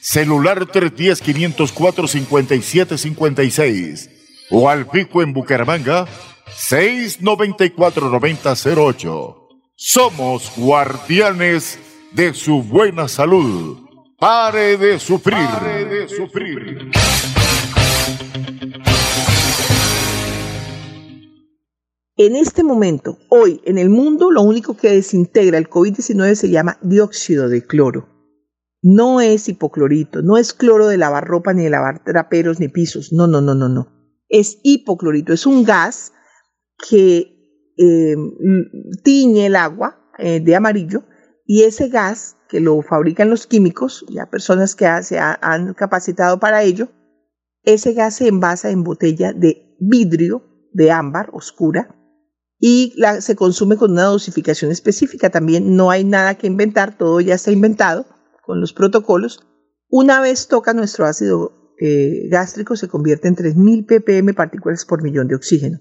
celular 310-504-5756 o al pico en Bucaramanga 694-9008. Somos guardianes de su buena salud. Pare de sufrir. Pare de sufrir. En este momento, hoy, en el mundo, lo único que desintegra el COVID-19 se llama dióxido de cloro. No es hipoclorito, no es cloro de lavar ropa ni de lavar traperos ni pisos. No, no, no, no, no. Es hipoclorito, es un gas que eh, tiñe el agua eh, de amarillo y ese gas que lo fabrican los químicos, ya personas que se han capacitado para ello, ese gas se envasa en botella de vidrio de ámbar oscura y se consume con una dosificación específica. También no hay nada que inventar, todo ya está inventado con los protocolos, una vez toca nuestro ácido eh, gástrico se convierte en 3.000 ppm partículas por millón de oxígeno.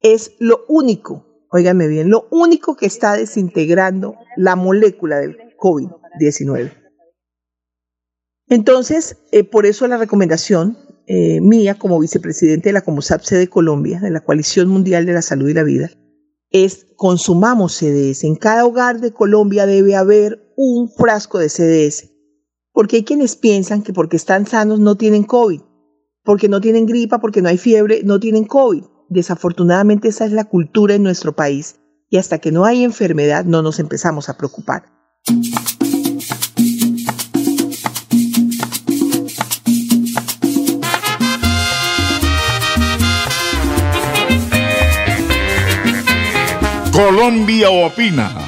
Es lo único, óigame bien, lo único que está desintegrando la molécula del COVID-19. Entonces, eh, por eso la recomendación eh, mía como vicepresidente de la COMOSAPSE de Colombia, de la Coalición Mundial de la Salud y la Vida, es consumamos CDS. En cada hogar de Colombia debe haber un frasco de CDS. Porque hay quienes piensan que porque están sanos no tienen COVID, porque no tienen gripa, porque no hay fiebre, no tienen COVID. Desafortunadamente esa es la cultura en nuestro país y hasta que no hay enfermedad no nos empezamos a preocupar. Colombia opina.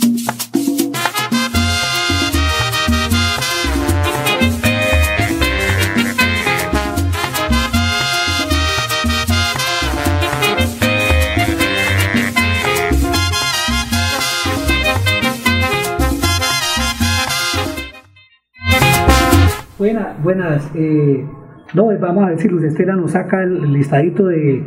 Buenas, buenas. Eh, no, vamos a ver si Luz Estela nos saca el listadito de,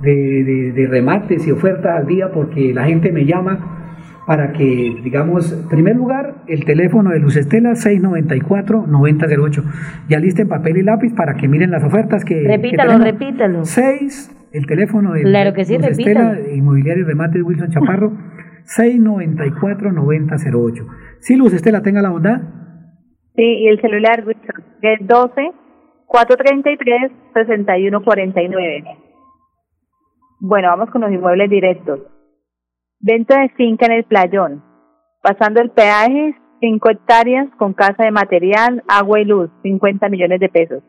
de, de, remates y ofertas al día porque la gente me llama para que, digamos, en primer lugar, el teléfono de Luz Estela 694-9008. Ya en papel y lápiz para que miren las ofertas que... Repítalo, repítalo. 6, el teléfono de claro que sí, Luz Estela, Inmobiliario y Remates Wilson Chaparro, *laughs* 694-9008. Si Luz Estela tenga la bondad. Sí, y el celular es 12 433 6149. Bueno, vamos con los inmuebles directos. Venta de finca en el Playón. Pasando el peaje, 5 hectáreas con casa de material, agua y luz, 50 millones de pesos.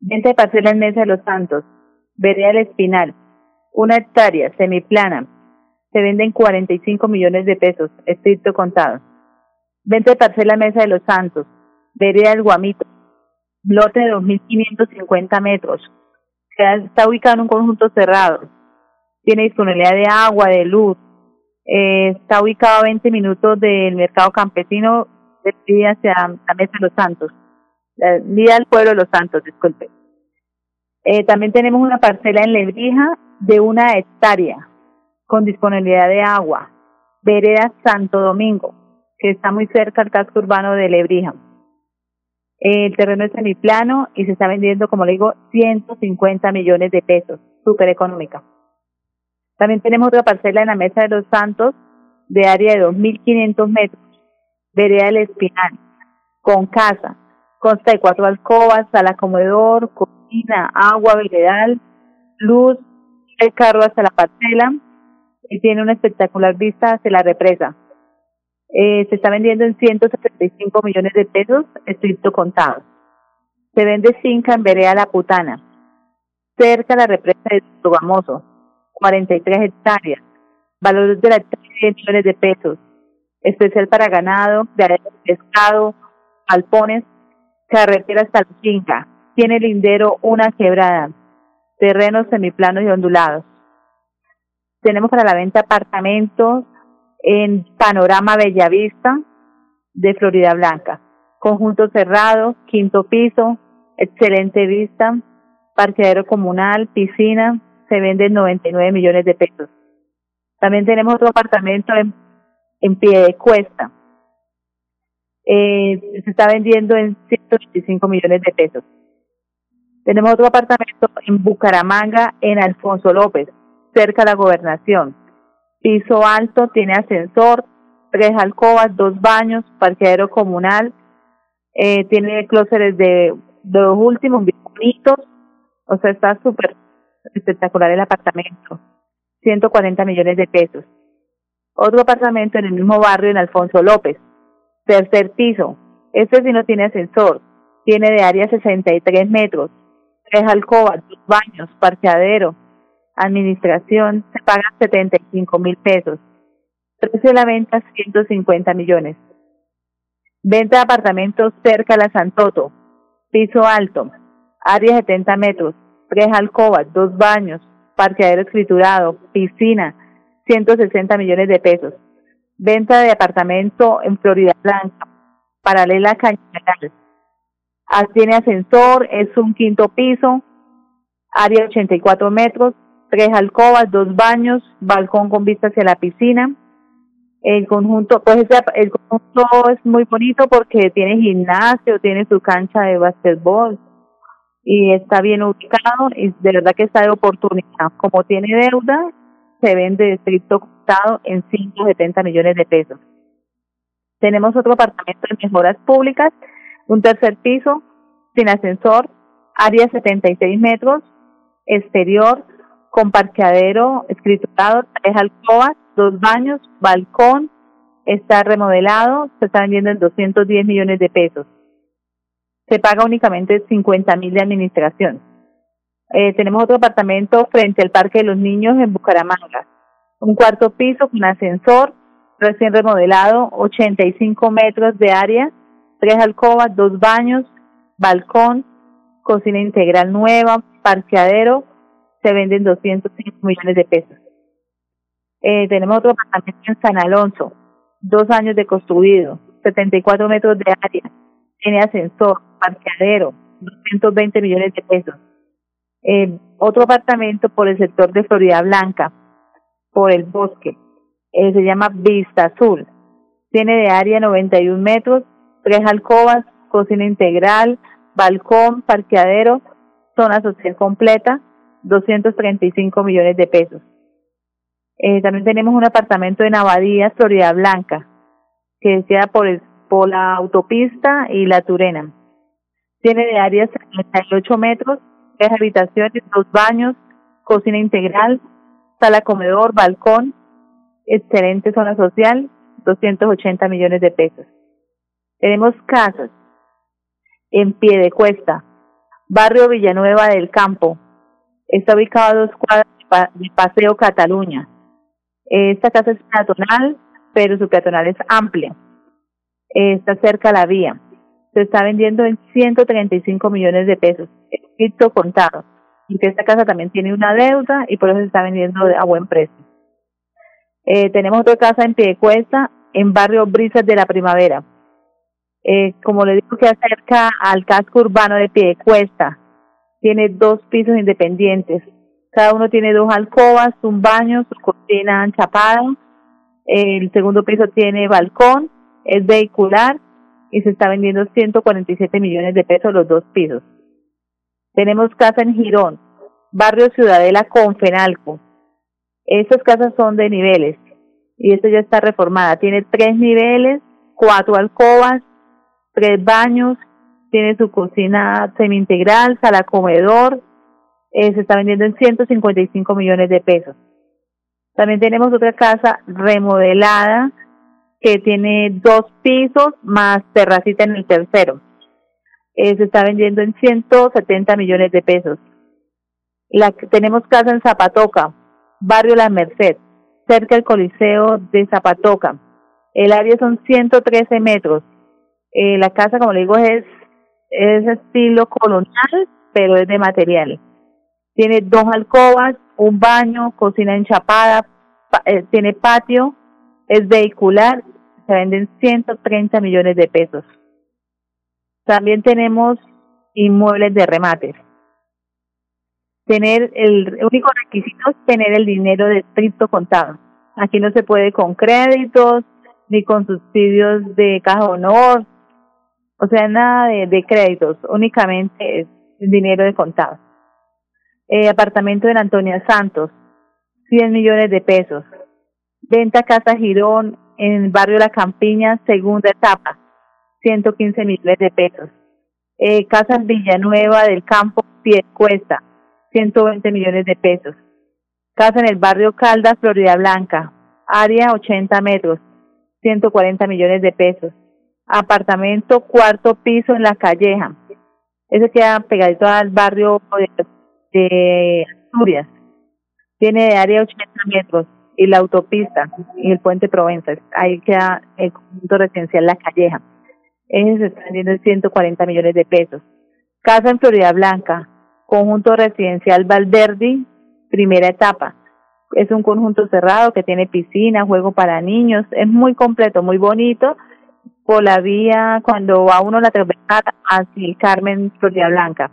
Venta de parcela en Mesa de los Santos. Vereda del Espinal. Una hectárea, semiplana. Se venden 45 millones de pesos, estricto contado. Venta de parcela Mesa de los Santos, Vereda del Guamito, lote de 2.550 metros. Está ubicado en un conjunto cerrado. Tiene disponibilidad de agua, de luz. Eh, está ubicado a 20 minutos del mercado campesino de hacia la Mesa de los Santos. Vía del pueblo de los Santos, disculpe. Eh, también tenemos una parcela en Lebrija de una hectárea con disponibilidad de agua. Vereda Santo Domingo que está muy cerca al casco urbano de Lebrija. El terreno es semiplano y se está vendiendo, como le digo, 150 millones de pesos, súper económica. También tenemos otra parcela en la Mesa de los Santos de área de 2.500 metros, vereda del Espinal, con casa, consta de cuatro alcobas, sala comedor, cocina, agua, veredal, luz, el carro hasta la parcela y tiene una espectacular vista hacia la represa. Eh, se está vendiendo en 175 millones de pesos, estricto contado. Se vende finca en Vereda La Putana, cerca de la represa de Tugamoso, 43 hectáreas, valor de la hectárea 10 millones de pesos, especial para ganado, de pescado, alpones, carretera hasta la finca, tiene lindero una quebrada, terrenos semiplanos y ondulados. Tenemos para la venta apartamentos, en Panorama Bellavista de Florida Blanca. Conjunto cerrado, quinto piso, excelente vista, parqueadero comunal, piscina, se vende en 99 millones de pesos. También tenemos otro apartamento en, en pie de cuesta. Eh, se está vendiendo en 125 millones de pesos. Tenemos otro apartamento en Bucaramanga, en Alfonso López, cerca de la gobernación piso alto, tiene ascensor, tres alcobas, dos baños, parqueadero comunal, eh, tiene clóseres de, de los últimos, bonitos, o sea, está súper espectacular el apartamento, 140 millones de pesos. Otro apartamento en el mismo barrio en Alfonso López, tercer piso, este sí no tiene ascensor, tiene de área 63 metros, tres alcobas, dos baños, parqueadero, administración se paga 75 mil pesos. Precio de la venta 150 millones. Venta de apartamentos cerca de la Santoto. Piso alto. Área 70 metros. Tres alcobas, dos baños, parqueadero escriturado, piscina, 160 millones de pesos. Venta de apartamento en Florida Blanca, paralela a Cañaveral. Tiene ascensor, es un quinto piso, área 84 metros, tres alcobas, dos baños, balcón con vista hacia la piscina. El conjunto, pues el conjunto es muy bonito porque tiene gimnasio, tiene su cancha de básquetbol y está bien ubicado y de verdad que está de oportunidad. Como tiene deuda, se vende de estricto costado en 170 millones de pesos. Tenemos otro apartamento de mejoras públicas, un tercer piso, sin ascensor, área 76 metros, exterior, con parqueadero, escriturado, tres alcobas, dos baños, balcón, está remodelado, se está vendiendo en 210 millones de pesos. Se paga únicamente 50 mil de administración. Eh, tenemos otro apartamento frente al Parque de los Niños en Bucaramanga. Un cuarto piso con ascensor, recién remodelado, 85 metros de área, tres alcobas, dos baños, balcón, cocina integral nueva, parqueadero, se venden 205 millones de pesos. Eh, tenemos otro apartamento en San Alonso, dos años de construido, 74 metros de área, tiene ascensor, parqueadero, 220 millones de pesos. Eh, otro apartamento por el sector de Florida Blanca, por el bosque, eh, se llama Vista Azul. Tiene de área 91 metros, tres alcobas, cocina integral, balcón, parqueadero, zona social completa, 235 millones de pesos. Eh, también tenemos un apartamento en Abadía, Florida Blanca, que queda por, por la autopista y la Turena. Tiene de área 78 metros, tres habitaciones, dos baños, cocina integral, sala comedor, balcón, excelente zona social, 280 millones de pesos. Tenemos casas en pie de cuesta, barrio Villanueva del Campo, está ubicado a dos cuadras de Paseo Cataluña. Esta casa es peatonal, pero su peatonal es amplia. Está cerca a la vía. Se está vendiendo en 135 millones de pesos, escrito contado. Y que esta casa también tiene una deuda y por eso se está vendiendo a buen precio. Eh, tenemos otra casa en Piedecuesta, en barrio Brisas de la Primavera. Eh, como le digo, que acerca al casco urbano de Piedecuesta. Tiene dos pisos independientes. Cada uno tiene dos alcobas, un baño, su cocina enchapada. El segundo piso tiene balcón, es vehicular y se está vendiendo 147 millones de pesos los dos pisos. Tenemos casa en Girón, barrio Ciudadela con Fenalco. Estas casas son de niveles y esta ya está reformada. Tiene tres niveles, cuatro alcobas, tres baños, tiene su cocina semi-integral, sala comedor, eh, se está vendiendo en 155 millones de pesos. También tenemos otra casa remodelada que tiene dos pisos más terracita en el tercero. Eh, se está vendiendo en 170 millones de pesos. La, tenemos casa en Zapatoca, barrio La Merced, cerca del Coliseo de Zapatoca. El área son 113 metros. Eh, la casa, como le digo, es, es estilo colonial, pero es de material. Tiene dos alcobas, un baño, cocina enchapada, eh, tiene patio, es vehicular, se venden 130 millones de pesos. También tenemos inmuebles de remates. Tener el, único requisito es tener el dinero de estricto contado. Aquí no se puede con créditos ni con subsidios de caja honor, o sea, nada de, de créditos, únicamente es dinero de contado. Eh, apartamento en Antonia Santos, 100 millones de pesos. Venta Casa Girón en barrio La Campiña, segunda etapa, 115 millones de pesos. Eh, Casa Villanueva del Campo, Pie Cuesta, 120 millones de pesos. Casa en el barrio Caldas, Florida Blanca, área 80 metros, 140 millones de pesos. Apartamento cuarto piso en La Calleja. Ese queda pegadito al barrio de, Asturias. Tiene de área 80 metros y la autopista y el puente Provenza. Ahí queda el conjunto residencial La Calleja. Ese se está vendiendo en 140 millones de pesos. Casa en Florida Blanca, conjunto residencial Valverdi, primera etapa. Es un conjunto cerrado que tiene piscina, juego para niños, es muy completo, muy bonito. Por la vía, cuando va uno la travesada hacia Carmen Florida Blanca.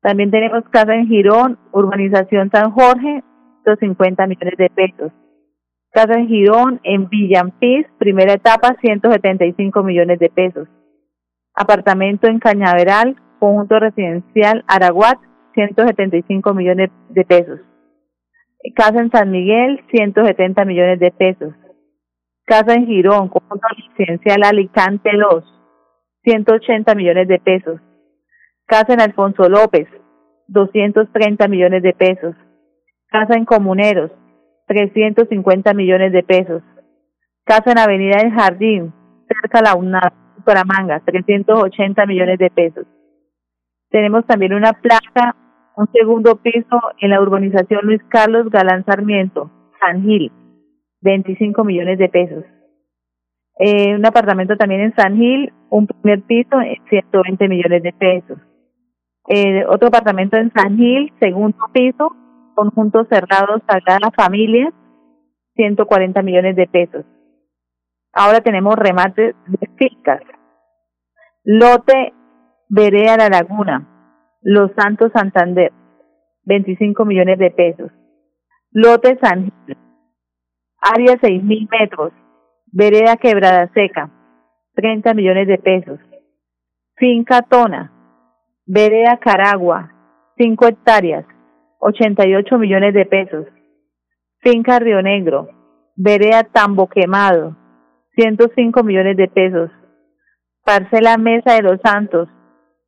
También tenemos casa en Girón, urbanización San Jorge, 150 millones de pesos. Casa en Girón, en Villampiz, primera etapa, 175 millones de pesos. Apartamento en Cañaveral, conjunto residencial Araguat, 175 millones de pesos. Casa en San Miguel, 170 millones de pesos. Casa en Girón, conjunto residencial Alicante 2, 180 millones de pesos. Casa en Alfonso López, 230 millones de pesos. Casa en Comuneros, 350 millones de pesos. Casa en Avenida del Jardín, cerca a la UNAM, Bucaramanga, 380 millones de pesos. Tenemos también una plaza, un segundo piso en la urbanización Luis Carlos Galán Sarmiento, San Gil, 25 millones de pesos. Eh, un apartamento también en San Gil, un primer piso, 120 millones de pesos. Eh, otro apartamento en San Gil, segundo piso, conjunto cerrado Sagrada Familia, 140 millones de pesos. Ahora tenemos remates de fincas. Lote Vereda La Laguna, Los Santos Santander, 25 millones de pesos. Lote San Gil, área 6.000 metros, Vereda Quebrada Seca, 30 millones de pesos. Finca Tona, Vereda Caragua, 5 hectáreas, 88 millones de pesos. Finca Río Negro, Vereda Tambo Quemado, 105 millones de pesos. Parcela Mesa de los Santos,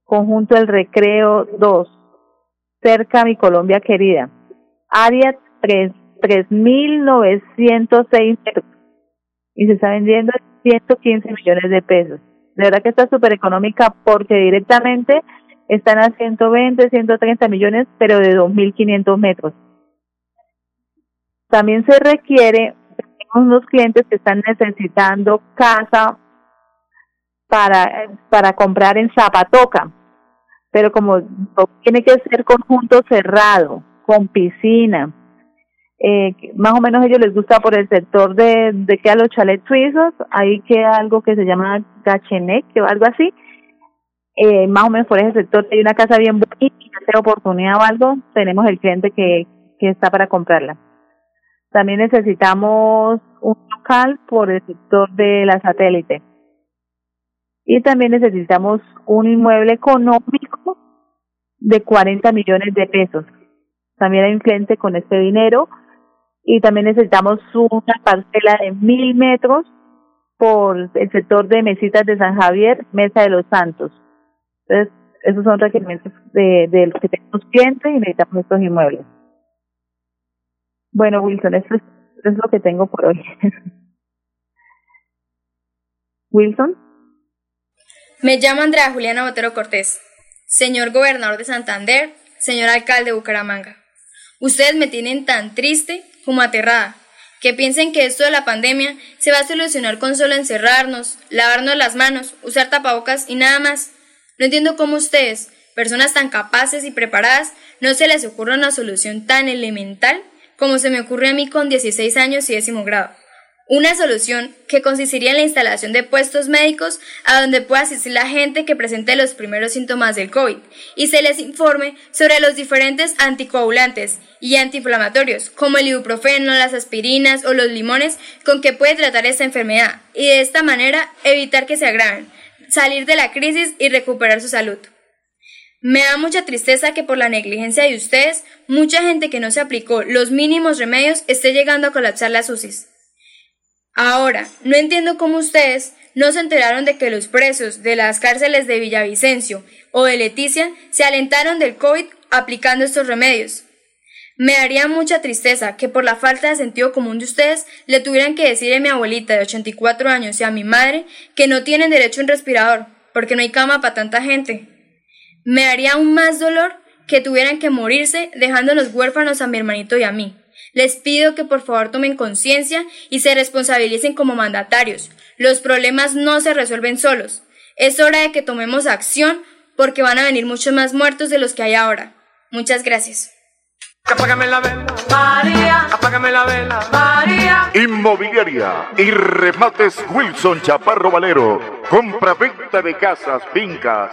Conjunto El Recreo 2, cerca mi Colombia querida. Área 3, 3.906 metros. Y se está vendiendo 115 millones de pesos. De verdad que está súper económica porque directamente están a 120, 130 millones, pero de 2.500 metros. También se requiere, tenemos unos clientes que están necesitando casa para, para comprar en Zapatoca, pero como tiene que ser conjunto cerrado, con piscina, eh, más o menos a ellos les gusta por el sector de, de que a los chalets suizos, ahí queda algo que se llama Gachenec, o algo así, eh, más o menos por ese sector hay una casa bien bonita si oportunidad o algo, tenemos el cliente que, que está para comprarla. También necesitamos un local por el sector de la satélite. Y también necesitamos un inmueble económico de 40 millones de pesos. También hay un cliente con este dinero. Y también necesitamos una parcela de mil metros por el sector de Mesitas de San Javier, Mesa de los Santos. Entonces, esos son requerimientos de, de los que tenemos clientes y necesitamos estos inmuebles. Bueno, Wilson, eso es, es lo que tengo por hoy. *laughs* Wilson. Me llamo Andrea Juliana Botero Cortés, señor gobernador de Santander, señor alcalde de Bucaramanga. Ustedes me tienen tan triste como aterrada, que piensen que esto de la pandemia se va a solucionar con solo encerrarnos, lavarnos las manos, usar tapabocas y nada más. No entiendo cómo ustedes, personas tan capaces y preparadas, no se les ocurre una solución tan elemental como se me ocurre a mí con 16 años y décimo grado. Una solución que consistiría en la instalación de puestos médicos a donde pueda asistir la gente que presente los primeros síntomas del COVID y se les informe sobre los diferentes anticoagulantes y antiinflamatorios como el ibuprofeno, las aspirinas o los limones con que puede tratar esta enfermedad y de esta manera evitar que se agraven salir de la crisis y recuperar su salud. Me da mucha tristeza que por la negligencia de ustedes, mucha gente que no se aplicó los mínimos remedios esté llegando a colapsar las UCIs. Ahora, no entiendo cómo ustedes no se enteraron de que los presos de las cárceles de Villavicencio o de Leticia se alentaron del COVID aplicando estos remedios. Me daría mucha tristeza que por la falta de sentido común de ustedes le tuvieran que decir a mi abuelita de 84 años y a mi madre que no tienen derecho a un respirador, porque no hay cama para tanta gente. Me daría aún más dolor que tuvieran que morirse dejando los huérfanos a mi hermanito y a mí. Les pido que por favor tomen conciencia y se responsabilicen como mandatarios. Los problemas no se resuelven solos. Es hora de que tomemos acción porque van a venir muchos más muertos de los que hay ahora. Muchas gracias. Apágame la vela, María. Apágame la vela, María. Inmobiliaria y remates Wilson Chaparro Valero. Compra-venta de casas, fincas,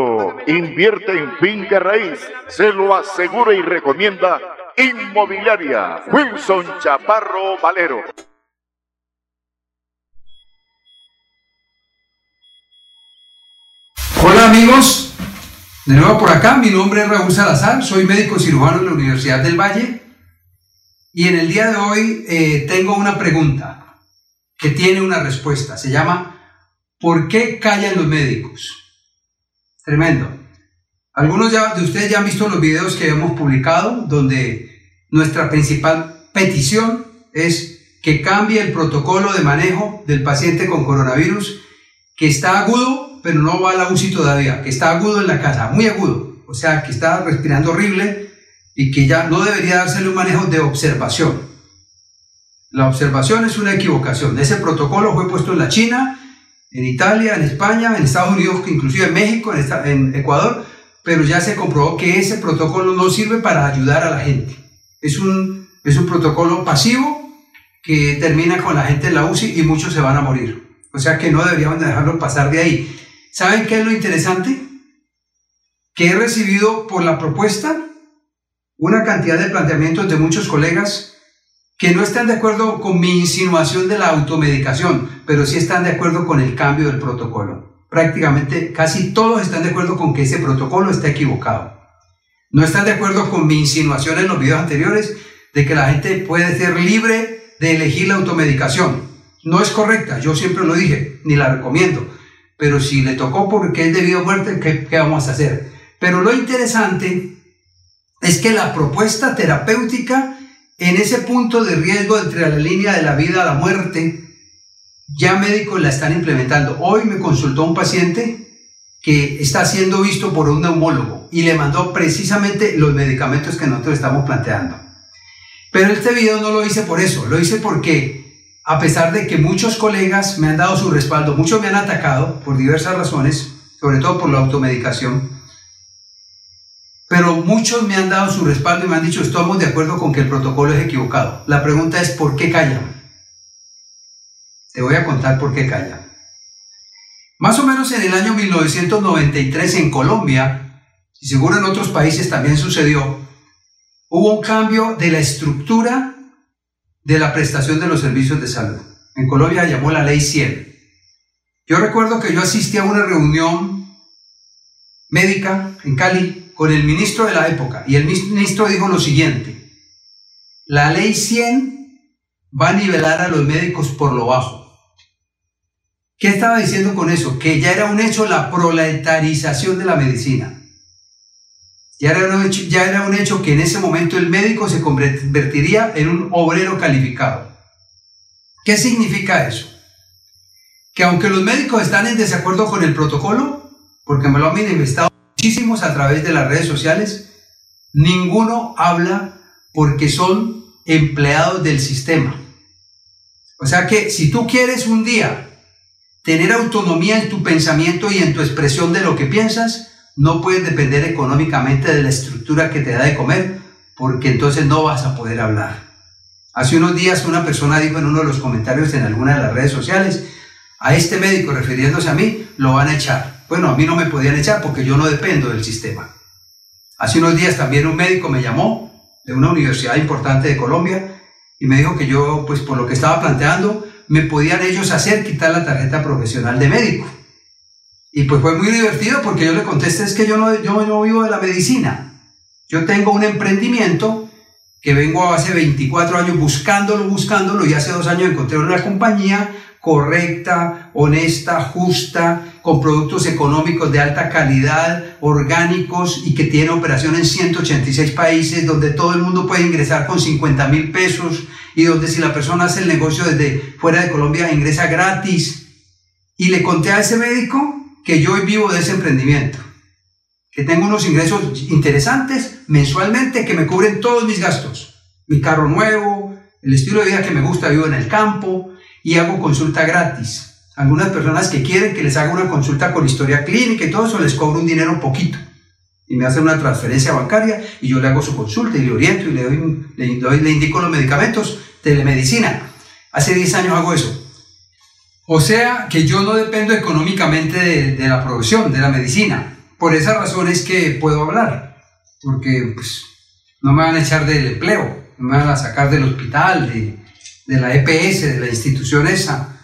Invierte en finca raíz. Se lo asegura y recomienda Inmobiliaria Wilson Chaparro Valero. Hola amigos, de nuevo por acá, mi nombre es Raúl Salazar, soy médico cirujano de la Universidad del Valle y en el día de hoy eh, tengo una pregunta que tiene una respuesta, se llama ¿Por qué callan los médicos? Tremendo. Algunos de ustedes ya han visto los videos que hemos publicado donde nuestra principal petición es que cambie el protocolo de manejo del paciente con coronavirus que está agudo, pero no va a la UCI todavía, que está agudo en la casa, muy agudo, o sea, que está respirando horrible y que ya no debería dársele un manejo de observación. La observación es una equivocación. Ese protocolo fue puesto en la China, en Italia, en España, en Estados Unidos, inclusive en México, en, Ecuador, pero ya se comprobó que ese protocolo no sirve para ayudar a la gente. Es un, es un protocolo pasivo que termina con la gente en la UCI y muchos se van a morir. O sea que no deberíamos dejarlo pasar de ahí. ¿Saben qué es lo interesante? Que he recibido por la propuesta una cantidad de planteamientos de muchos colegas que no están de acuerdo con mi insinuación de la automedicación, pero sí están de acuerdo con el cambio del protocolo. Prácticamente casi todos están de acuerdo con que ese protocolo está equivocado. No están de acuerdo con mi insinuación en los videos anteriores de que la gente puede ser libre de elegir la automedicación. No es correcta, yo siempre lo dije, ni la recomiendo. Pero si le tocó porque es debido a muerte, ¿qué, ¿qué vamos a hacer? Pero lo interesante es que la propuesta terapéutica en ese punto de riesgo entre la línea de la vida a la muerte, ya médicos la están implementando. Hoy me consultó un paciente que está siendo visto por un neumólogo y le mandó precisamente los medicamentos que nosotros estamos planteando. Pero este video no lo hice por eso, lo hice porque a pesar de que muchos colegas me han dado su respaldo, muchos me han atacado por diversas razones, sobre todo por la automedicación, pero muchos me han dado su respaldo y me han dicho, estamos de acuerdo con que el protocolo es equivocado. La pregunta es, ¿por qué callan? Te voy a contar por qué callan. Más o menos en el año 1993 en Colombia, y seguro en otros países también sucedió, hubo un cambio de la estructura de la prestación de los servicios de salud. En Colombia llamó la ley 100. Yo recuerdo que yo asistí a una reunión médica en Cali con el ministro de la época y el ministro dijo lo siguiente, la ley 100 va a nivelar a los médicos por lo bajo. ¿Qué estaba diciendo con eso? Que ya era un hecho la proletarización de la medicina. Ya era, un hecho, ya era un hecho que en ese momento el médico se convertiría en un obrero calificado. ¿Qué significa eso? Que aunque los médicos están en desacuerdo con el protocolo, porque me lo han manifestado muchísimos a través de las redes sociales, ninguno habla porque son empleados del sistema. O sea que si tú quieres un día tener autonomía en tu pensamiento y en tu expresión de lo que piensas, no puedes depender económicamente de la estructura que te da de comer, porque entonces no vas a poder hablar. Hace unos días una persona dijo en uno de los comentarios en alguna de las redes sociales, a este médico refiriéndose a mí, lo van a echar. Bueno, a mí no me podían echar porque yo no dependo del sistema. Hace unos días también un médico me llamó de una universidad importante de Colombia y me dijo que yo, pues por lo que estaba planteando, me podían ellos hacer quitar la tarjeta profesional de médico. Y pues fue muy divertido porque yo le contesté, es que yo no, yo no vivo de la medicina. Yo tengo un emprendimiento que vengo hace 24 años buscándolo, buscándolo y hace dos años encontré una compañía correcta, honesta, justa, con productos económicos de alta calidad, orgánicos y que tiene operación en 186 países, donde todo el mundo puede ingresar con 50 mil pesos y donde si la persona hace el negocio desde fuera de Colombia ingresa gratis. Y le conté a ese médico que yo vivo de ese emprendimiento, que tengo unos ingresos interesantes mensualmente que me cubren todos mis gastos, mi carro nuevo, el estilo de vida que me gusta, vivo en el campo, y hago consulta gratis. Algunas personas que quieren que les haga una consulta con historia clínica y todo eso les cobro un dinero poquito. Y me hacen una transferencia bancaria y yo le hago su consulta y le oriento y le, doy, le, le indico los medicamentos, telemedicina. Hace 10 años hago eso. O sea que yo no dependo económicamente de, de la producción, de la medicina, por esa razón es que puedo hablar, porque pues, no me van a echar del empleo, no me van a sacar del hospital, de, de la EPS, de la institución esa.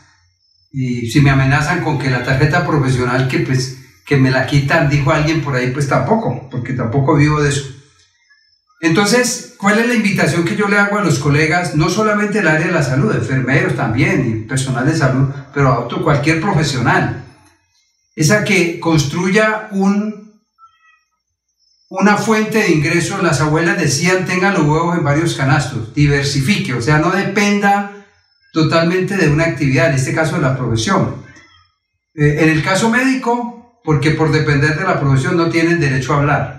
Y si me amenazan con que la tarjeta profesional que, pues, que me la quitan, dijo alguien por ahí, pues tampoco, porque tampoco vivo de eso. Entonces, ¿cuál es la invitación que yo le hago a los colegas, no solamente el área de la salud, enfermeros también y personal de salud, pero a otro, cualquier profesional? Es a que construya un, una fuente de ingresos. Las abuelas decían, tenga los huevos en varios canastos, diversifique, o sea, no dependa totalmente de una actividad, en este caso de la profesión. Eh, en el caso médico, porque por depender de la profesión no tienen derecho a hablar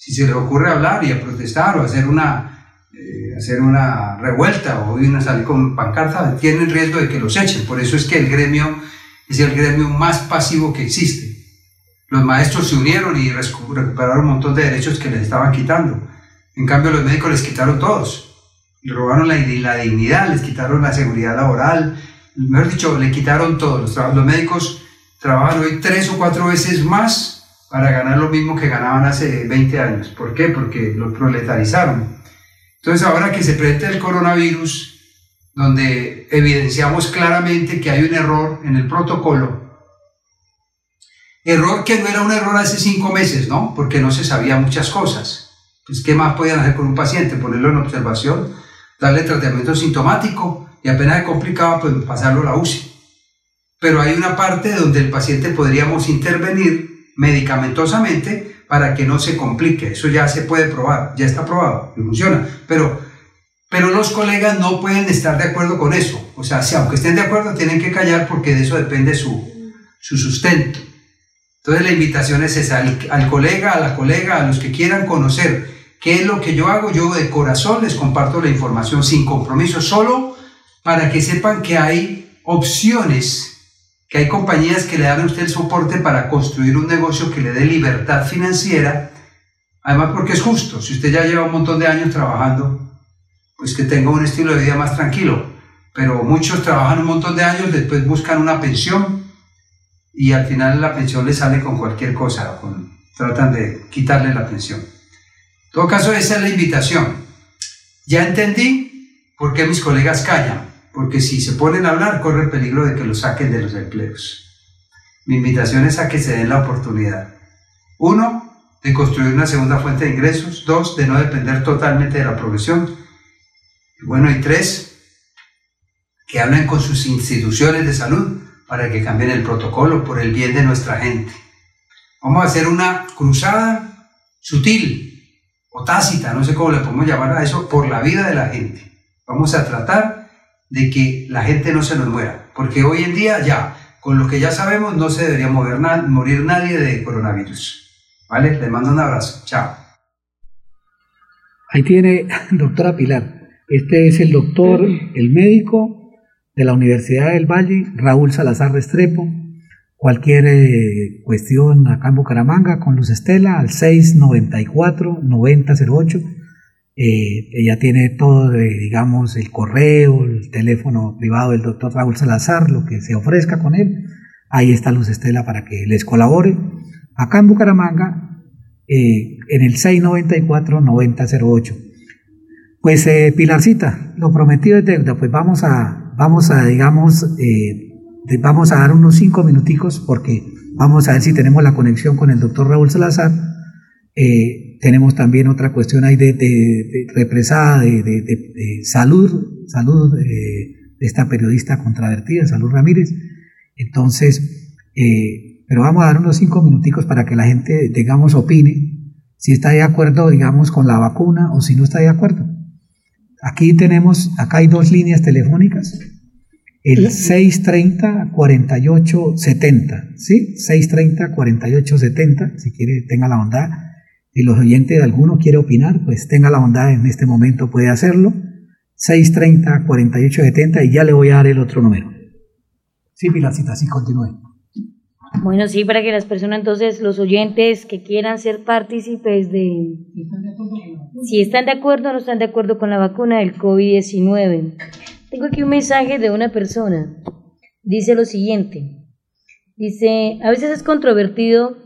si se le ocurre hablar y a protestar o hacer una, eh, hacer una revuelta o a salir con pancarta, tienen riesgo de que los echen. Por eso es que el gremio es el gremio más pasivo que existe. Los maestros se unieron y recuperaron un montón de derechos que les estaban quitando. En cambio, los médicos les quitaron todos. Le robaron la, dignidad, les quitaron la seguridad laboral. Mejor dicho, le quitaron todo. Los, los médicos trabajan hoy tres o cuatro veces más para ganar lo mismo que ganaban hace 20 años. ¿Por qué? Porque lo proletarizaron. Entonces ahora que se presenta el coronavirus, donde evidenciamos claramente que hay un error en el protocolo, error que no era un error hace cinco meses, ¿no? Porque no se sabía muchas cosas. Pues, ¿qué más podían hacer con un paciente? Ponerlo en observación, darle tratamiento sintomático y apenas complicaba, pues pasarlo a la UCI. Pero hay una parte donde el paciente podríamos intervenir medicamentosamente para que no se complique. Eso ya se puede probar, ya está probado y funciona. Pero, pero los colegas no pueden estar de acuerdo con eso. O sea, si aunque estén de acuerdo, tienen que callar porque de eso depende su, su sustento. Entonces la invitación es esa, al, al colega, a la colega, a los que quieran conocer qué es lo que yo hago, yo de corazón les comparto la información sin compromiso, solo para que sepan que hay opciones que hay compañías que le dan a usted el soporte para construir un negocio que le dé libertad financiera, además porque es justo, si usted ya lleva un montón de años trabajando, pues que tenga un estilo de vida más tranquilo, pero muchos trabajan un montón de años, después buscan una pensión y al final la pensión le sale con cualquier cosa, con, tratan de quitarle la pensión. En todo caso, esa es la invitación. Ya entendí por qué mis colegas callan porque si se ponen a hablar corre el peligro de que los saquen de los empleos. Mi invitación es a que se den la oportunidad. Uno, de construir una segunda fuente de ingresos. Dos, de no depender totalmente de la profesión. Y bueno, y tres, que hablen con sus instituciones de salud para que cambien el protocolo por el bien de nuestra gente. Vamos a hacer una cruzada sutil o tácita, no sé cómo le podemos llamar a eso, por la vida de la gente. Vamos a tratar de que la gente no se nos muera, porque hoy en día ya, con lo que ya sabemos, no se debería morir nadie de coronavirus. ¿Vale? Le mando un abrazo. Chao. Ahí tiene, *laughs* doctora Pilar. Este es el doctor, el médico de la Universidad del Valle, Raúl Salazar Restrepo. Cualquier eh, cuestión acá en Bucaramanga con Luz Estela al 694-9008 eh, ella tiene todo, digamos, el correo, el teléfono privado del doctor Raúl Salazar, lo que se ofrezca con él. Ahí está Luz Estela para que les colabore. Acá en Bucaramanga, eh, en el 694-9008. Pues eh, Pilarcita, lo prometido es deuda, pues vamos a, vamos a digamos, vamos a dar unos cinco minuticos porque vamos a ver si tenemos la conexión con el doctor Raúl Salazar. Eh, tenemos también otra cuestión ahí de, de, represada de, salud, salud eh, de esta periodista contravertida, Salud Ramírez. Entonces, eh, pero vamos a dar unos cinco minuticos para que la gente, digamos, opine si está de acuerdo, digamos, con la vacuna o si no está de acuerdo. Aquí tenemos, acá hay dos líneas telefónicas. El 630-4870, ¿sí? 630-4870, si quiere, tenga la bondad si los oyentes de alguno quiere opinar, pues tenga la bondad en este momento, puede hacerlo. 630-4870 y ya le voy a dar el otro número. Sí, Pilarcita, sí, continúe. Bueno, sí, para que las personas entonces, los oyentes que quieran ser partícipes de... Si están de acuerdo o no están de acuerdo con la vacuna del COVID-19. Tengo aquí un mensaje de una persona. Dice lo siguiente. Dice, a veces es controvertido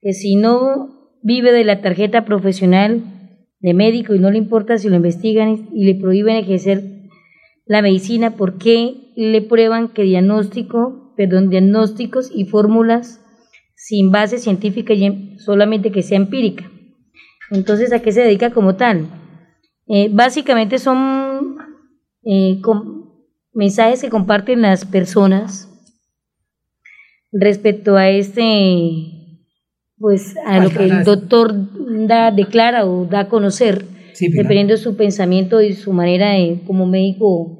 que si no vive de la tarjeta profesional de médico y no le importa si lo investigan y le prohíben ejercer la medicina, ¿por qué le prueban que diagnóstico, perdón, diagnósticos y fórmulas sin base científica y solamente que sea empírica? Entonces, ¿a qué se dedica como tal? Eh, básicamente son eh, mensajes que comparten las personas respecto a este, pues a lo que el doctor da, declara o da a conocer, dependiendo de su pensamiento y su manera de, como médico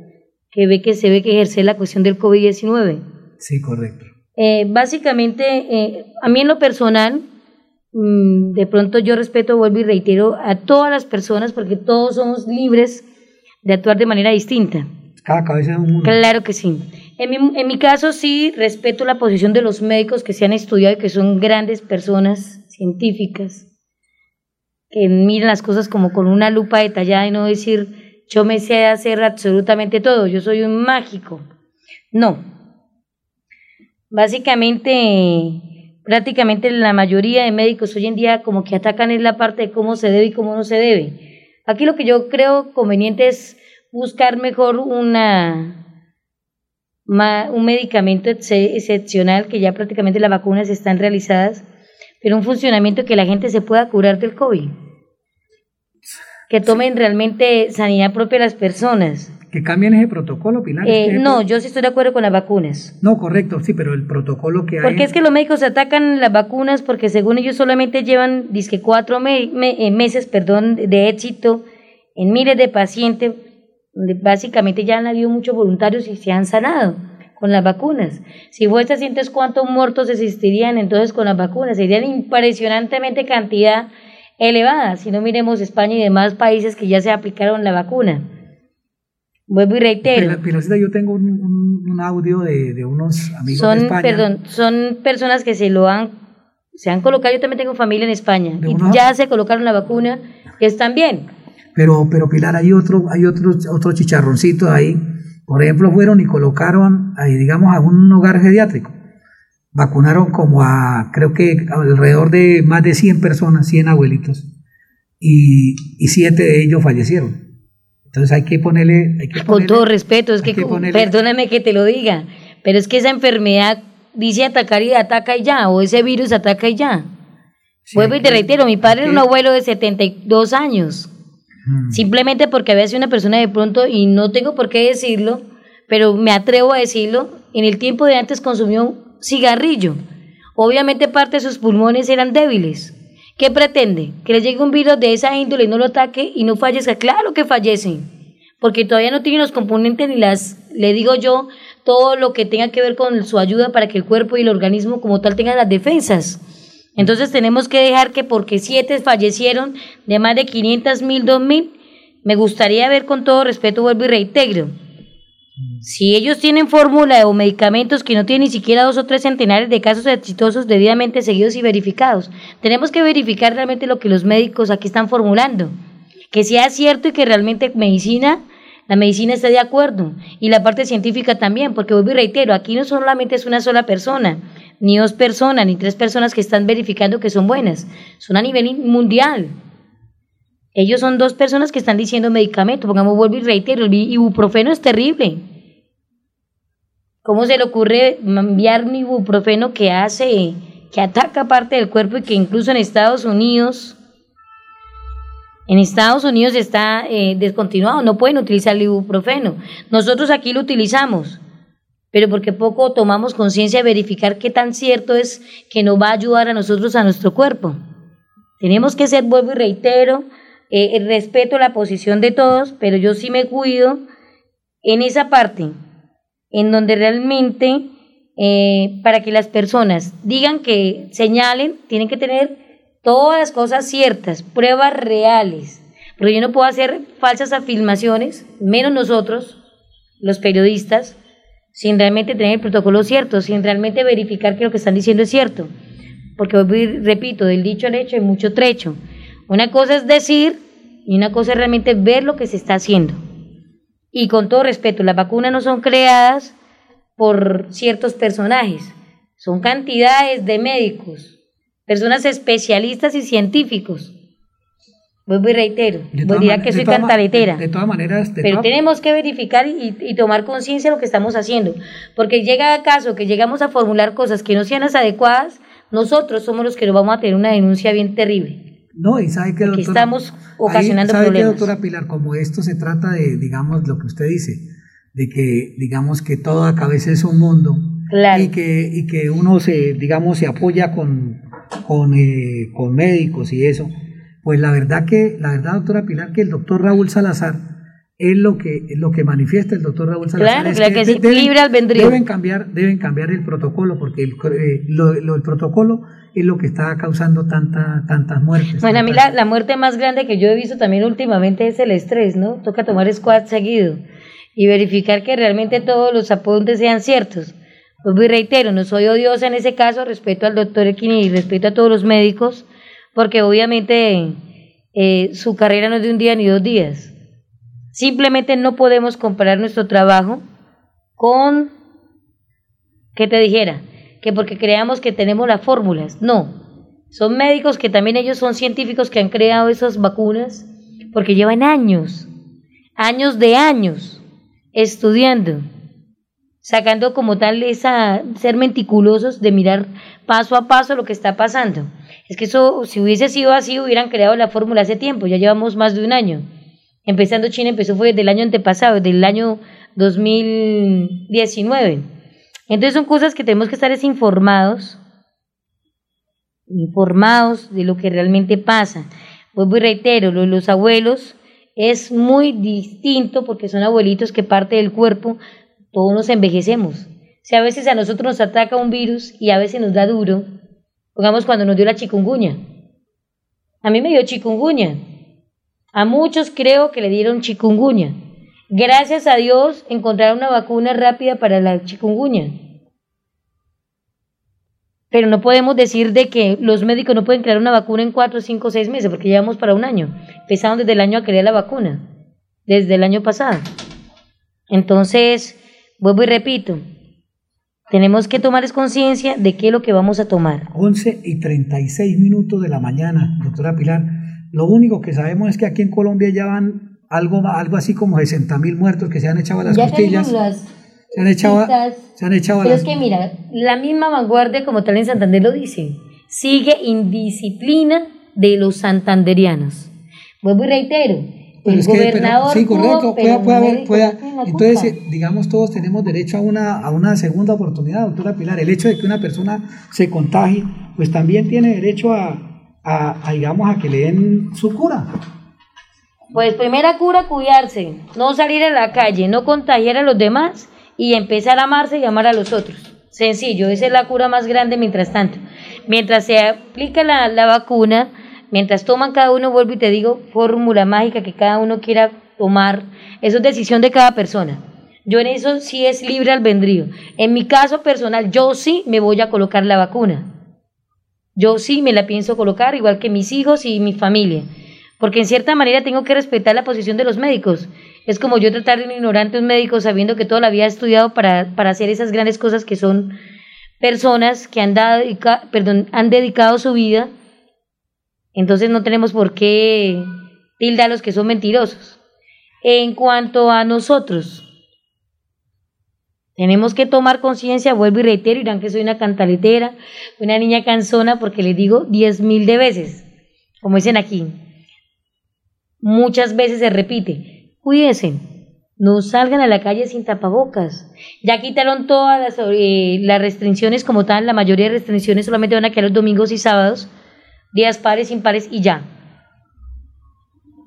que ve que se ve que ejerce la cuestión del COVID-19. Sí, correcto. Eh, básicamente, a mí en lo personal, Mm, de pronto yo respeto, vuelvo y reitero, a todas las personas porque todos somos libres de actuar de manera distinta. Cada cabeza es un mundo. Claro que sí. En mi, en mi caso sí respeto la posición de los médicos que se han estudiado y que son grandes personas científicas, que miran las cosas como con una lupa detallada y no decir yo me sé hacer absolutamente todo, yo soy un mágico. No. Básicamente prácticamente la mayoría de médicos hoy en día como que atacan en la parte de cómo se debe y cómo no se debe. Aquí lo que yo creo conveniente es buscar mejor una un medicamento excepcional que ya prácticamente las vacunas están realizadas, pero un funcionamiento que la gente se pueda curar del COVID. Que tomen realmente sanidad propia las personas que cambien ese protocolo, Pilar. Eh, no, yo sí estoy de acuerdo con las vacunas. No, correcto, sí, pero el protocolo que hay. Porque es que los médicos atacan las vacunas porque según ellos solamente llevan, disque cuatro eh, meses, perdón, de éxito en miles de pacientes, donde básicamente ya han habido muchos voluntarios y se han sanado con las vacunas. Si vos te sientes cuántos muertos existirían entonces con las vacunas, serían impresionantemente cantidad elevada, si no miremos España y demás países que ya se aplicaron la vacuna. Vuelvo y reitero. Pilarcita, yo tengo un, audio de, unos amigos son, de España. Perdón, son personas que se lo han, se han colocado, yo también tengo familia en España, y ya se colocaron la vacuna, que están bien. Pero, pero Pilar, hay otro, hay otro, otro chicharroncito ahí. Por ejemplo, fueron y colocaron, ahí, digamos, a un hogar geriátrico. Vacunaron como a, creo que alrededor de más de 100 personas, 100 abuelitos, y, y siete de ellos fallecieron. Entonces hay que ponerle... Con todo respeto, es que, perdóname que te lo diga, pero es que esa enfermedad dice atacar y ataca y ya, o ese virus ataca y ya. Vuelvo y te reitero, mi padre era un abuelo de 72 años, simplemente porque había sido una persona de pronto, y no tengo por qué decirlo, pero me atrevo a decirlo, en el tiempo de antes consumió un cigarrillo. Obviamente parte de sus pulmones eran débiles. ¿Qué pretende? ¿Que le llegue un virus de esa índole y no lo ataque y no fallezca? Claro que fallecen, porque todavía no tienen los componentes ni las, le digo yo, todo lo que tenga que ver con su ayuda para que el cuerpo y el organismo como tal tengan las defensas. Entonces tenemos que dejar que porque siete fallecieron de más de 500 mil, 2 mil, me gustaría ver con todo respeto, vuelvo y reintegro, si ellos tienen fórmula o medicamentos que no tienen ni siquiera dos o tres centenares de casos exitosos debidamente seguidos y verificados, tenemos que verificar realmente lo que los médicos aquí están formulando, que sea cierto y que realmente medicina, la medicina está de acuerdo. Y la parte científica también, porque vuelvo y reitero, aquí no solamente es una sola persona, ni dos personas, ni tres personas que están verificando que son buenas, son a nivel mundial. Ellos son dos personas que están diciendo medicamento, pongamos, vuelvo y reitero, el ibuprofeno es terrible. ¿Cómo se le ocurre enviar un ibuprofeno que hace, que ataca parte del cuerpo y que incluso en Estados Unidos, en Estados Unidos está eh, descontinuado, no pueden utilizar el ibuprofeno. Nosotros aquí lo utilizamos, pero porque poco tomamos conciencia de verificar qué tan cierto es que nos va a ayudar a nosotros, a nuestro cuerpo. Tenemos que ser, vuelvo y reitero, eh, respeto la posición de todos, pero yo sí me cuido en esa parte, en donde realmente eh, para que las personas digan que señalen, tienen que tener todas las cosas ciertas, pruebas reales. Pero yo no puedo hacer falsas afirmaciones, menos nosotros, los periodistas, sin realmente tener el protocolo cierto, sin realmente verificar que lo que están diciendo es cierto. Porque, repito, del dicho al hecho hay mucho trecho. Una cosa es decir y una cosa es realmente ver lo que se está haciendo. Y con todo respeto, las vacunas no son creadas por ciertos personajes, son cantidades de médicos, personas especialistas y científicos. Vuelvo y reitero, voy a todas dirá man- que soy cantaletera. De, de todas maneras, de Pero tenemos que verificar y, y tomar conciencia de lo que estamos haciendo. Porque llega a caso que llegamos a formular cosas que no sean las adecuadas, nosotros somos los que nos vamos a tener una denuncia bien terrible. No, y sabe que doctora, estamos ocasionando ahí, ¿sabe doctora Pilar? Como esto se trata de, digamos, lo que usted dice, de que, digamos, que toda cabeza es un mundo. Y que, y que uno se, digamos, se apoya con, con, eh, con médicos y eso. Pues la verdad que, la verdad, doctora Pilar, que el doctor Raúl Salazar es lo que, es lo que manifiesta el doctor Raúl Salazar. Claro, es claro que sí, de- libre albedrío. Deben cambiar, deben cambiar el protocolo, porque el, eh, lo- lo- el protocolo es lo que está causando tanta, tantas muertes. Bueno, a mí la, la muerte más grande que yo he visto también últimamente es el estrés, ¿no? Toca tomar squat seguido y verificar que realmente todos los apuntes sean ciertos. Pues reitero, no soy odiosa en ese caso, respeto al doctor Equini y respeto a todos los médicos, porque obviamente eh, su carrera no es de un día ni dos días. Simplemente no podemos comparar nuestro trabajo con, ¿qué te dijera? Que porque creamos que tenemos las fórmulas. No, son médicos que también ellos son científicos que han creado esas vacunas porque llevan años, años de años estudiando, sacando como tal esa ser meticulosos de mirar paso a paso lo que está pasando. Es que eso, si hubiese sido así, hubieran creado la fórmula hace tiempo, ya llevamos más de un año. Empezando China empezó fue desde el año antepasado, desde el año 2019. Entonces son cosas que tenemos que estar es informados, informados de lo que realmente pasa. Vuelvo y reitero, lo de los abuelos es muy distinto porque son abuelitos que parte del cuerpo, todos nos envejecemos. Si a veces a nosotros nos ataca un virus y a veces nos da duro, pongamos cuando nos dio la chikungunya. A mí me dio chikungunya. A muchos creo que le dieron chikungunya. Gracias a Dios encontraron una vacuna rápida para la chikungunya. Pero no podemos decir de que los médicos no pueden crear una vacuna en cuatro, cinco, seis meses, porque llevamos para un año. Empezaron desde el año a crear la vacuna, desde el año pasado. Entonces, vuelvo y repito, tenemos que tomar conciencia de qué es lo que vamos a tomar. 11 y 36 minutos de la mañana, doctora Pilar. Lo único que sabemos es que aquí en Colombia ya van algo, algo así como 60 mil muertos que se han echado a las Ya costillas. las Se han echado, a- se han echado a Pero las es que mira, la misma vanguardia como tal en Santander lo dice, sigue indisciplina de los santanderianos. Vuelvo y reitero, Pero el es que, pero- gobernador sí, correcto, pueda, pueda haber, pueda- entonces, eh, digamos, todos tenemos derecho a una, a una segunda oportunidad, doctora Pilar. El hecho de que una persona se contagie, pues también tiene derecho a, a, a, que le den su cura. Pues primera cura, cuidarse, no salir a la calle, no contagiar a los demás y empezar a amarse y amar a los otros. Sencillo, esa es la cura más grande mientras tanto. Mientras se aplica la, la vacuna, mientras toman cada uno, vuelvo y te digo, fórmula mágica que cada uno quiera tomar, eso es decisión de cada persona. Yo en eso sí es libre albedrío. En mi caso personal, yo sí me voy a colocar la vacuna. Yo sí me la pienso colocar, igual que mis hijos y mi familia. Porque en cierta manera tengo que respetar la posición de los médicos. Es como yo tratar de un ignorante un médico sabiendo que toda la vida estudiado para, para hacer esas grandes cosas que son personas que han, dado, perdón, han dedicado su vida. Entonces no tenemos por qué tildar a los que son mentirosos. En cuanto a nosotros, tenemos que tomar conciencia, vuelvo y reitero, dirán que soy una cantaletera, una niña cansona, porque les digo diez mil de veces, como dicen aquí. Muchas veces se repite, cuídense, no salgan a la calle sin tapabocas. Ya quitaron todas las, eh, las restricciones como tal, la mayoría de restricciones solamente van a quedar los domingos y sábados, días pares, impares y ya.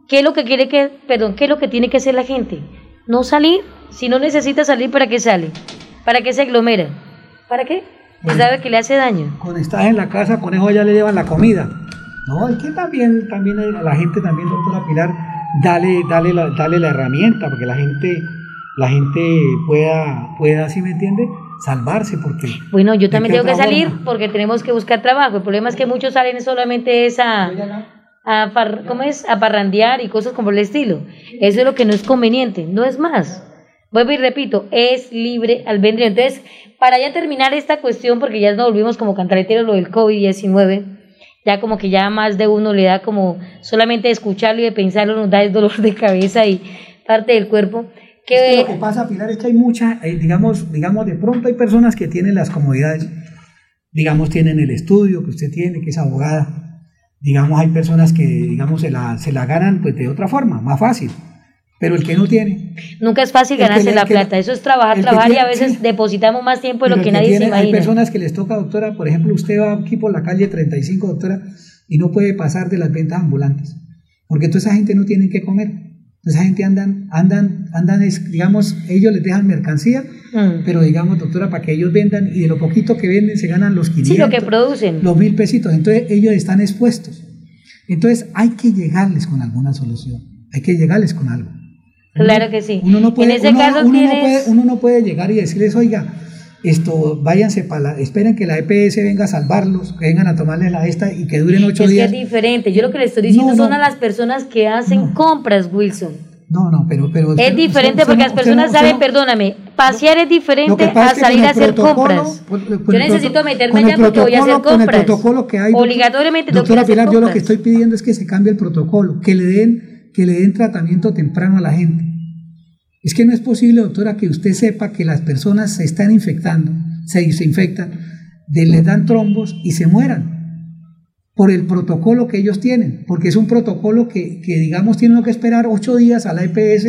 ¿Qué es lo que quiere que, perdón, qué es lo que tiene que hacer la gente? No salir. Si no necesita salir, ¿para qué sale? ¿Para qué se aglomera? ¿Para qué? Se sabe que le hace daño. Cuando estás en la casa, con eso ya le llevan la comida. No, es que también, también a la gente, también, doctora Pilar, dale, dale, la, dale la herramienta, porque la gente, la gente pueda, pueda, ¿sí me entiende? Salvarse, porque... Bueno, yo ¿de también tengo que salir forma? porque tenemos que buscar trabajo. El problema es que muchos salen solamente es a, a far- ¿cómo es? a parrandear y cosas como el estilo. Eso es lo que no es conveniente, no es más. Vuelvo y repito, es libre albedrío. Entonces, para ya terminar esta cuestión, porque ya nos volvimos como cantareteros lo del COVID-19, ya como que ya más de uno le da como solamente de escucharlo y de pensarlo nos da el dolor de cabeza y parte del cuerpo. Es que lo que pasa, Pilar, es que hay mucha, eh, digamos, digamos, de pronto hay personas que tienen las comodidades, digamos, tienen el estudio que usted tiene, que es abogada, digamos, hay personas que, digamos, se la, se la ganan pues de otra forma, más fácil. Pero el que no tiene. Nunca es fácil ganarse la plata. Eso es trabajar, trabajar y a veces depositamos más tiempo de lo que, nadie se imagina. Hay personas que les toca, doctora, por ejemplo, usted va aquí por la calle 35, doctora, y no puede pasar de las ventas ambulantes. Porque toda esa gente no tiene que comer. Esa gente andan, andan, andan, digamos, ellos les dejan mercancía, mm. pero digamos, doctora, para que ellos vendan y de lo poquito que venden se ganan los 500. Sí, lo que producen. Los mil pesitos. Entonces ellos están expuestos. Entonces hay que llegarles con alguna solución. Hay que llegarles con algo. Claro que sí. Uno no puede, en ese caso uno, no puede, uno no puede llegar y decirles, oiga, esto, váyanse para la, esperen que la EPS venga a salvarlos, que vengan a tomarles la esta y que duren ocho días. Es que es diferente. Yo lo que le estoy diciendo son a las personas que hacen compras, Wilson. No, no, pero... pero es diferente porque las personas saben, perdóname, pasear es diferente a salir a hacer compras. yo necesito meterme allá porque voy a hacer compras. el protocolo que hay... Obligatoriamente Doctora Pilar, yo lo que estoy pidiendo es que se cambie el protocolo, que le den que le den tratamiento temprano a la gente. Es que no es posible, doctora, que usted sepa que las personas se están infectando, se, infectan, de, les dan trombos y se mueran por el protocolo que ellos tienen, porque es un protocolo que, que digamos, tienen que esperar ocho días a la EPS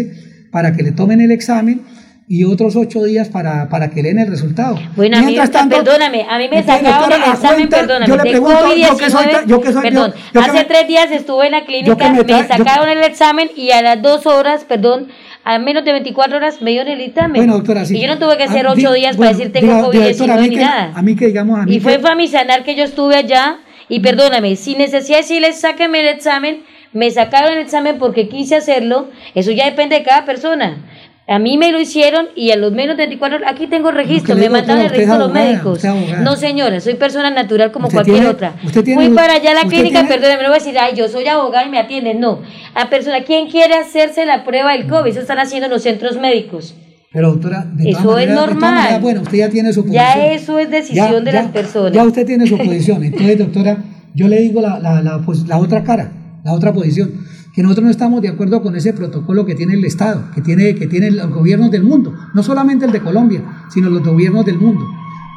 para que le tomen el examen y otros ocho días para, para que leen el resultado. Bueno, a mí, perdóname, a mí me sacaron el examen, perdóname, yo le pregunto, yo que soy, yo que soy, perdón, hace tres días estuve en la clínica, me, sacaron el examen y a las dos horas, perdón, a menos de 24 horas me dio el examen. Bueno, doctora, sí. Y yo no tuve que ah, hacer ocho días para decir tengo COVID-19 ni nada. A mí que digamos a mí Y fue Famisanar que yo estuve allá y perdóname, sin necesidad de decirles sáquenme el examen, me sacaron el examen porque quise hacerlo, eso ya depende de cada persona. A mí me lo hicieron y a los menos de 24 horas, aquí tengo el registro, me mandaron el registro los médicos. No, señora, soy persona natural como cualquier otra. Fui para allá a la clínica, perdóneme, no voy a decir, ay, yo soy abogada y me atienden. No, a persona, ¿quién quiere hacerse la prueba del COVID? Eso están haciendo los centros médicos. Pero doctora, eso es normal. bueno, usted ya tiene su posición. Ya eso es decisión de las personas. Ya usted tiene su posición. Entonces, doctora, yo le digo la, la, la, pues, la otra cara, la otra posición que nosotros no estamos de acuerdo con ese protocolo que tiene el Estado, que tiene, que tiene los gobiernos del mundo, no solamente el de Colombia, sino los gobiernos del mundo,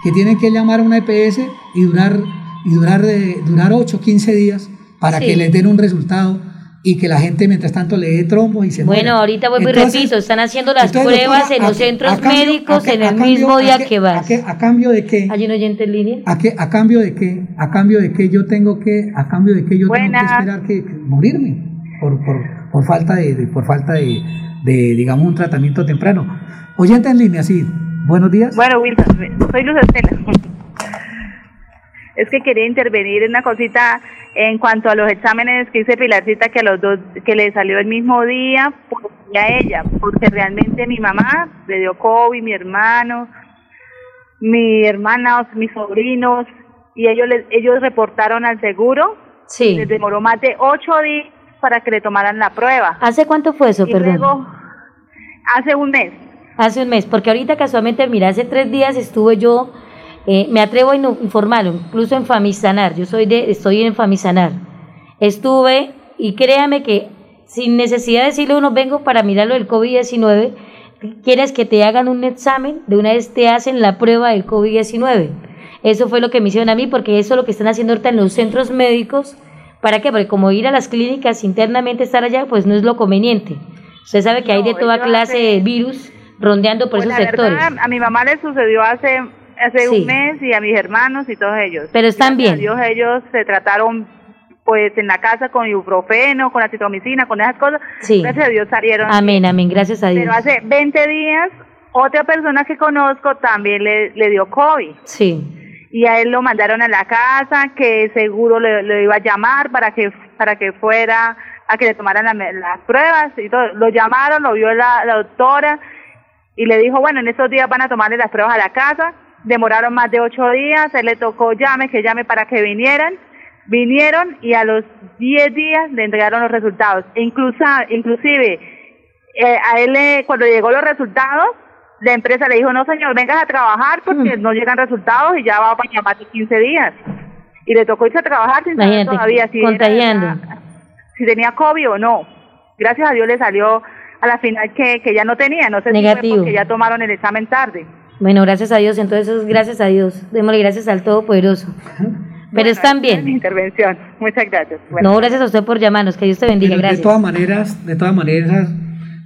que tienen que llamar a una EPS y durar, y durar, eh, durar 8 15 días para que les den un resultado y que la gente mientras tanto le dé trombo y se Bueno, ahorita vuelvo y repito, están haciendo las pruebas en los centros médicos en el mismo día que vas. A, cambio de qué? ¿Hay un oyente en línea? ¿A, qué, a cambio de qué? ¿A cambio de qué yo tengo que, a cambio de qué yo tengo que esperar que morirme? Por, por, por falta, de, por falta de, de, digamos, un tratamiento temprano. Oyente en línea, sí. Buenos días. Bueno, Wilson, soy Luz Estela. Es que quería intervenir en una cosita en cuanto a los exámenes que hice Pilarcita, que a los dos, que le salió el mismo día, por a ella, porque realmente mi mamá le dio COVID, mi hermano, mi hermana, mis sobrinos, y ellos, ellos reportaron al seguro. Sí. Les demoró más de ocho días para que le tomaran la prueba. ¿Hace cuánto fue eso, perdón? hace un mes. Hace un mes, porque ahorita casualmente, mira, hace tres días estuve yo, eh, me atrevo a informarlo, incluso en Famisanar, yo soy de, estoy en Famisanar. Estuve, y créame que sin necesidad de decirle uno, vengo para mirarlo del COVID-19, quieres que te hagan un examen, de una vez te hacen la prueba del COVID-19. Eso fue lo que me hicieron a mí, porque eso es lo que están haciendo ahorita en los centros médicos, ¿Para qué? Porque como ir a las clínicas internamente, estar allá, pues no es lo conveniente. Usted sabe que hay de toda clase de virus rondeando por pues esos sectores. a mi mamá le sucedió hace hace un mes y a mis hermanos y todos ellos. Pero están bien. Dios, ellos se trataron pues en la casa con ibuprofeno, con acitromicina, con esas cosas. Sí. Gracias a Dios salieron. Amén, amén, gracias a Dios. Pero hace 20 días otra persona que conozco también le, le dio COVID. Sí y a él lo mandaron a la casa, que seguro le, iba a llamar para que para que fuera a que le tomaran las pruebas y todo. Lo llamaron, lo vio la, doctora y le dijo, bueno, en estos días van a tomarle las pruebas a la casa. Demoraron más de ocho días, él le tocó llame, que llame para que vinieran. Vinieron y a los diez días le entregaron los resultados. Incluso, inclusive, eh, a él cuando llegó los resultados, la empresa le dijo, no señor, vengas a trabajar porque mm. no llegan resultados y ya va para llamar 15 días. y le tocó irse a trabajar sin saber todavía si, contagiando. si tenía COVID o no. Gracias a Dios le salió a la final que, que ya no tenía, no sé si Negativo. fue porque ya tomaron el examen tarde. Bueno, gracias a Dios, entonces gracias a Dios. Démosle gracias al Todopoderoso. Pero están Esa es mi bien. intervención. Muchas gracias. Bueno. No, gracias a usted por llamarnos, que Dios te bendiga, Pero de gracias. todas maneras, de todas maneras,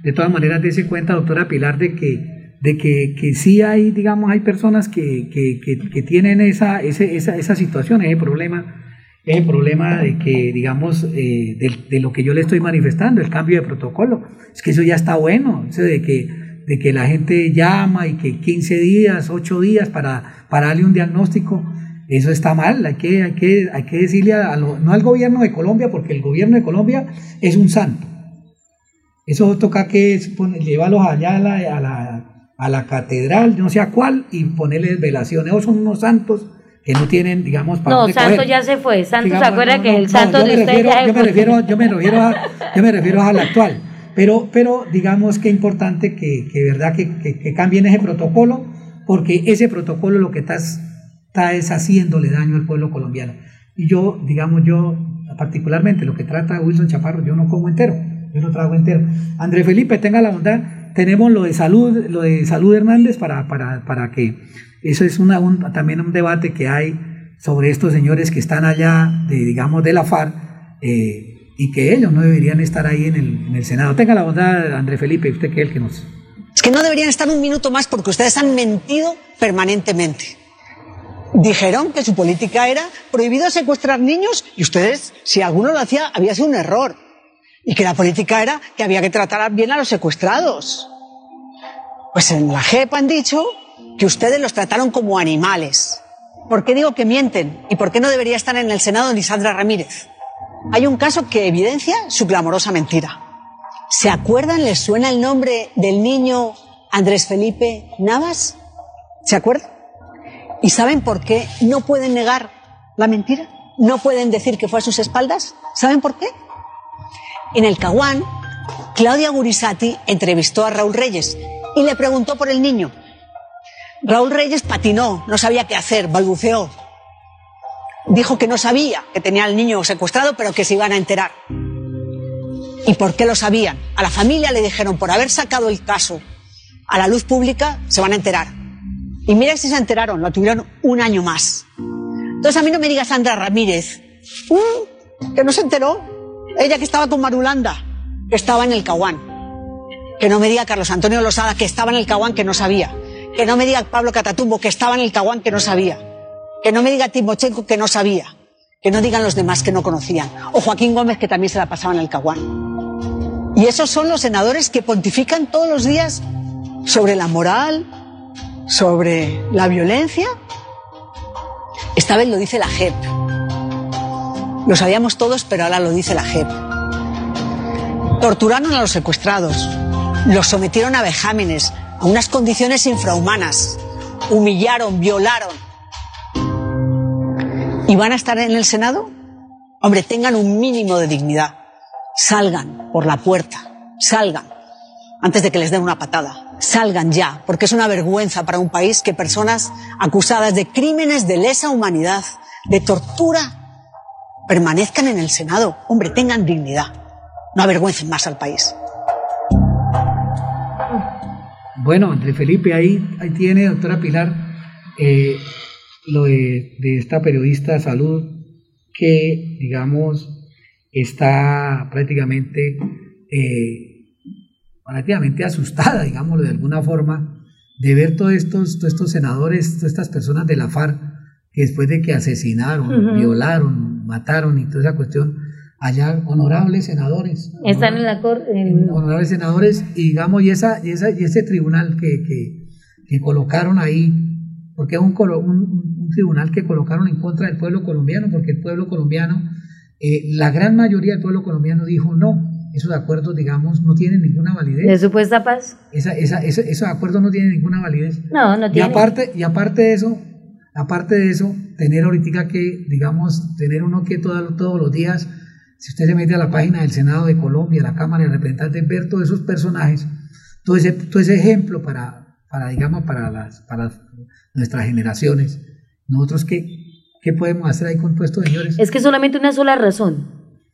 de todas maneras, dése cuenta, doctora Pilar, de que, de que, que sí hay, digamos, hay personas que, que, que, tienen esa, ese, esa, esa situación, ese problema, ese problema de que, digamos, eh, de, lo que yo le estoy manifestando, el cambio de protocolo. Es que eso ya está bueno, de que, de que la gente llama y que 15 días, 8 días para, para darle un diagnóstico. Eso está mal, hay que, hay que, hay que decirle a no al gobierno de Colombia, porque el gobierno de Colombia es un santo. Eso toca que es llevarlos allá a la, a la, a la catedral, no sé a cuál, y ponerles velaciones. Esos son unos santos que no tienen, digamos, para No, dónde Santo coger. ya se fue. Santo Digamos, se acuerda no, que no, el Santo yo de me usted refiero, ya yo me refiero, yo me refiero a, *laughs* yo me refiero al actual. Pero, pero digamos que es importante que, que verdad que, que- que cambien ese protocolo, porque ese protocolo lo que está, es- está es haciéndole daño al pueblo colombiano. Y yo, digamos, yo particularmente lo que trata Wilson Chaparro, yo no como entero, yo no trago entero. André Felipe, tenga la bondad, tenemos lo de salud, lo de salud Hernández para, para, para que eso es una, un- también un debate que hay sobre estos señores que están allá, de, digamos, de la FARC, eh, y que ellos no deberían estar ahí en el, en el Senado. Tenga la bondad, André Felipe, usted que es el que nos... Es que no deberían estar un minuto más porque ustedes han mentido permanentemente. Dijeron que su política era prohibido secuestrar niños y ustedes, si alguno lo hacía, había sido un error. Y que la política era que había que tratar bien a los secuestrados. Pues en la JEP han dicho que ustedes los trataron como animales. ¿Por qué digo que mienten? ¿Y por qué no debería estar en el Senado ni Sandra Ramírez? Hay un caso que evidencia su clamorosa mentira. ¿Se acuerdan? ¿Les suena el nombre del niño Andrés Felipe Navas? ¿Se acuerdan? ¿Y saben por qué no pueden negar la mentira? ¿No pueden decir que fue a sus espaldas? ¿Saben por qué? En el Caguán, Claudia Gurisati entrevistó a Raúl Reyes y le preguntó por el niño. Raúl Reyes patinó, no sabía qué hacer, balbuceó. Dijo que no sabía que tenía al niño secuestrado, pero que se iban a enterar. ¿Y por qué lo sabían? A la familia le dijeron, por haber sacado el caso a la luz pública, se van a enterar. Y mira si se enteraron, lo tuvieron un año más. Entonces a mí no me diga Sandra Ramírez, "Mm, que no se enteró. Ella que estaba con Marulanda, que estaba en el Caguán. Que no me diga Carlos Antonio Losada, que estaba en el Caguán, que no sabía. Que no me diga Pablo Catatumbo, que estaba en el Caguán, que no sabía. Que no me diga Timochenko, que no sabía. Que no digan los demás que no conocían. O Joaquín Gómez, que también se la pasaba en el Caguán. Y esos son los senadores que pontifican todos los días sobre la moral, sobre la violencia. Esta vez lo dice la JEP. Lo sabíamos todos, pero ahora lo dice la JEP. Torturaron a los secuestrados, los sometieron a vejámenes, a unas condiciones infrahumanas, humillaron, violaron. ¿Y van a estar en el Senado? Hombre, tengan un mínimo de dignidad. Salgan por la puerta, salgan, antes de que les den una patada. Salgan ya, porque es una vergüenza para un país que personas acusadas de crímenes de lesa humanidad, de tortura, permanezcan en el Senado. Hombre, tengan dignidad. No avergüencen más al país. Bueno, André Felipe, ahí, ahí tiene, doctora Pilar, eh, lo de, de esta periodista de salud que, digamos, está prácticamente, eh, prácticamente asustada, digámoslo de alguna forma, de ver todos estos, todos estos senadores, todas estas personas de la FARC, que después de que asesinaron, violaron, mataron y toda esa cuestión, allá honorables senadores, Están en la corte. honorables senadores y digamos y esa y esa y ese tribunal que, que, que colocaron ahí porque es un, un, un tribunal que colocaron en contra del pueblo colombiano porque el pueblo colombiano eh, la gran mayoría del pueblo colombiano dijo no esos acuerdos digamos no tienen ninguna validez ¿De supuesta paz? esa, esa, ese- esos acuerdos no tienen ninguna validez No, no y tiene. aparte, y aparte de eso, aparte de eso, tener ahorita que, digamos, tener uno que todo- todos los días, si usted se mete a la página del Senado de Colombia, la Cámara de Representantes, ver todos esos personajes, todo ese, todo ese ejemplo para, para digamos, para, las, para nuestras generaciones. Nosotros que, ¿Qué podemos hacer ahí con todos estos señores? Es que solamente una sola razón.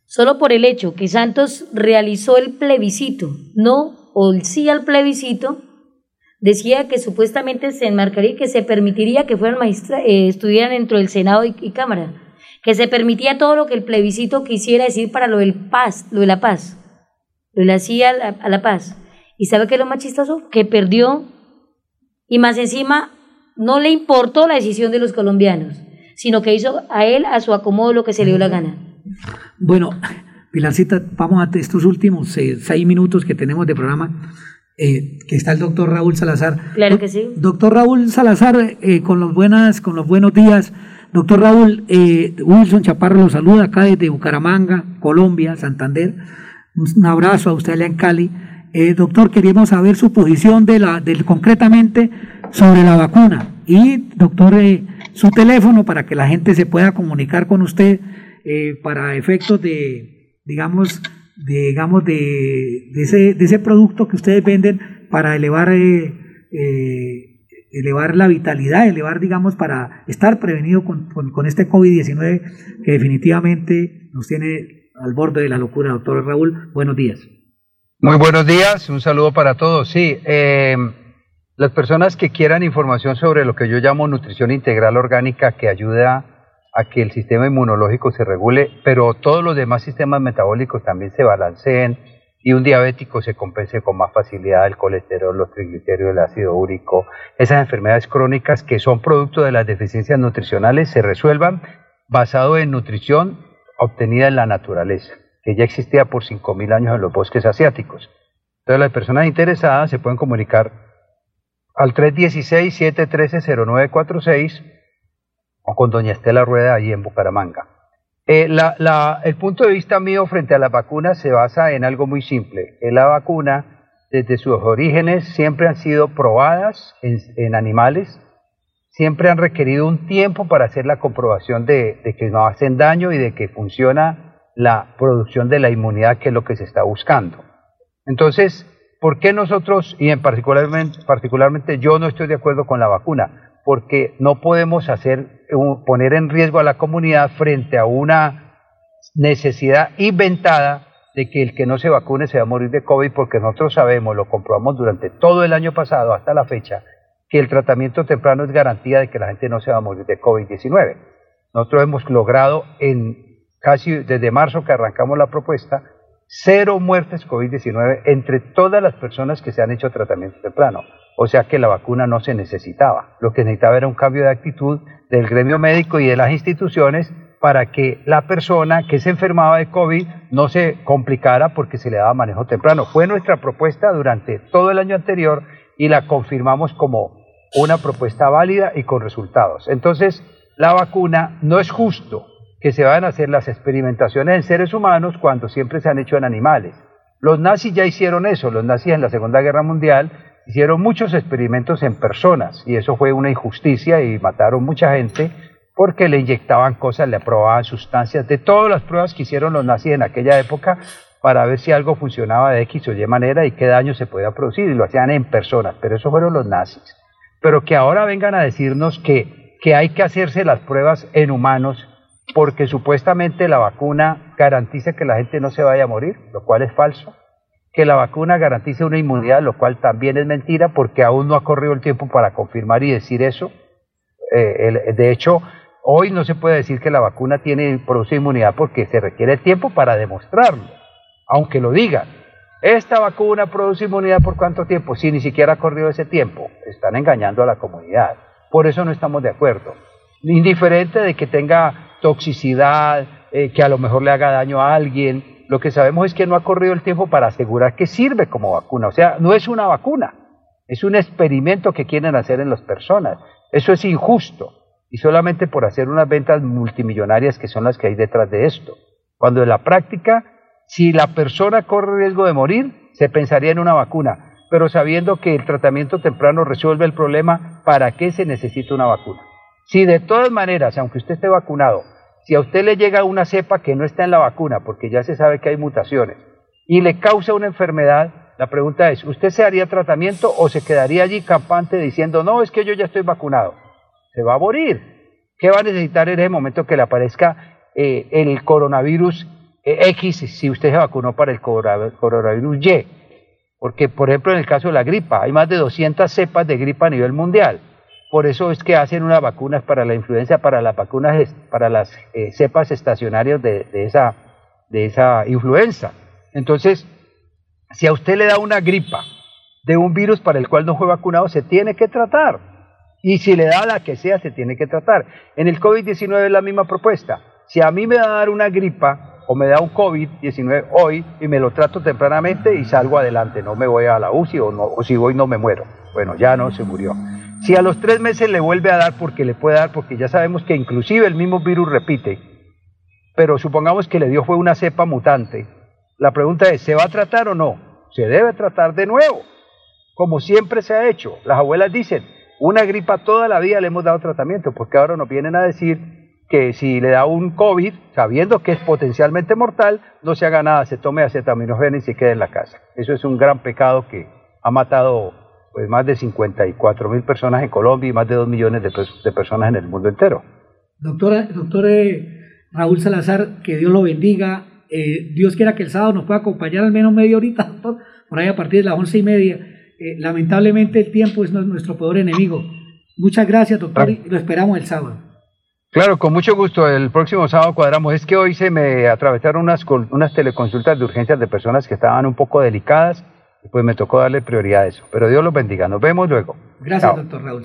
Solo por el hecho que Santos realizó el plebiscito, no o el sí al plebiscito, decía que supuestamente se enmarcaría que se permitiría que fueran maestra, eh, estuvieran dentro del Senado y, Cámara, que se permitía todo lo que el plebiscito quisiera decir para lo del paz, lo de la paz, lo a la, a la paz. ¿Y sabe qué es lo más chistoso? Que perdió y más encima no le importó la decisión de los colombianos, sino que hizo a él a su acomodo lo que se le dio la gana. Bueno, Pilarcita, vamos a estos últimos seis, seis minutos que tenemos de programa. Eh, que está el doctor Raúl Salazar. Claro que sí. Doctor Raúl Salazar, eh, con, los buenas, con los buenos días. Doctor Raúl, eh, Wilson Chaparro lo saluda acá desde Bucaramanga, Colombia, Santander. Un abrazo a usted allá en Cali. doctor, queríamos saber su posición de la, del, concretamente sobre la vacuna. Y, doctor, su teléfono para que la gente se pueda comunicar con usted para efectos de, digamos, de, digamos, de, de, ese, de ese producto que ustedes venden para elevar, eh, eh, elevar la vitalidad, elevar, digamos, para estar prevenido con, con, este COVID-19 que definitivamente nos tiene al borde de la locura. Doctor Raúl, buenos días. Muy buenos días, un saludo para todos. Sí, eh, las personas que quieran información sobre lo que yo llamo nutrición integral orgánica que ayuda a que el sistema inmunológico se regule, pero todos los demás sistemas metabólicos también se balanceen y un diabético se compense con más facilidad el colesterol, los triglicéridos, el ácido úrico, esas enfermedades crónicas que son producto de las deficiencias nutricionales se resuelvan basado en nutrición obtenida en la naturaleza, que ya existía por 5.000 años en los bosques asiáticos. Entonces las personas interesadas se pueden comunicar al 316-713-0946 o con doña Estela Rueda ahí en Bucaramanga. Eh, el punto de vista mío frente a las vacunas se basa en algo muy simple. La vacuna, desde sus orígenes, siempre han sido probadas en, en animales, siempre han requerido un tiempo para hacer la comprobación de, de, que no hacen daño y de que funciona la producción de la inmunidad, que es lo que se está buscando. Entonces, ¿por qué nosotros, y en particularmente, particularmente yo no estoy de acuerdo con la vacuna? porque no podemos hacer, poner en riesgo a la comunidad frente a una necesidad inventada de que el que no se vacune se va a morir de COVID, porque nosotros sabemos, lo comprobamos durante todo el año pasado hasta la fecha, que el tratamiento temprano es garantía de que la gente no se va a morir de COVID-19. Nosotros hemos logrado en casi desde marzo que arrancamos la propuesta, cero muertes COVID-19 entre todas las personas que se han hecho tratamiento temprano. O sea que la vacuna no se necesitaba. Lo que necesitaba era un cambio de actitud del gremio médico y de las instituciones para que la persona que se enfermaba de COVID no se complicara porque se le daba manejo temprano. Fue nuestra propuesta durante todo el año anterior y la confirmamos como una propuesta válida y con resultados. Entonces, la vacuna no es justo que se vayan a hacer las experimentaciones en seres humanos cuando siempre se han hecho en animales. Los nazis ya hicieron eso, los nazis en la Segunda Guerra Mundial hicieron muchos experimentos en personas y eso fue una injusticia y mataron mucha gente porque le inyectaban cosas, le aprobaban sustancias, de todas las pruebas que hicieron los nazis en aquella época para ver si algo funcionaba de X o Y manera y qué daño se podía producir y lo hacían en personas, pero eso fueron los nazis. Pero que ahora vengan a decirnos que, que hay que hacerse las pruebas en humanos porque supuestamente la vacuna garantiza que la gente no se vaya a morir, lo cual es falso que la vacuna garantice una inmunidad, lo cual también es mentira porque aún no ha corrido el tiempo para confirmar y decir eso. Eh, de hecho, hoy no se puede decir que la vacuna tiene produce inmunidad porque se requiere tiempo para demostrarlo, aunque lo digan. Esta vacuna produce inmunidad por cuánto tiempo, si ni siquiera ha corrido ese tiempo. Están engañando a la comunidad. Por eso no estamos de acuerdo. Indiferente de que tenga toxicidad, eh, que a lo mejor le haga daño a alguien, lo que sabemos es que no ha corrido el tiempo para asegurar que sirve como vacuna. O sea, no es una vacuna, es un experimento que quieren hacer en las personas. Eso es injusto. Y solamente por hacer unas ventas multimillonarias que son las que hay detrás de esto. Cuando en la práctica, si la persona corre riesgo de morir, se pensaría en una vacuna. Pero sabiendo que el tratamiento temprano resuelve el problema, ¿para qué se necesita una vacuna? Si de todas maneras, aunque usted esté vacunado, si a usted le llega una cepa que no está en la vacuna, porque ya se sabe que hay mutaciones, y le causa una enfermedad, la pregunta es, ¿usted se haría tratamiento o se quedaría allí campante diciendo, no, es que yo ya estoy vacunado? Se va a morir. ¿Qué va a necesitar en ese momento que le aparezca eh, el coronavirus eh, X si usted se vacunó para el coronavirus Y? Porque, por ejemplo, en el caso de la gripa, hay más de 200 cepas de gripa a nivel mundial. Por eso es que hacen unas vacunas para la influenza, para las vacunas, para las eh, cepas estacionarias de, esa, de esa influenza. Entonces, si a usted le da una gripa de un virus para el cual no fue vacunado, se tiene que tratar. Y si le da la que sea, se tiene que tratar. En el COVID-19 es la misma propuesta. Si a mí me va a dar una gripa o me da un COVID-19 hoy y me lo trato tempranamente y salgo adelante, no me voy a la UCI o, no, o si voy no me muero. Bueno, ya no se murió. Si a los tres meses le vuelve a dar, porque le puede dar, porque ya sabemos que inclusive el mismo virus repite, pero supongamos que le dio fue una cepa mutante, la pregunta es, ¿se va a tratar o no? Se debe tratar de nuevo, como siempre se ha hecho. Las abuelas dicen, una gripa toda la vida le hemos dado tratamiento, porque ahora nos vienen a decir que si le da un COVID, sabiendo que es potencialmente mortal, no se haga nada, se tome acetaminofén y se quede en la casa. Eso es un gran pecado que ha matado pues más de 54 mil personas en Colombia y más de 2 millones de, personas en el mundo entero. Doctora, doctor Raúl Salazar, que Dios lo bendiga. Eh, Dios quiera que el sábado nos pueda acompañar al menos media horita, doctor, por ahí a partir de las once y media. Eh, lamentablemente el tiempo es nuestro peor enemigo. Muchas gracias, doctor, y lo esperamos el sábado. Claro, con mucho gusto. El próximo sábado cuadramos. Es que hoy se me atravesaron unas, unas teleconsultas de urgencias de personas que estaban un poco delicadas pues me tocó darle prioridad a eso. Pero Dios los bendiga. Nos vemos luego. Gracias, doctor Raúl.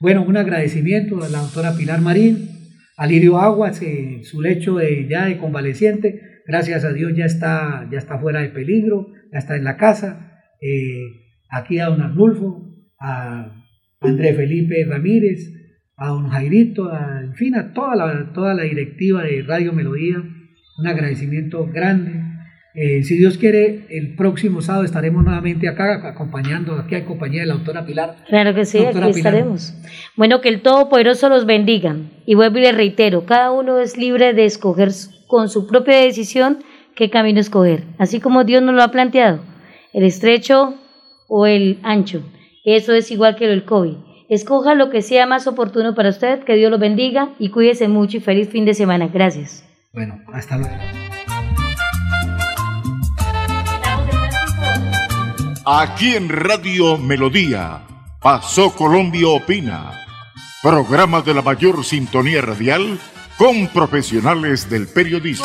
Bueno, un agradecimiento a la doctora Pilar Marín, a Lirio Aguas, en su lecho de, ya de convaleciente. Gracias a Dios ya está, ya está fuera de peligro, ya está en la casa. Eh, aquí a don Arnulfo, a André Felipe Ramírez, a don Jairito, en fin, a toda la, toda la directiva de Radio Melodía. Un agradecimiento grande eh, si Dios quiere, el próximo sábado estaremos nuevamente acá acompañando, aquí en compañía de la autora Pilar. Claro que sí, aquí estaremos. Bueno, que el Todopoderoso los bendiga. Y vuelvo y le reitero, cada uno es libre de escoger con su propia decisión qué camino escoger, así como Dios nos lo ha planteado, el estrecho o el ancho. Eso es igual que el COVID. Escoja lo que sea más oportuno para usted, que Dios lo bendiga y cuídese mucho y feliz fin de semana. Gracias. Bueno, hasta luego. Aquí en Radio Melodía, Pasó Colombia Opina, programa de la mayor sintonía radial con profesionales del periodismo.